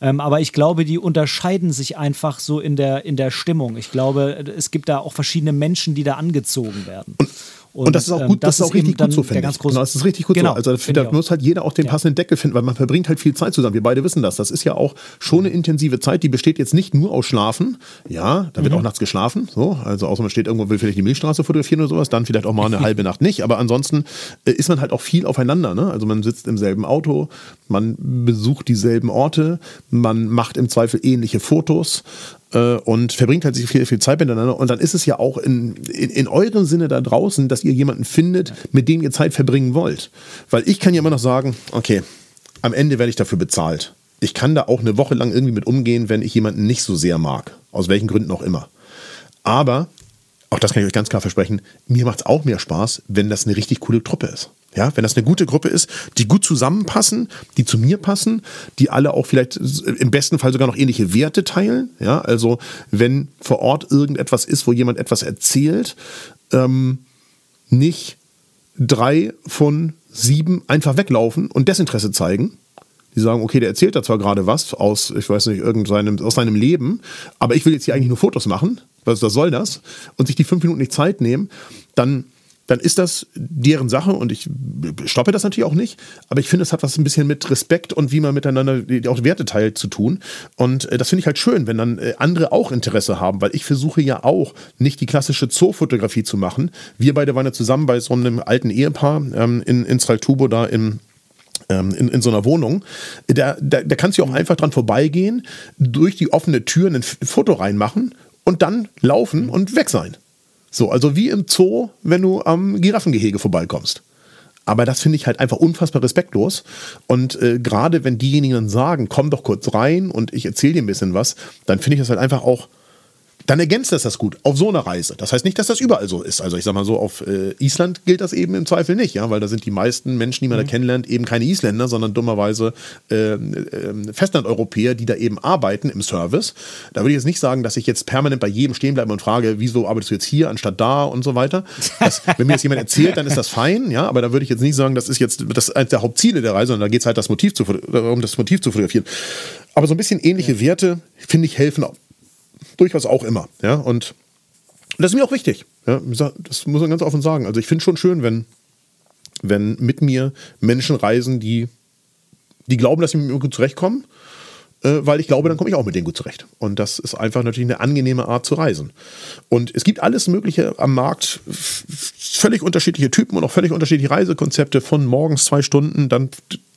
Ähm, aber ich glaube, die unterscheiden sich einfach so in der, in der Stimmung. Ich glaube, es gibt da auch verschiedene Menschen, die da angezogen werden. Und und, und, das ist auch ähm, gut, das, das ist auch richtig gut so, finde ich. Genau, das ist richtig gut genau, so. Also da muss halt jeder auch den ja. passenden Deckel finden, weil man verbringt halt viel Zeit zusammen. Wir beide wissen das. Das ist ja auch schon eine intensive Zeit, die besteht jetzt nicht nur aus Schlafen. Ja, da wird mhm. auch nachts geschlafen. So, also außer man steht irgendwo, will vielleicht die Milchstraße fotografieren oder sowas, dann vielleicht auch mal eine halbe Nacht nicht. Aber ansonsten äh, ist man halt auch viel aufeinander. Ne? Also man sitzt im selben Auto, man besucht dieselben Orte, man macht im Zweifel ähnliche Fotos und verbringt halt sich viel, viel Zeit miteinander. Und dann ist es ja auch in, in, in eurem Sinne da draußen, dass ihr jemanden findet, mit dem ihr Zeit verbringen wollt. Weil ich kann ja immer noch sagen, okay, am Ende werde ich dafür bezahlt. ich kann da auch eine Woche lang irgendwie mit umgehen, wenn ich jemanden nicht so sehr mag. Aus welchen Gründen auch immer. Aber, auch das kann ich euch ganz klar versprechen, mir macht es auch mehr Spaß, wenn das eine richtig coole Truppe ist. Ja, wenn das eine gute Gruppe ist, die gut zusammenpassen, die zu mir passen, die alle auch vielleicht im besten Fall sogar noch ähnliche Werte teilen. Ja, also wenn vor Ort irgendetwas ist, wo jemand etwas erzählt, ähm, nicht drei von sieben einfach weglaufen und Desinteresse zeigen. Die sagen, okay, der erzählt da zwar gerade was aus, ich weiß nicht, irgendeinem, aus seinem Leben, aber ich will jetzt hier eigentlich nur Fotos machen. Was, was soll das? Und sich die fünf Minuten nicht Zeit nehmen, dann dann ist das deren Sache und ich stoppe das natürlich auch nicht, aber ich finde, es hat was ein bisschen mit Respekt und wie man miteinander auch Werte teilt zu tun. Und äh, das finde ich halt schön, wenn dann äh, andere auch Interesse haben, weil ich versuche ja auch nicht die klassische Zoofotografie zu machen. Wir beide waren ja zusammen bei so einem alten Ehepaar ähm, in, in Straltubo da im ähm, in, in so einer Wohnung, da, da, da kannst du auch einfach dran vorbeigehen, durch die offene Tür ein Foto reinmachen und dann laufen und weg sein. So, also wie im Zoo, wenn du am Giraffengehege vorbeikommst. Aber das finde ich halt einfach unfassbar respektlos. Und äh, gerade wenn diejenigen dann sagen, komm doch kurz rein und ich erzähle dir ein bisschen was, dann finde ich das halt einfach auch dann ergänzt das das gut auf so einer Reise. Das heißt nicht, dass das überall so ist. Also ich sag mal so, auf äh, Island gilt das eben im Zweifel nicht, ja, weil da sind die meisten Menschen, die man mhm. da kennenlernt, eben keine Isländer, sondern dummerweise äh, äh, Festlandeuropäer, die da eben arbeiten im Service. Da würde ich jetzt nicht sagen, dass ich jetzt permanent bei jedem stehen bleibe und frage, wieso arbeitest du jetzt hier anstatt da und so weiter. Das, wenn mir das jemand erzählt, dann ist das fein, ja, aber da würde ich jetzt nicht sagen, das ist jetzt das eines der Hauptziele der Reise, sondern da geht es halt das Motiv zu, um das Motiv zu fotografieren. Aber so ein bisschen ähnliche ja. Werte, finde ich, helfen durchaus auch immer. Ja? Und das ist mir auch wichtig. Ja? Das muss man ganz offen sagen. Also ich finde schon schön, wenn, wenn mit mir Menschen reisen, die, die glauben, dass sie mit mir gut zurechtkommen, äh, weil ich glaube, dann komme ich auch mit denen gut zurecht. Und das ist einfach natürlich eine angenehme Art zu reisen. Und es gibt alles Mögliche am Markt, völlig unterschiedliche Typen und auch völlig unterschiedliche Reisekonzepte von morgens zwei Stunden, dann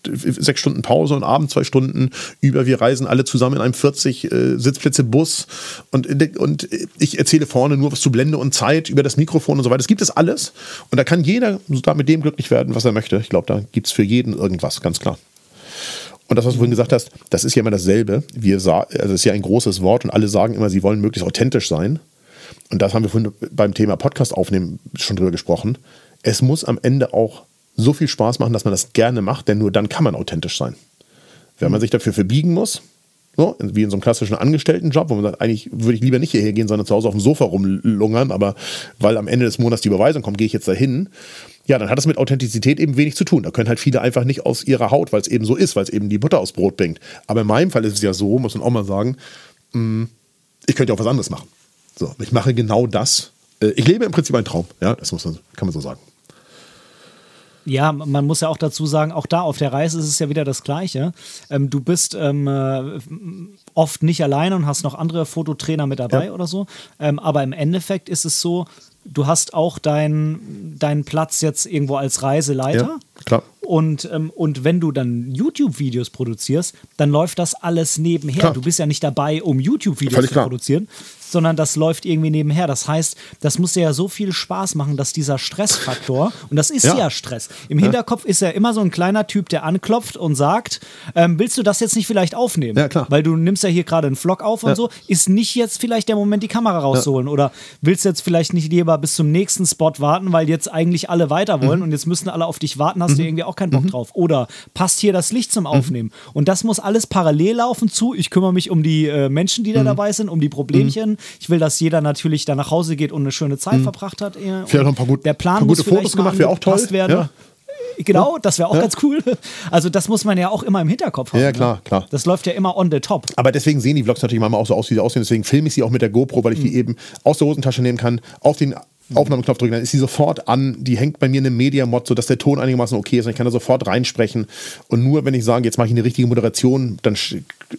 sechs Stunden Pause und abends zwei Stunden über. Wir reisen alle zusammen in einem 40 äh, Sitzplätze Bus und, und ich erzähle vorne nur was zu Blende und Zeit über das Mikrofon und so weiter. Das gibt es alles und da kann jeder mit dem glücklich werden, was er möchte. Ich glaube, da gibt es für jeden irgendwas, ganz klar. Und das, was du vorhin gesagt hast, das ist ja immer dasselbe. Wir also das ist ja ein großes Wort und alle sagen immer, sie wollen möglichst authentisch sein. Und das haben wir vorhin beim Thema Podcast aufnehmen schon drüber gesprochen. Es muss am Ende auch so viel Spaß machen, dass man das gerne macht, denn nur dann kann man authentisch sein. Wenn man sich dafür verbiegen muss, so, wie in so einem klassischen Angestelltenjob, wo man sagt, eigentlich würde ich lieber nicht hierher gehen, sondern zu Hause auf dem Sofa rumlungern, aber weil am Ende des Monats die Überweisung kommt, gehe ich jetzt dahin. Ja, dann hat das mit Authentizität eben wenig zu tun. Da können halt viele einfach nicht aus ihrer Haut, weil es eben so ist, weil es eben die Butter aufs Brot bringt. Aber in meinem Fall ist es ja so, muss man auch mal sagen, mm, ich könnte auch was anderes machen. So, ich mache genau das. Äh, ich lebe im Prinzip einen Traum. Ja, das muss man, kann man so sagen. Ja, man muss ja auch dazu sagen, auch da auf der Reise ist es ja wieder das Gleiche. Ähm, du bist ähm, äh, oft nicht alleine und hast noch andere Fototrainer mit dabei ja. oder so. Ähm, aber im Endeffekt ist es so, du hast auch deinen dein Platz jetzt irgendwo als Reiseleiter. Ja, klar. Und, ähm, und wenn du dann YouTube-Videos produzierst, dann läuft das alles nebenher. Klar. Du bist ja nicht dabei, um YouTube-Videos zu produzieren, sondern das läuft irgendwie nebenher. Das heißt, das muss ja so viel Spaß machen, dass dieser Stressfaktor, und das ist ja, ja Stress, im ja. Hinterkopf ist ja immer so ein kleiner Typ, der anklopft und sagt, ähm, willst du das jetzt nicht vielleicht aufnehmen? Ja, klar. Weil du nimmst ja hier gerade einen Vlog auf und so, ist nicht jetzt vielleicht der Moment, die Kamera rauszuholen oder willst du jetzt vielleicht nicht lieber bis zum nächsten Spot warten, weil jetzt eigentlich alle weiter wollen mhm. und jetzt müssen alle auf dich warten, hast mhm. du irgendwie auch keinen Bock mhm. drauf. Oder passt hier das Licht zum mhm. Aufnehmen? Und das muss alles parallel laufen zu, ich kümmere mich um die äh, Menschen, die da mhm. dabei sind, um die Problemchen, ich will, dass jeder natürlich da nach Hause geht und eine schöne Zeit mhm. verbracht hat. Vielleicht noch ein paar, gut, der Plan paar gute Fotos gemacht, wäre auch toll. Werden. Ja. Genau, das wäre auch ja. ganz cool. Also das muss man ja auch immer im Hinterkopf haben. Ja, klar, ne? klar. Das läuft ja immer on the top. Aber deswegen sehen die Vlogs natürlich manchmal auch so aus, wie sie aussehen. Deswegen filme ich sie auch mit der GoPro, weil ich mhm. die eben aus der Hosentasche nehmen kann, auf den Aufnahmeknopf drücken, dann ist sie sofort an. Die hängt bei mir in einem Media-Mod, sodass der Ton einigermaßen okay ist und ich kann da sofort reinsprechen. Und nur wenn ich sage, jetzt mache ich eine richtige Moderation, dann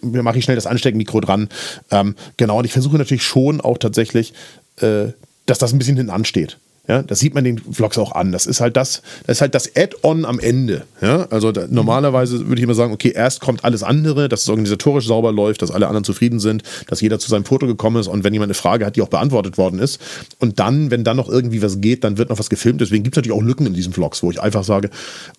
mache ich schnell das Ansteckmikro dran. Ähm, genau, und ich versuche natürlich schon auch tatsächlich, äh, dass das ein bisschen hinten ansteht. Ja, das sieht man den Vlogs auch an. Das ist halt das, das halt das Add-on am Ende. Ja, also da, normalerweise würde ich immer sagen, okay, erst kommt alles andere, dass es organisatorisch sauber läuft, dass alle anderen zufrieden sind, dass jeder zu seinem Foto gekommen ist und wenn jemand eine Frage hat, die auch beantwortet worden ist. Und dann, wenn dann noch irgendwie was geht, dann wird noch was gefilmt. Deswegen gibt es natürlich auch Lücken in diesen Vlogs, wo ich einfach sage,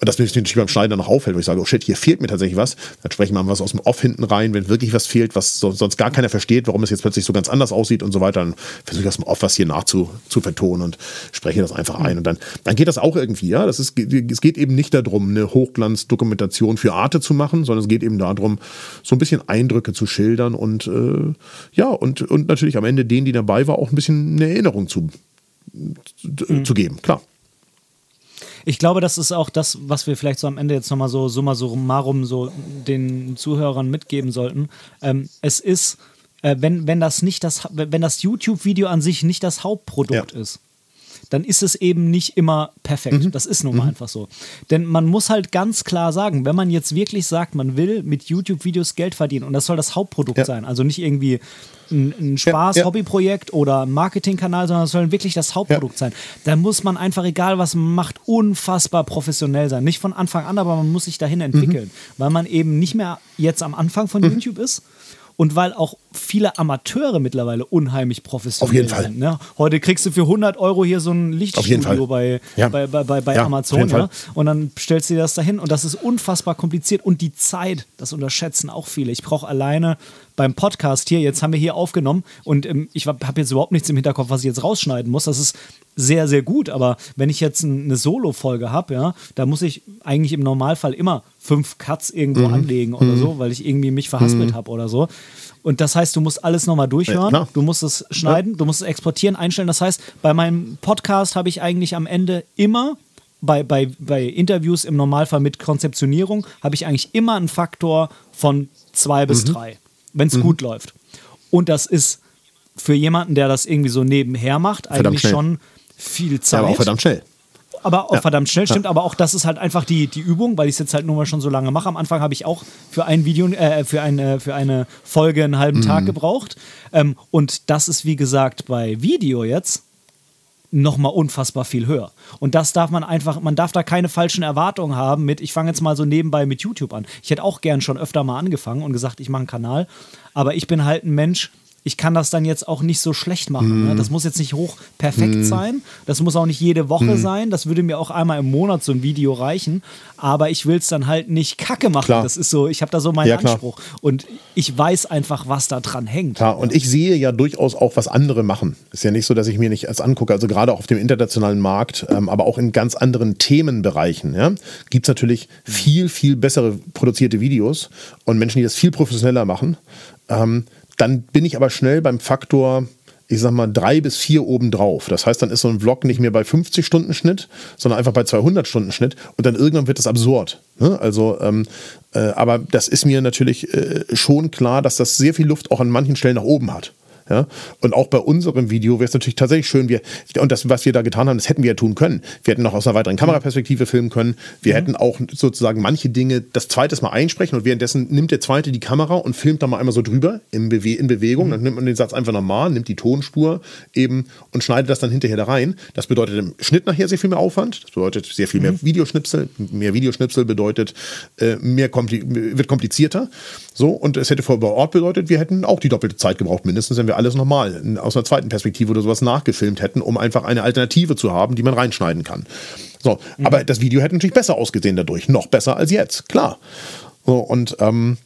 und das mir natürlich beim Schneiden noch auffällt, wo ich sage, oh shit, hier fehlt mir tatsächlich was. Dann sprechen wir mal was aus dem Off hinten rein, wenn wirklich was fehlt, was so, sonst gar keiner versteht, warum es jetzt plötzlich so ganz anders aussieht und so weiter. Dann versuche ich aus dem Off was hier nachzu zu vertonen und spreche das einfach ein. Und dann, dann geht das auch irgendwie, ja. Das ist, es geht eben nicht darum, eine Hochglanzdokumentation für Arte zu machen, sondern es geht eben darum, so ein bisschen Eindrücke zu schildern und äh, ja, und, und natürlich am Ende denen, die dabei war, auch ein bisschen eine Erinnerung zu, mhm. zu geben, klar. Ich glaube, das ist auch das, was wir vielleicht so am Ende jetzt nochmal so summa summarum so den Zuhörern mitgeben sollten. Ähm, es ist, äh, wenn, wenn das nicht das, wenn das YouTube-Video an sich nicht das Hauptprodukt ja. ist, dann ist es eben nicht immer perfekt. Mhm. Das ist nun mal mhm. einfach so. Denn man muss halt ganz klar sagen, wenn man jetzt wirklich sagt, man will mit YouTube-Videos Geld verdienen und das soll das Hauptprodukt ja. sein, also nicht irgendwie ein, ein Spaß-Hobbyprojekt ja, ja. oder Marketingkanal, sondern es soll wirklich das Hauptprodukt sein. Dann muss man einfach, egal was man macht, unfassbar professionell sein. Nicht von Anfang an, aber man muss sich dahin entwickeln, mhm. weil man eben nicht mehr jetzt am Anfang von mhm. YouTube ist, und weil auch viele Amateure mittlerweile unheimlich professionell Auf jeden Fall. sind. Ne? Heute kriegst du für 100 Euro hier so ein Lichtstudio bei, ja. bei, bei, bei, bei ja, Amazon ja? und dann stellst du dir das dahin und das ist unfassbar kompliziert und die Zeit, das unterschätzen auch viele. Ich brauche alleine beim Podcast hier, jetzt haben wir hier aufgenommen und ähm, ich habe jetzt überhaupt nichts im Hinterkopf, was ich jetzt rausschneiden muss. Das ist sehr, sehr gut, aber wenn ich jetzt eine Solo-Folge habe, ja, da muss ich eigentlich im Normalfall immer fünf Cuts irgendwo mhm. anlegen oder mhm. so, weil ich irgendwie mich verhaspelt mhm. habe oder so. Und das heißt, du musst alles nochmal durchhören, ja, du musst es schneiden, ja. du musst es exportieren, einstellen. Das heißt, bei meinem Podcast habe ich eigentlich am Ende immer bei, bei, bei Interviews im Normalfall mit Konzeptionierung habe ich eigentlich immer einen Faktor von zwei bis mhm. drei, wenn es mhm. gut läuft. Und das ist für jemanden, der das irgendwie so nebenher macht, eigentlich schon viel Zeit. Ja, aber auch verdammt schnell aber auch ja. verdammt schnell, stimmt. Aber auch das ist halt einfach die, die Übung, weil ich es jetzt halt nur mal schon so lange mache. Am Anfang habe ich auch für ein Video, äh, für, eine, für eine Folge einen halben mhm. Tag gebraucht. Ähm, und das ist, wie gesagt, bei Video jetzt nochmal unfassbar viel höher. Und das darf man einfach, man darf da keine falschen Erwartungen haben mit, ich fange jetzt mal so nebenbei mit YouTube an. Ich hätte auch gern schon öfter mal angefangen und gesagt, ich mache einen Kanal. Aber ich bin halt ein Mensch, ich kann das dann jetzt auch nicht so schlecht machen. Mm. Ne? Das muss jetzt nicht hoch perfekt mm. sein. Das muss auch nicht jede Woche mm. sein. Das würde mir auch einmal im Monat so ein Video reichen. Aber ich will es dann halt nicht kacke machen. Klar. Das ist so, ich habe da so meinen ja, Anspruch. Und ich weiß einfach, was da dran hängt. Klar, und ich sehe ja durchaus auch, was andere machen. Ist ja nicht so, dass ich mir nicht erst angucke. Also gerade auch auf dem internationalen Markt, ähm, aber auch in ganz anderen Themenbereichen, ja, gibt es natürlich viel, viel bessere produzierte Videos und Menschen, die das viel professioneller machen. Ähm, dann bin ich aber schnell beim Faktor, ich sag mal, drei bis vier obendrauf. Das heißt, dann ist so ein Vlog nicht mehr bei 50 Stunden Schnitt, sondern einfach bei 200 Stunden Schnitt und dann irgendwann wird das absurd. Ne? Also, ähm, äh, aber das ist mir natürlich äh, schon klar, dass das sehr viel Luft auch an manchen Stellen nach oben hat. Ja? Und auch bei unserem Video wäre es natürlich tatsächlich schön, wir, und das, was wir da getan haben, das hätten wir ja tun können. Wir hätten noch aus einer weiteren Kameraperspektive filmen können. Wir mhm. hätten auch sozusagen manche Dinge das zweite Mal einsprechen und währenddessen nimmt der zweite die Kamera und filmt da mal einmal so drüber in, Bewe in Bewegung. Mhm. Dann nimmt man den Satz einfach normal, nimmt die Tonspur eben und schneidet das dann hinterher da rein. Das bedeutet im Schnitt nachher sehr viel mehr Aufwand. Das bedeutet sehr viel mehr mhm. Videoschnipsel. Mehr Videoschnipsel bedeutet, äh, mehr kompli wird komplizierter. So, und es hätte vor Ort bedeutet, wir hätten auch die doppelte Zeit gebraucht, mindestens, wenn wir alles nochmal aus einer zweiten Perspektive oder sowas nachgefilmt hätten, um einfach eine Alternative zu haben, die man reinschneiden kann. So, mhm. aber das Video hätte natürlich besser ausgesehen dadurch, noch besser als jetzt, klar. So, und ähm,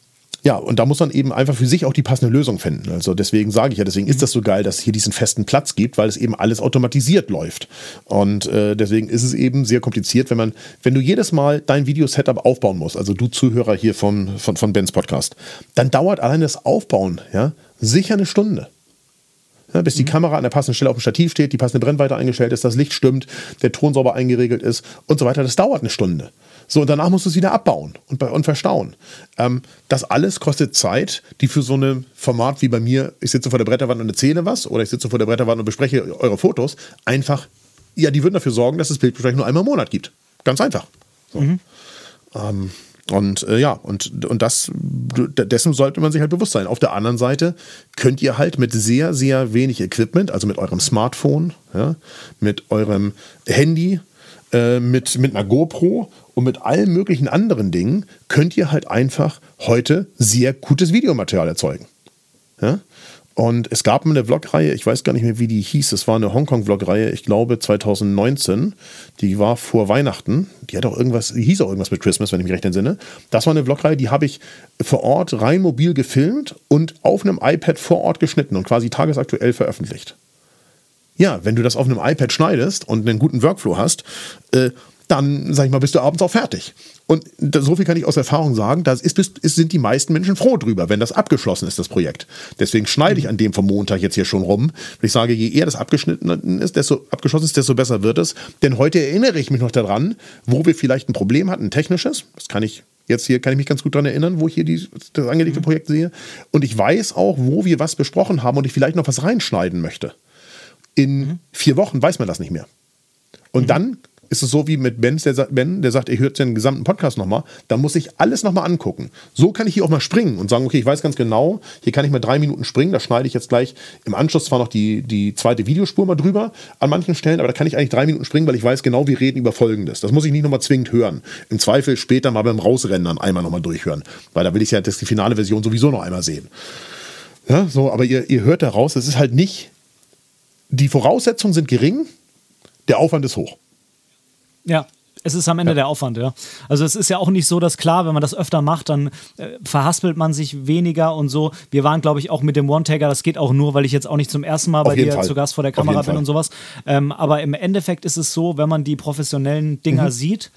ja, und da muss man eben einfach für sich auch die passende Lösung finden. Also deswegen sage ich ja, deswegen ist das so geil, dass es hier diesen festen Platz gibt, weil es eben alles automatisiert läuft. Und äh, deswegen ist es eben sehr kompliziert, wenn man, wenn du jedes Mal dein Videosetup aufbauen musst, also du Zuhörer hier von, von, von Bens Podcast, dann dauert allein das Aufbauen ja, sicher eine Stunde. Ja, bis die mhm. Kamera an der passenden Stelle auf dem Stativ steht, die passende Brennweite eingestellt ist, das Licht stimmt, der Ton sauber eingeregelt ist und so weiter. Das dauert eine Stunde. So, und danach musst du es wieder abbauen und, und verstauen. Ähm, das alles kostet Zeit, die für so ein Format wie bei mir, ich sitze vor der Bretterwand und erzähle was, oder ich sitze vor der Bretterwand und bespreche eure Fotos, einfach, ja, die würden dafür sorgen, dass es Bildbesprechung nur einmal im Monat gibt. Ganz einfach. So. Mhm. Ähm, Und äh, ja, und, und das, dessen sollte man sich halt bewusst sein. Auf der anderen Seite könnt ihr halt mit sehr, sehr wenig Equipment, also mit eurem Smartphone, ja, mit eurem Handy, äh, mit, mit einer GoPro und mit allen möglichen anderen Dingen, könnt ihr halt einfach heute sehr gutes Videomaterial erzeugen. Ja? Und es gab eine Vlogreihe, ich weiß gar nicht mehr, wie die hieß. Es war eine Hongkong-Vlogreihe, ich glaube 2019. Die war vor Weihnachten. Die hat auch irgendwas, die hieß auch irgendwas mit Christmas, wenn ich mich recht entsinne. Das war eine Vlogreihe, die habe ich vor Ort rein mobil gefilmt und auf einem iPad vor Ort geschnitten und quasi tagesaktuell veröffentlicht. Ja, wenn du das auf einem iPad schneidest und einen guten Workflow hast, äh, dann, sag ich mal, bist du abends auch fertig. Und so viel kann ich aus Erfahrung sagen, da sind die meisten Menschen froh drüber, wenn das abgeschlossen ist, das Projekt. Deswegen schneide ich an dem vom Montag jetzt hier schon rum. Ich sage, je eher das abgeschnitten ist, desto abgeschlossen ist, desto besser wird es. Denn heute erinnere ich mich noch daran, wo wir vielleicht ein Problem hatten, ein technisches. Das kann ich Jetzt hier kann ich mich ganz gut daran erinnern, wo ich hier die, das angelegte mhm. Projekt sehe. Und ich weiß auch, wo wir was besprochen haben und ich vielleicht noch was reinschneiden möchte. In mhm. vier Wochen weiß man das nicht mehr. Und mhm. dann ist es so wie mit Ben, der, ben, der sagt, er hört den gesamten Podcast nochmal, da muss ich alles nochmal angucken. So kann ich hier auch mal springen und sagen, okay, ich weiß ganz genau, hier kann ich mal drei Minuten springen, da schneide ich jetzt gleich im Anschluss zwar noch die, die zweite Videospur mal drüber an manchen Stellen, aber da kann ich eigentlich drei Minuten springen, weil ich weiß genau, wir reden über Folgendes. Das muss ich nicht nochmal zwingend hören. Im Zweifel später mal beim Rausrennen einmal nochmal durchhören, weil da will ich ja das die finale Version sowieso noch einmal sehen. Ja, so, aber ihr, ihr hört daraus, es ist halt nicht, die Voraussetzungen sind gering, der Aufwand ist hoch. Ja, es ist am Ende ja. der Aufwand, ja. Also es ist ja auch nicht so, dass klar, wenn man das öfter macht, dann äh, verhaspelt man sich weniger und so. Wir waren, glaube ich, auch mit dem One-Tagger, das geht auch nur, weil ich jetzt auch nicht zum ersten Mal Auf bei dir Fall. zu Gast vor der Kamera bin Fall. und sowas. Ähm, aber im Endeffekt ist es so, wenn man die professionellen Dinger mhm. sieht,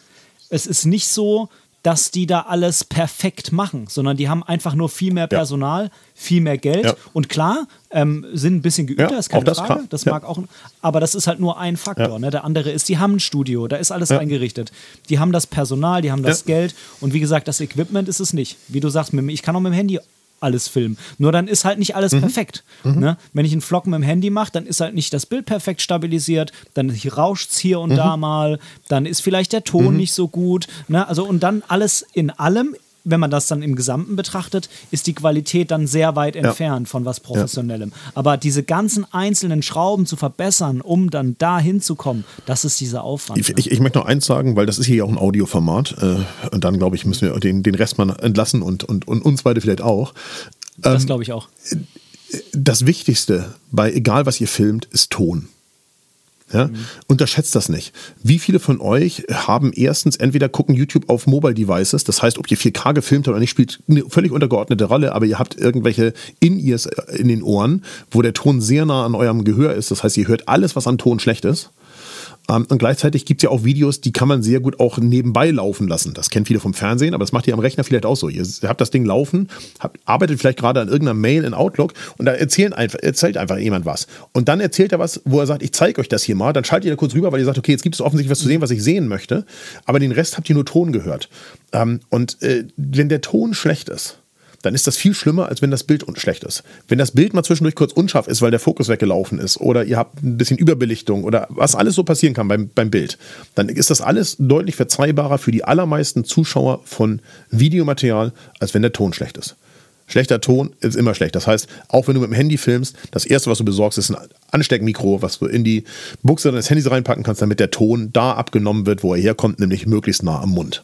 es ist nicht so, dass die da alles perfekt machen, sondern die haben einfach nur viel mehr Personal, ja. viel mehr Geld ja. und klar, ähm, sind ein bisschen geübter, ja, ist keine das Frage. Klar. Das mag auch, aber das ist halt nur ein Faktor. Ne? Der andere ist, die haben ein Studio, da ist alles eingerichtet. Die haben das Personal, die haben das Geld und wie gesagt, das Equipment ist es nicht. Wie du sagst, ich kann auch mit dem Handy alles filmen. Nur dann ist halt nicht alles mhm. perfekt. Mhm. Ne? Wenn ich einen Vlog mit dem Handy mache, dann ist halt nicht das Bild perfekt stabilisiert, dann rauscht es hier und mhm. da mal, dann ist vielleicht der Ton mhm. nicht so gut. Ne? Also und dann alles in allem wenn man das dann im Gesamten betrachtet, ist die Qualität dann sehr weit entfernt ja. von was Professionellem. Ja. Aber diese ganzen einzelnen Schrauben zu verbessern, um dann da hinzukommen, das ist dieser Aufwand. Ich, ne? ich, ich, möchte noch eins sagen, weil das ist hier ja auch ein Audioformat. Äh, und dann, glaube ich, müssen wir den, den Rest mal entlassen und, und, und uns beide vielleicht auch. Das ähm, glaube ich auch. Das Wichtigste bei egal was ihr filmt, ist Ton. Ja? Mhm. Unterschätzt das nicht. Wie viele von euch haben erstens entweder gucken YouTube auf Mobile Devices, das heißt, ob ihr 4K gefilmt habt oder nicht, spielt eine völlig untergeordnete Rolle, aber ihr habt irgendwelche In-Ears in den Ohren, wo der Ton sehr nah an eurem Gehör ist. Das heißt, ihr hört alles, was an Ton schlecht ist. Ähm, und gleichzeitig gibt es ja auch Videos, die kann man sehr gut auch nebenbei laufen lassen. Das kennen viele vom Fernsehen, aber das macht ihr am Rechner vielleicht auch so. Ihr habt das Ding laufen, habt, arbeitet vielleicht gerade an irgendeiner Mail in Outlook und da erzählen einfach, erzählt einfach jemand was. Und dann erzählt er was, wo er sagt, ich zeige euch das hier mal. Dann schaltet ihr da kurz rüber, weil ihr sagt, okay, jetzt gibt es offensichtlich was zu sehen, was ich sehen möchte. Aber den Rest habt ihr nur Ton gehört. Ähm, und äh, wenn der Ton schlecht ist, dann ist das viel schlimmer, als wenn das Bild schlecht ist. Wenn das Bild mal zwischendurch kurz unscharf ist, weil der Fokus weggelaufen ist oder ihr habt ein bisschen Überbelichtung oder was alles so passieren kann beim, beim Bild, dann ist das alles deutlich verzeihbarer für die allermeisten Zuschauer von Videomaterial, als wenn der Ton schlecht ist. Schlechter Ton ist immer schlecht. Das heißt, auch wenn du mit dem Handy filmst, das erste, was du besorgst, ist ein Ansteckmikro, was du in die Buchse deines Handys reinpacken kannst, damit der Ton da abgenommen wird, wo er herkommt, nämlich möglichst nah am Mund.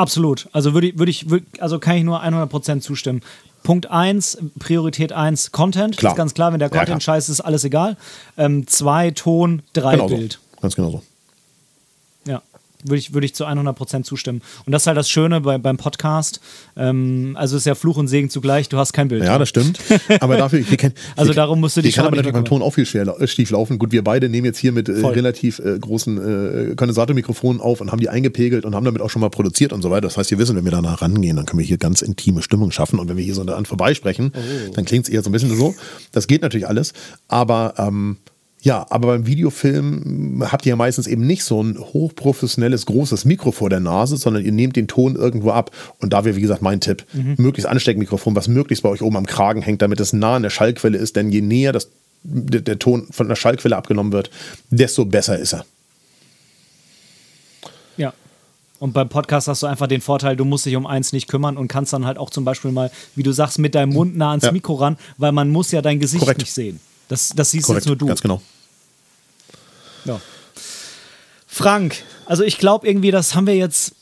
Absolut. Also würde ich, würde ich, also kann ich nur 100% zustimmen. Punkt 1, Priorität 1, Content. Klar. Das ist ganz klar, wenn der Content ja, scheiße ist, alles egal. 2, ähm, Ton, 3, genau Bild. So. Ganz genau so. Würde ich, würde ich zu 100% zustimmen. Und das ist halt das Schöne bei, beim Podcast. Ähm, also ist ja Fluch und Segen zugleich, du hast kein Bild. Ja, das stimmt. Aber dafür, hier kann, Also darum musst du dich kann aber natürlich beim Ton auch viel schwer, schief laufen. Gut, wir beide nehmen jetzt hier mit äh, relativ äh, großen äh, Kondensatormikrofonen auf und haben die eingepegelt und haben damit auch schon mal produziert und so weiter. Das heißt, wir wissen, wenn wir danach rangehen, dann können wir hier ganz intime Stimmung schaffen. Und wenn wir hier so an vorbeisprechen, oh. dann klingt es eher so ein bisschen so. Das geht natürlich alles. Aber ähm, ja, aber beim Videofilm habt ihr ja meistens eben nicht so ein hochprofessionelles, großes Mikro vor der Nase, sondern ihr nehmt den Ton irgendwo ab. Und da wäre, wie gesagt, mein Tipp, mhm. möglichst Ansteckmikrofon, was möglichst bei euch oben am Kragen hängt, damit es nah an der Schallquelle ist. Denn je näher das, der, der Ton von der Schallquelle abgenommen wird, desto besser ist er. Ja. Und beim Podcast hast du einfach den Vorteil, du musst dich um eins nicht kümmern und kannst dann halt auch zum Beispiel mal, wie du sagst, mit deinem Mund nah ans ja. Mikro ran, weil man muss ja dein Gesicht Korrekt. nicht sehen. Das, das siehst Korrekt. jetzt nur du. Ganz genau. Ja. Frank, also ich glaube irgendwie, das haben wir jetzt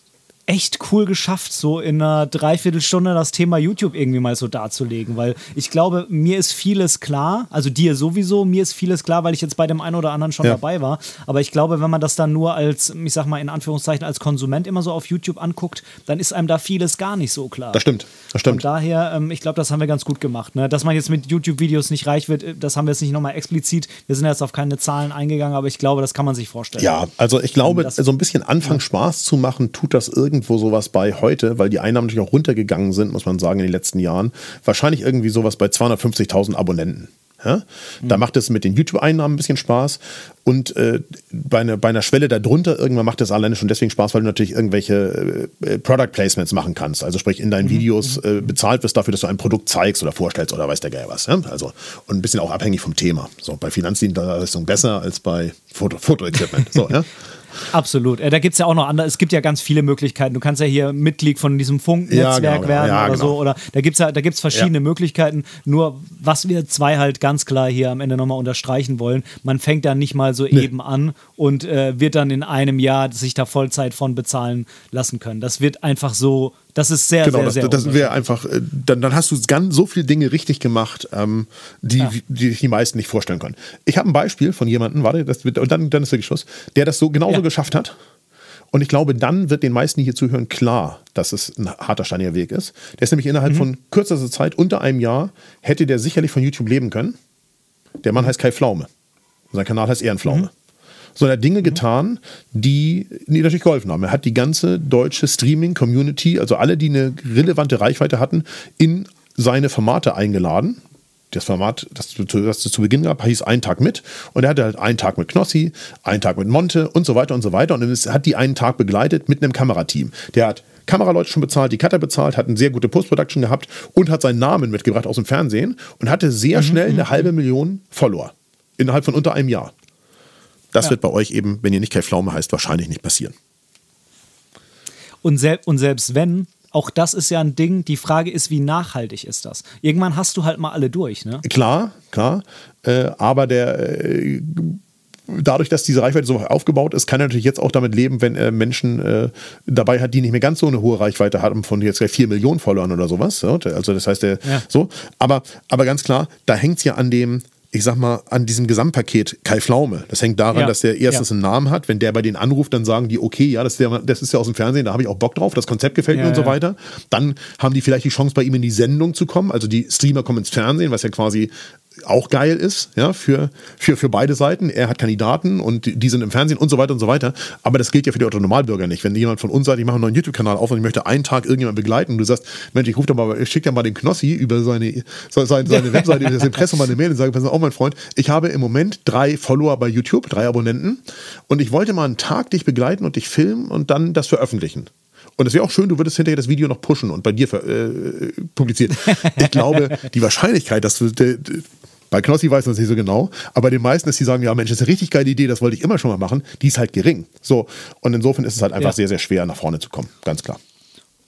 echt cool geschafft, so in einer Dreiviertelstunde das Thema YouTube irgendwie mal so darzulegen, weil ich glaube, mir ist vieles klar, also dir sowieso, mir ist vieles klar, weil ich jetzt bei dem einen oder anderen schon ja. dabei war, aber ich glaube, wenn man das dann nur als, ich sag mal in Anführungszeichen, als Konsument immer so auf YouTube anguckt, dann ist einem da vieles gar nicht so klar. Das stimmt, das stimmt. Und daher, ähm, ich glaube, das haben wir ganz gut gemacht, ne? dass man jetzt mit YouTube-Videos nicht reich wird, das haben wir jetzt nicht nochmal explizit, wir sind jetzt auf keine Zahlen eingegangen, aber ich glaube, das kann man sich vorstellen. Ja, also ich glaube, so ein bisschen Anfang Spaß zu machen, tut das irgendwie irgendwo sowas bei heute, weil die Einnahmen natürlich auch runtergegangen sind, muss man sagen, in den letzten Jahren. Wahrscheinlich irgendwie sowas bei 250.000 Abonnenten. Ja? Da mhm. macht es mit den YouTube-Einnahmen ein bisschen Spaß und äh, bei, eine, bei einer Schwelle darunter irgendwann macht es alleine schon deswegen Spaß, weil du natürlich irgendwelche äh, Product Placements machen kannst. Also sprich in deinen mhm. Videos mhm. äh, bezahlt wirst dafür, dass du ein Produkt zeigst oder vorstellst oder weiß der Geil was. Ja? Also und ein bisschen auch abhängig vom Thema. So bei Finanzdienstleistungen besser als bei Foto, Fotoequipment. so, ja? Absolut. Äh, da gibt es ja auch noch andere, es gibt ja ganz viele Möglichkeiten. Du kannst ja hier Mitglied von diesem Funknetzwerk ja, genau, werden ja, oder genau. so. Oder da gibt es ja, da gibt's verschiedene ja. Möglichkeiten. Nur was wir zwei halt ganz klar hier am Ende nochmal unterstreichen wollen, man fängt da nicht mal so nee. eben an und äh, wird dann in einem Jahr sich da Vollzeit von bezahlen lassen können. Das wird einfach so das ist sehr, genau, sehr, das, sehr. Das wäre einfach, äh, dann, dann hast du ganz so viele Dinge richtig gemacht, ähm, die, ja. die sich die meisten nicht vorstellen können. Ich habe ein Beispiel von jemandem, warte, das wird, und dann, dann ist wirklich Schluss, der das so genauso ja. geschafft hat. Und ich glaube, dann wird den meisten, die hier zuhören, klar, dass es ein harter, steiniger Weg ist. Der ist nämlich innerhalb mhm. von kürzester Zeit, unter einem Jahr, hätte der sicherlich von YouTube leben können. Der Mann heißt Kai Pflaume. Sein Kanal heißt Ehrenpflaume. Mhm sondern er hat Dinge getan, die, natürlich geholfen haben. Er hat die ganze deutsche Streaming-Community, also alle, die eine relevante Reichweite hatten, in seine Formate eingeladen. Das Format, das, das zu Beginn gab, hieß Ein Tag mit. Und er hatte halt einen Tag mit Knossi, einen Tag mit Monte und so weiter und so weiter. Und er hat die einen Tag begleitet mit einem Kamerateam. Der hat Kameraleute schon bezahlt, die Cutter bezahlt, hat eine sehr gute Post-Production gehabt und hat seinen Namen mitgebracht aus dem Fernsehen und hatte sehr mhm, schnell eine mhm. halbe Million Follower. Innerhalb von unter einem Jahr. Das ja. wird bei euch eben, wenn ihr nicht Kai Pflaume heißt, wahrscheinlich nicht passieren. Und, sel und selbst wenn, auch das ist ja ein Ding. Die Frage ist, wie nachhaltig ist das? Irgendwann hast du halt mal alle durch, ne? Klar, klar. Äh, aber der. Äh, dadurch, dass diese Reichweite so aufgebaut ist, kann er natürlich jetzt auch damit leben, wenn er Menschen äh, dabei hat, die nicht mehr ganz so eine hohe Reichweite haben, von jetzt gleich 4 Millionen Followern oder sowas. Also das heißt, der, ja. so. Aber, aber ganz klar, da hängt es ja an dem, ich sag mal, an diesem Gesamtpaket Kai Pflaume. Das hängt daran, ja. dass der erstens ja. einen Namen hat. Wenn der bei denen anruft, dann sagen die, okay, ja, das ist, der, das ist ja aus dem Fernsehen, da habe ich auch Bock drauf, das Konzept gefällt ja, mir und so weiter. Dann haben die vielleicht die Chance, bei ihm in die Sendung zu kommen. Also die Streamer kommen ins Fernsehen, was ja quasi auch geil ist, ja, für, für, für beide Seiten. Er hat Kandidaten und die sind im Fernsehen und so weiter und so weiter. Aber das gilt ja für die Autonormalbürger nicht. Wenn jemand von uns sagt, ich mache einen neuen YouTube-Kanal auf und ich möchte einen Tag irgendjemanden begleiten und du sagst, Mensch, ich rufe doch mal, ich schicke dir mal den Knossi über seine, seine, seine Webseite, über das Impressum mal eine Mail und sage, pass auf, mein Freund, ich habe im Moment drei Follower bei YouTube, drei Abonnenten und ich wollte mal einen Tag dich begleiten und dich filmen und dann das veröffentlichen. Und es wäre auch schön, du würdest hinterher das Video noch pushen und bei dir äh, publizieren. Ich glaube, die Wahrscheinlichkeit, dass du bei Knossi weiß man es nicht so genau, aber bei den meisten ist, die sagen, ja Mensch, das ist eine richtig geile Idee, das wollte ich immer schon mal machen, die ist halt gering. So, und insofern ist es halt einfach ja. sehr, sehr schwer, nach vorne zu kommen, ganz klar.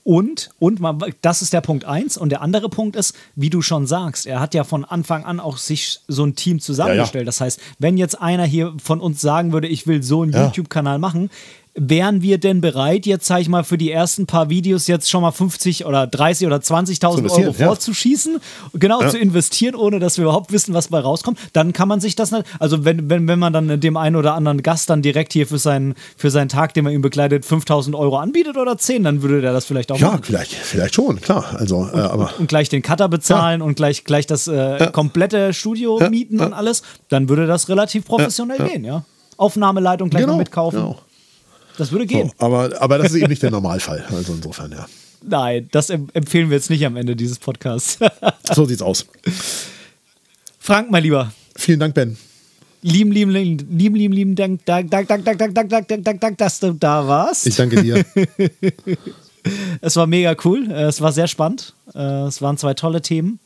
Und, und man, das ist der Punkt eins. Und der andere Punkt ist, wie du schon sagst, er hat ja von Anfang an auch sich so ein Team zusammengestellt. Ja, ja. Das heißt, wenn jetzt einer hier von uns sagen würde, ich will so einen. YouTube-Kanal machen, wären wir denn bereit, jetzt sage ich mal, für die ersten paar Videos jetzt schon mal 50 oder 30 oder 20.000 Euro ja. vorzuschießen, genau ja. zu investieren, ohne dass wir überhaupt wissen, was bei rauskommt, dann kann man sich das nicht, also wenn, wenn, wenn man dann dem einen oder anderen Gast dann direkt hier für seinen, für seinen Tag, den man ihm begleitet, 5.000 Euro anbietet oder 10, dann würde der das vielleicht auch ja, machen. Ja, vielleicht, vielleicht schon, klar. Also, und, äh, aber und gleich den Cutter bezahlen ja. und gleich, gleich das äh, komplette Studio mieten und alles, dann würde das relativ professionell gehen, ja. Aufnahmeleitung gleich genau, noch mitkaufen. Genau. Das würde gehen. So, aber, aber das ist eben nicht der Normalfall. Also insofern, ja. Nein, das empfehlen wir jetzt nicht am Ende dieses Podcasts. so sieht's aus. Frank, mein Lieber. Vielen Dank, Ben. Lieben, lieben, lieben, lieben, lieben, lieben Dank, Dank, Dank, Dank, Dank, Dank, Dank, Dank, Dank, Dank, Dank, dass du da warst. Ich danke dir. es war mega cool. Es war sehr spannend. Es waren zwei tolle Themen.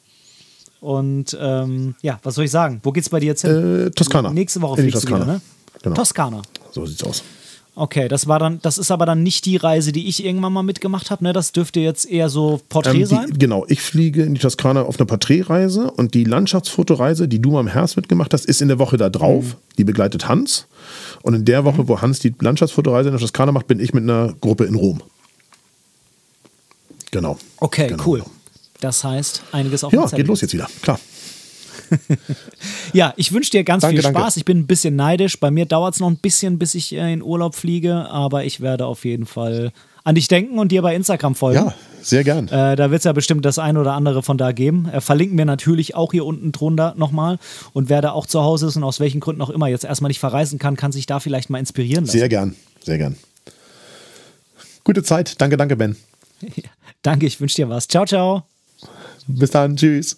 Und ähm, ja, was soll ich sagen? Wo geht's bei dir jetzt hin? Äh, Toskana. Nächste Woche fliegst du wieder, ne? Genau. Toskana. So sieht's aus. Okay, das war dann, das ist aber dann nicht die Reise, die ich irgendwann mal mitgemacht habe. Ne? Das dürfte jetzt eher so Porträt Ähm, die, sein. genau, ich fliege in die Toskana auf eine Porträtreise und die Landschaftsfotoreise, die du mal im Herbst mitgemacht hast, ist in der Woche da drauf. Mhm. Die begleitet Hans. Und in der Woche, wo Hans die Landschaftsfotoreise in der Toskana macht, bin ich mit einer Gruppe in Rom. Genau. Okay, Genau, cool. Das heißt, einiges auf Ja, geht los jetzt wieder. Klar. Ja, ich wünsche dir ganz Danke, viel danke. Spaß. Ich bin ein bisschen neidisch. Bei mir dauert es noch ein bisschen, bis ich äh, in Urlaub fliege, aber ich werde auf jeden Fall an dich denken und dir bei Instagram folgen. Ja, sehr gern. Äh, da wird es ja bestimmt das ein oder andere von da geben. Äh, verlinken wir natürlich auch hier unten drunter nochmal. Und wer da auch zu Hause ist und aus welchen Gründen auch immer jetzt erstmal nicht verreisen kann, kann sich da vielleicht mal inspirieren lassen. Sehr gern. Sehr gern. Gute Zeit. Danke, danke, Ben. Danke, ich wünsche dir was. Ciao, ciao. Bis dann. Tschüss.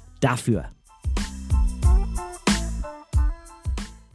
dafür.